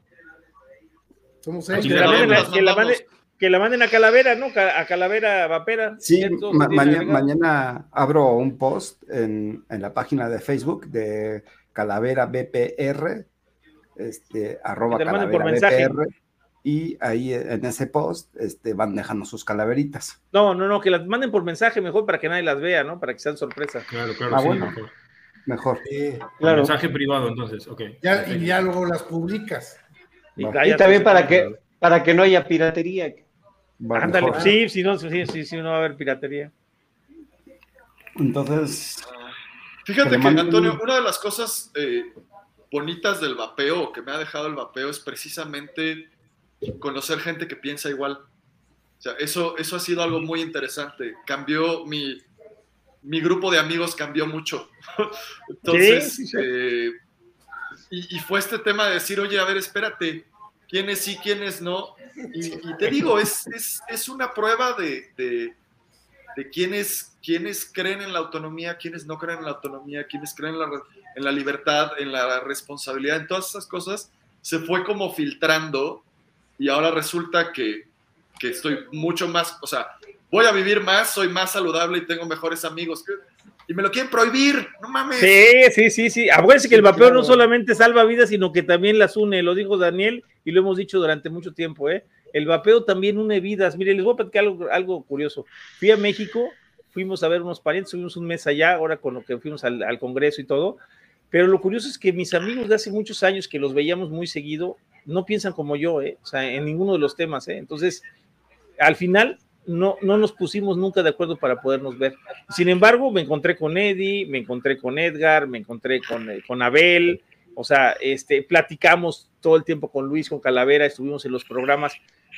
Speaker 5: Somos
Speaker 4: Aquí
Speaker 6: Que
Speaker 5: ellos.
Speaker 6: la,
Speaker 4: le
Speaker 6: manden,
Speaker 3: damos,
Speaker 6: a- que, la manden, que la manden a Calavera, ¿no? A Calavera Vapera.
Speaker 1: Sí, mañana abro un post en, en la página de Facebook de Calavera BPR, este, arroba
Speaker 6: Que te lo manden por
Speaker 1: Calavera
Speaker 6: mensaje.
Speaker 1: BPR, y ahí en ese post este, van dejando sus calaveritas.
Speaker 6: No, no, no, que las manden por mensaje mejor para que nadie las vea, ¿no? Para que sean sorpresa.
Speaker 4: Claro, claro,
Speaker 1: Ah,
Speaker 4: sí,
Speaker 1: bueno.
Speaker 4: mejor.
Speaker 1: Mejor.
Speaker 5: Sí.
Speaker 7: Claro.
Speaker 4: Mensaje privado, entonces, ok.
Speaker 5: Ya, y ya luego las publicas.
Speaker 6: Y.
Speaker 7: Y también para que, para que no haya piratería.
Speaker 6: Ándale, sí, sí, no, sí, sí, sí, no va a haber piratería.
Speaker 1: Entonces,
Speaker 3: Fíjate
Speaker 1: Que
Speaker 3: Antonio,
Speaker 1: un-
Speaker 3: una de las cosas eh, bonitas del vapeo, que me ha dejado el vapeo, es precisamente conocer gente que piensa igual. O sea, eso, eso ha sido algo muy interesante. Cambió mi, mi grupo de amigos cambió mucho. Entonces,
Speaker 6: sí.
Speaker 3: eh, y, y fue este tema de decir, oye, a ver, espérate, quiénes sí, quiénes no. Y, y te digo, es, es, es una prueba de, de, de quiénes, quiénes creen en la autonomía, quiénes no creen en la autonomía, quiénes creen en la, en la libertad, en la responsabilidad, en todas esas cosas, se fue como filtrando y ahora resulta que, que estoy mucho más, o sea, voy a vivir más, soy más saludable y tengo mejores amigos. Y me lo quieren prohibir, no mames.
Speaker 6: Sí, sí, sí, sí. Acuérdense que el
Speaker 5: Sí,
Speaker 6: vapeo
Speaker 5: claro.
Speaker 6: no solamente salva vidas, sino que también las une. Lo dijo Daniel y lo hemos dicho durante mucho tiempo, ¿eh? El vapeo también une vidas. Mire, les voy a platicar algo, algo curioso. Fui a México, fuimos a ver unos parientes, estuvimos un mes allá, ahora con lo que fuimos al, al Congreso y todo. Pero lo curioso es que mis amigos de hace muchos años, que los veíamos muy seguido, no piensan como yo, ¿eh? o sea, en ninguno de los temas. ¿eh? Entonces, al final, no, no nos pusimos nunca de acuerdo para podernos ver. Sin embargo, me encontré con Eddie, me encontré con Edgar, me encontré con, eh, con Abel, o sea, este, platicamos todo el tiempo con Luis, con Calavera, estuvimos en los programas.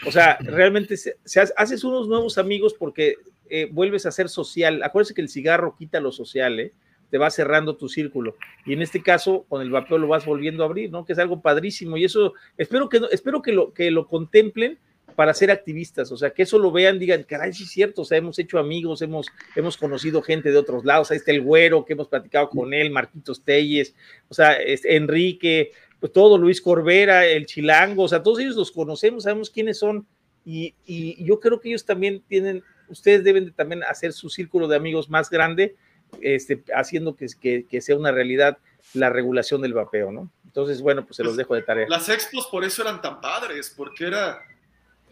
Speaker 6: O sea, realmente se, se ha- haces unos nuevos amigos porque eh, vuelves a ser social. Acuérdense que el cigarro quita lo social, ¿eh? te va cerrando tu círculo. Y en este caso, con el vapeo lo vas volviendo a abrir, ¿no? Que es algo padrísimo. Y eso, espero que, espero que, lo, que lo contemplen para ser activistas, o sea, que eso lo vean, digan, caray, sí es cierto, o sea, hemos hecho amigos, hemos, hemos conocido gente de otros lados, ahí está el güero, que hemos platicado con él, Marquitos Telles, o sea, este, Enrique, pues todo, Luis Corbera, el Chilango, o sea, todos ellos los conocemos, sabemos quiénes son, y, y yo creo que ellos también tienen, ustedes deben de también hacer su círculo de amigos más grande, este, haciendo que, que, que sea una realidad la regulación del vapeo, ¿no? Entonces, bueno, pues se los dejo de tarea.
Speaker 3: Las expos por eso eran tan padres, porque era,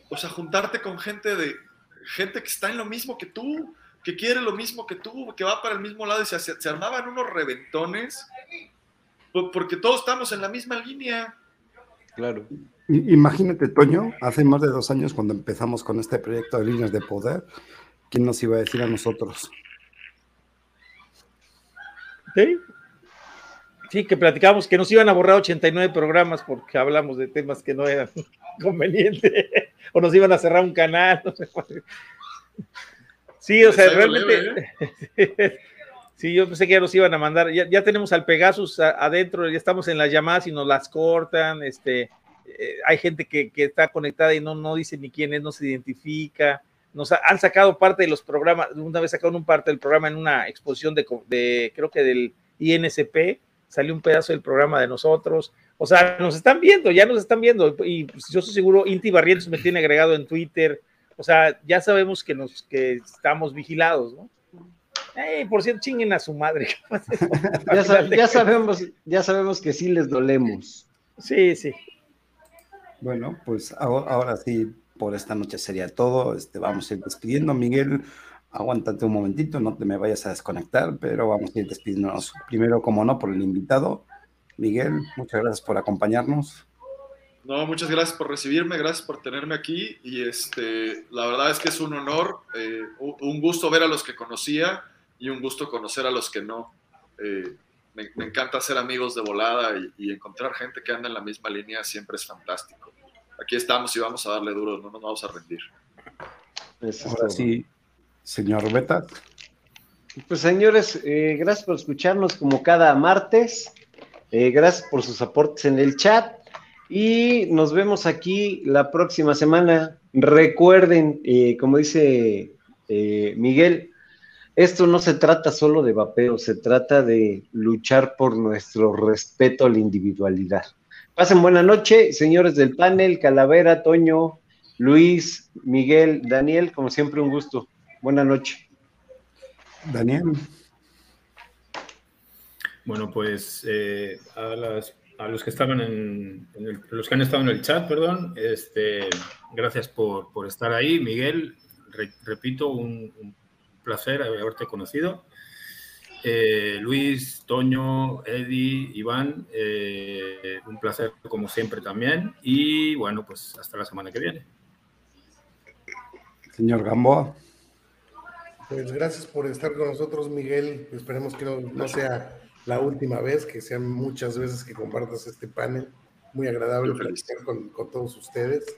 Speaker 3: o sea, juntarte con gente de, gente que está en lo mismo que tú, que quiere lo mismo que tú, que va para el mismo lado y se, se armaban unos reventones, po- porque todos estamos en la misma línea.
Speaker 7: Claro.
Speaker 1: Imagínate, Toño, hace más de dos años cuando empezamos con este proyecto de líneas de poder, ¿quién nos iba a decir a nosotros?
Speaker 6: ¿Sí? Sí, que platicamos que nos iban a borrar 89 programas porque hablamos de temas que no eran convenientes, o nos iban a cerrar un canal, no sé. Sí, o sea,
Speaker 3: Les traigo
Speaker 6: realmente. Sí, yo pensé que ya nos iban a mandar. Ya, ya tenemos al Pegasus adentro, ya estamos en las llamadas y nos las cortan. Este, eh, hay gente que, que está conectada y no, no dice ni quién es, no se identifica. Nos ha- han sacado parte de los programas, una vez sacaron un parte del programa en una exposición de, de creo que del INSP, salió un pedazo del programa de nosotros. O sea, nos están viendo, ya nos están viendo. Y pues, yo estoy seguro, Inti Barrientos me tiene agregado en Twitter. O sea, ya sabemos que, nos, que estamos vigilados, ¿no? Ey, por cierto, chinguen a su madre.
Speaker 7: Ya, sa- ya sabemos, ya sabemos que sí les dolemos.
Speaker 6: Sí, sí.
Speaker 1: Bueno, pues ahora, ahora sí, por esta noche sería todo. Este, vamos a ir despidiendo. Miguel, aguántate un momentito, no te me vayas a desconectar, pero vamos a ir despidiéndonos. Primero, como no, por el invitado. Miguel, muchas gracias por acompañarnos.
Speaker 3: No, muchas gracias por recibirme, gracias por tenerme aquí y este, la verdad es que es un honor, eh, un gusto ver a los que conocía y un gusto conocer a los que no. Eh, me, me encanta ser amigos de volada y, y encontrar gente que anda en la misma línea siempre es fantástico. Aquí estamos y vamos a darle duro, no nos vamos a rendir.
Speaker 1: Ahora sí, señor Beta.
Speaker 7: Pues señores, eh, gracias por escucharnos como cada martes. Eh, gracias por sus aportes en el chat. Y nos vemos aquí la próxima semana. Recuerden, eh, como dice eh, Miguel, esto no se trata solo de vapeo, se trata de luchar por nuestro respeto a la individualidad. Pasen buena noche, señores del panel, Calavera, Toño, Luis, Miguel, Daniel, como siempre un gusto. Buena noche.
Speaker 1: Daniel.
Speaker 4: Bueno, pues eh, a, las- a los que estaban en, en el- los que han estado en el chat, perdón, este, gracias por, por estar ahí, Miguel. Re- repito, un, un placer haberte conocido. Eh, Luis, Toño, Eddie, Iván, eh, un placer como siempre también. Y bueno, pues hasta la semana que viene.
Speaker 1: Señor Gamboa.
Speaker 5: Pues gracias por estar con nosotros, Miguel. Esperemos que no, no sea la última vez, que sean muchas veces que compartas este panel. Muy agradable platicar con, con todos ustedes.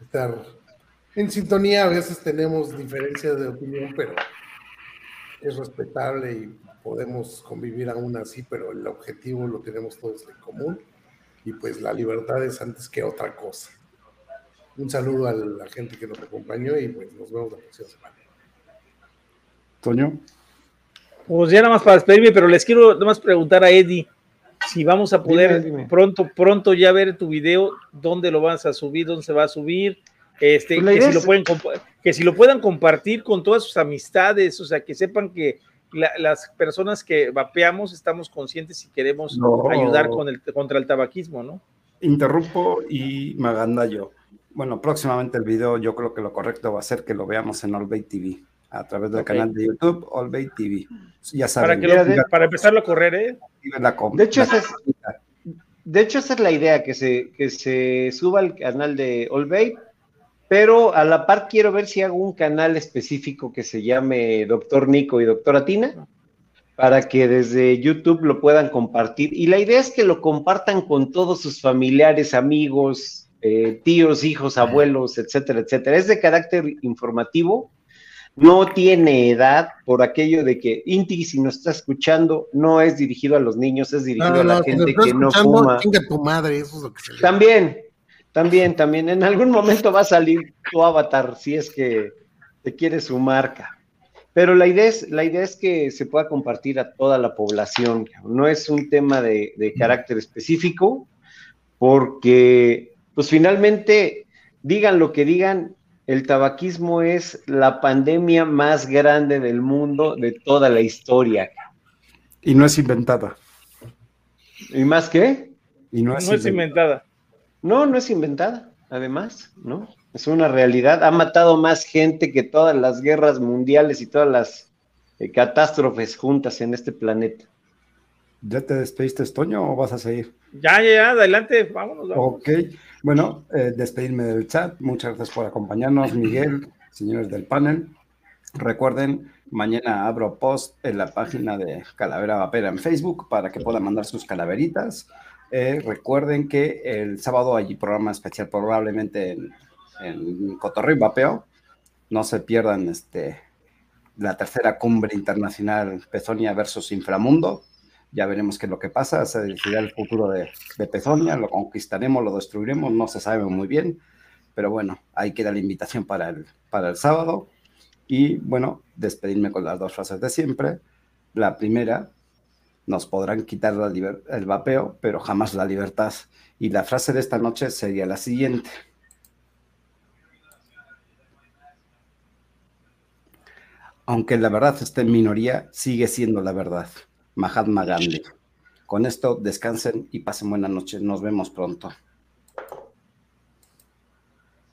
Speaker 5: Estar en sintonía, a veces tenemos diferencias de opinión, pero es respetable y podemos convivir aún así, pero el objetivo lo tenemos todos en común y pues la libertad es antes que otra cosa. Un saludo a la gente que nos acompañó y pues nos vemos la próxima semana.
Speaker 1: Toño.
Speaker 6: Pues ya nada más para despedirme, pero les quiero nada más preguntar a Eddie si vamos a poder
Speaker 7: Dime, dime.
Speaker 6: pronto, pronto ya ver tu video, dónde lo vas a subir, dónde se va a subir, este,
Speaker 7: Pues
Speaker 6: que, si lo pueden, que si lo puedan compartir con todas sus amistades, o sea, que sepan que la- las personas que vapeamos estamos conscientes y queremos
Speaker 1: No.
Speaker 6: ayudar con el, contra el tabaquismo, ¿no?
Speaker 1: Interrumpo y me agandallo. Bueno, próximamente el video yo creo que lo correcto va a ser que lo veamos en All Bay TV, a través del canal de YouTube All Bay TV. Ya
Speaker 6: Para,
Speaker 1: saben.
Speaker 6: que lo- para empezarlo a correr, ¿eh?
Speaker 1: la
Speaker 7: De hecho,
Speaker 1: la
Speaker 7: ese es- de hecho, esa es la idea, que se, que se suba al canal de All Babe, pero a la par quiero ver si hago un canal específico que se llame Doctor Nico y Doctora Tina, para que desde YouTube lo puedan compartir. Y la idea es que lo compartan con todos sus familiares, amigos, eh, tíos, hijos, abuelos, etcétera, etcétera. Es de carácter informativo, no tiene edad por aquello de que Inti, si nos está escuchando, no es dirigido a los niños, es dirigido
Speaker 5: No,
Speaker 7: a la gente que no fuma.
Speaker 5: Chinga tu madre, eso es lo que se le
Speaker 7: También, también, también. En algún momento va a salir tu avatar si es que te quiere su marca. Pero la idea es, la idea es que se pueda compartir a toda la población. No es un tema de, de carácter específico, porque, pues finalmente, digan lo que digan, el tabaquismo es la pandemia más grande del mundo de toda la historia.
Speaker 1: Y no es inventada.
Speaker 7: ¿Y más qué?
Speaker 1: Y no
Speaker 6: No
Speaker 1: es,
Speaker 6: es inventada.
Speaker 7: No, no es inventada, además, ¿no? Es una realidad. Ha matado más gente que todas las guerras mundiales y todas las eh, catástrofes juntas en este planeta.
Speaker 1: ¿Ya te despediste, Toño, o vas a seguir?
Speaker 6: Ya, ya, ya, adelante, vámonos. vámonos.
Speaker 1: Ok, bueno, eh, despedirme del chat. Muchas gracias por acompañarnos, Miguel, señores del panel. Recuerden, mañana abro post en la página de Calavera Vapera en Facebook para que puedan mandar sus calaveritas. Eh, recuerden que el sábado hay programa especial probablemente en, en Cotorreo y Vapeo. No se pierdan este, la tercera cumbre internacional Pezonia versus Inframundo. Ya veremos qué es lo que pasa, se decidirá el futuro de, Pezonia, lo conquistaremos, lo destruiremos, no se sabe muy bien, pero bueno, ahí queda la invitación para el, para el sábado. Y bueno, despedirme con las dos frases de siempre. La primera, nos podrán quitar la el vapeo, pero jamás la libertad. Y la frase de esta noche sería la siguiente. Aunque la verdad esté en minoría, sigue siendo la verdad. Mahatma Gandhi. Con esto, descansen y pasen buenas noches. Nos vemos pronto.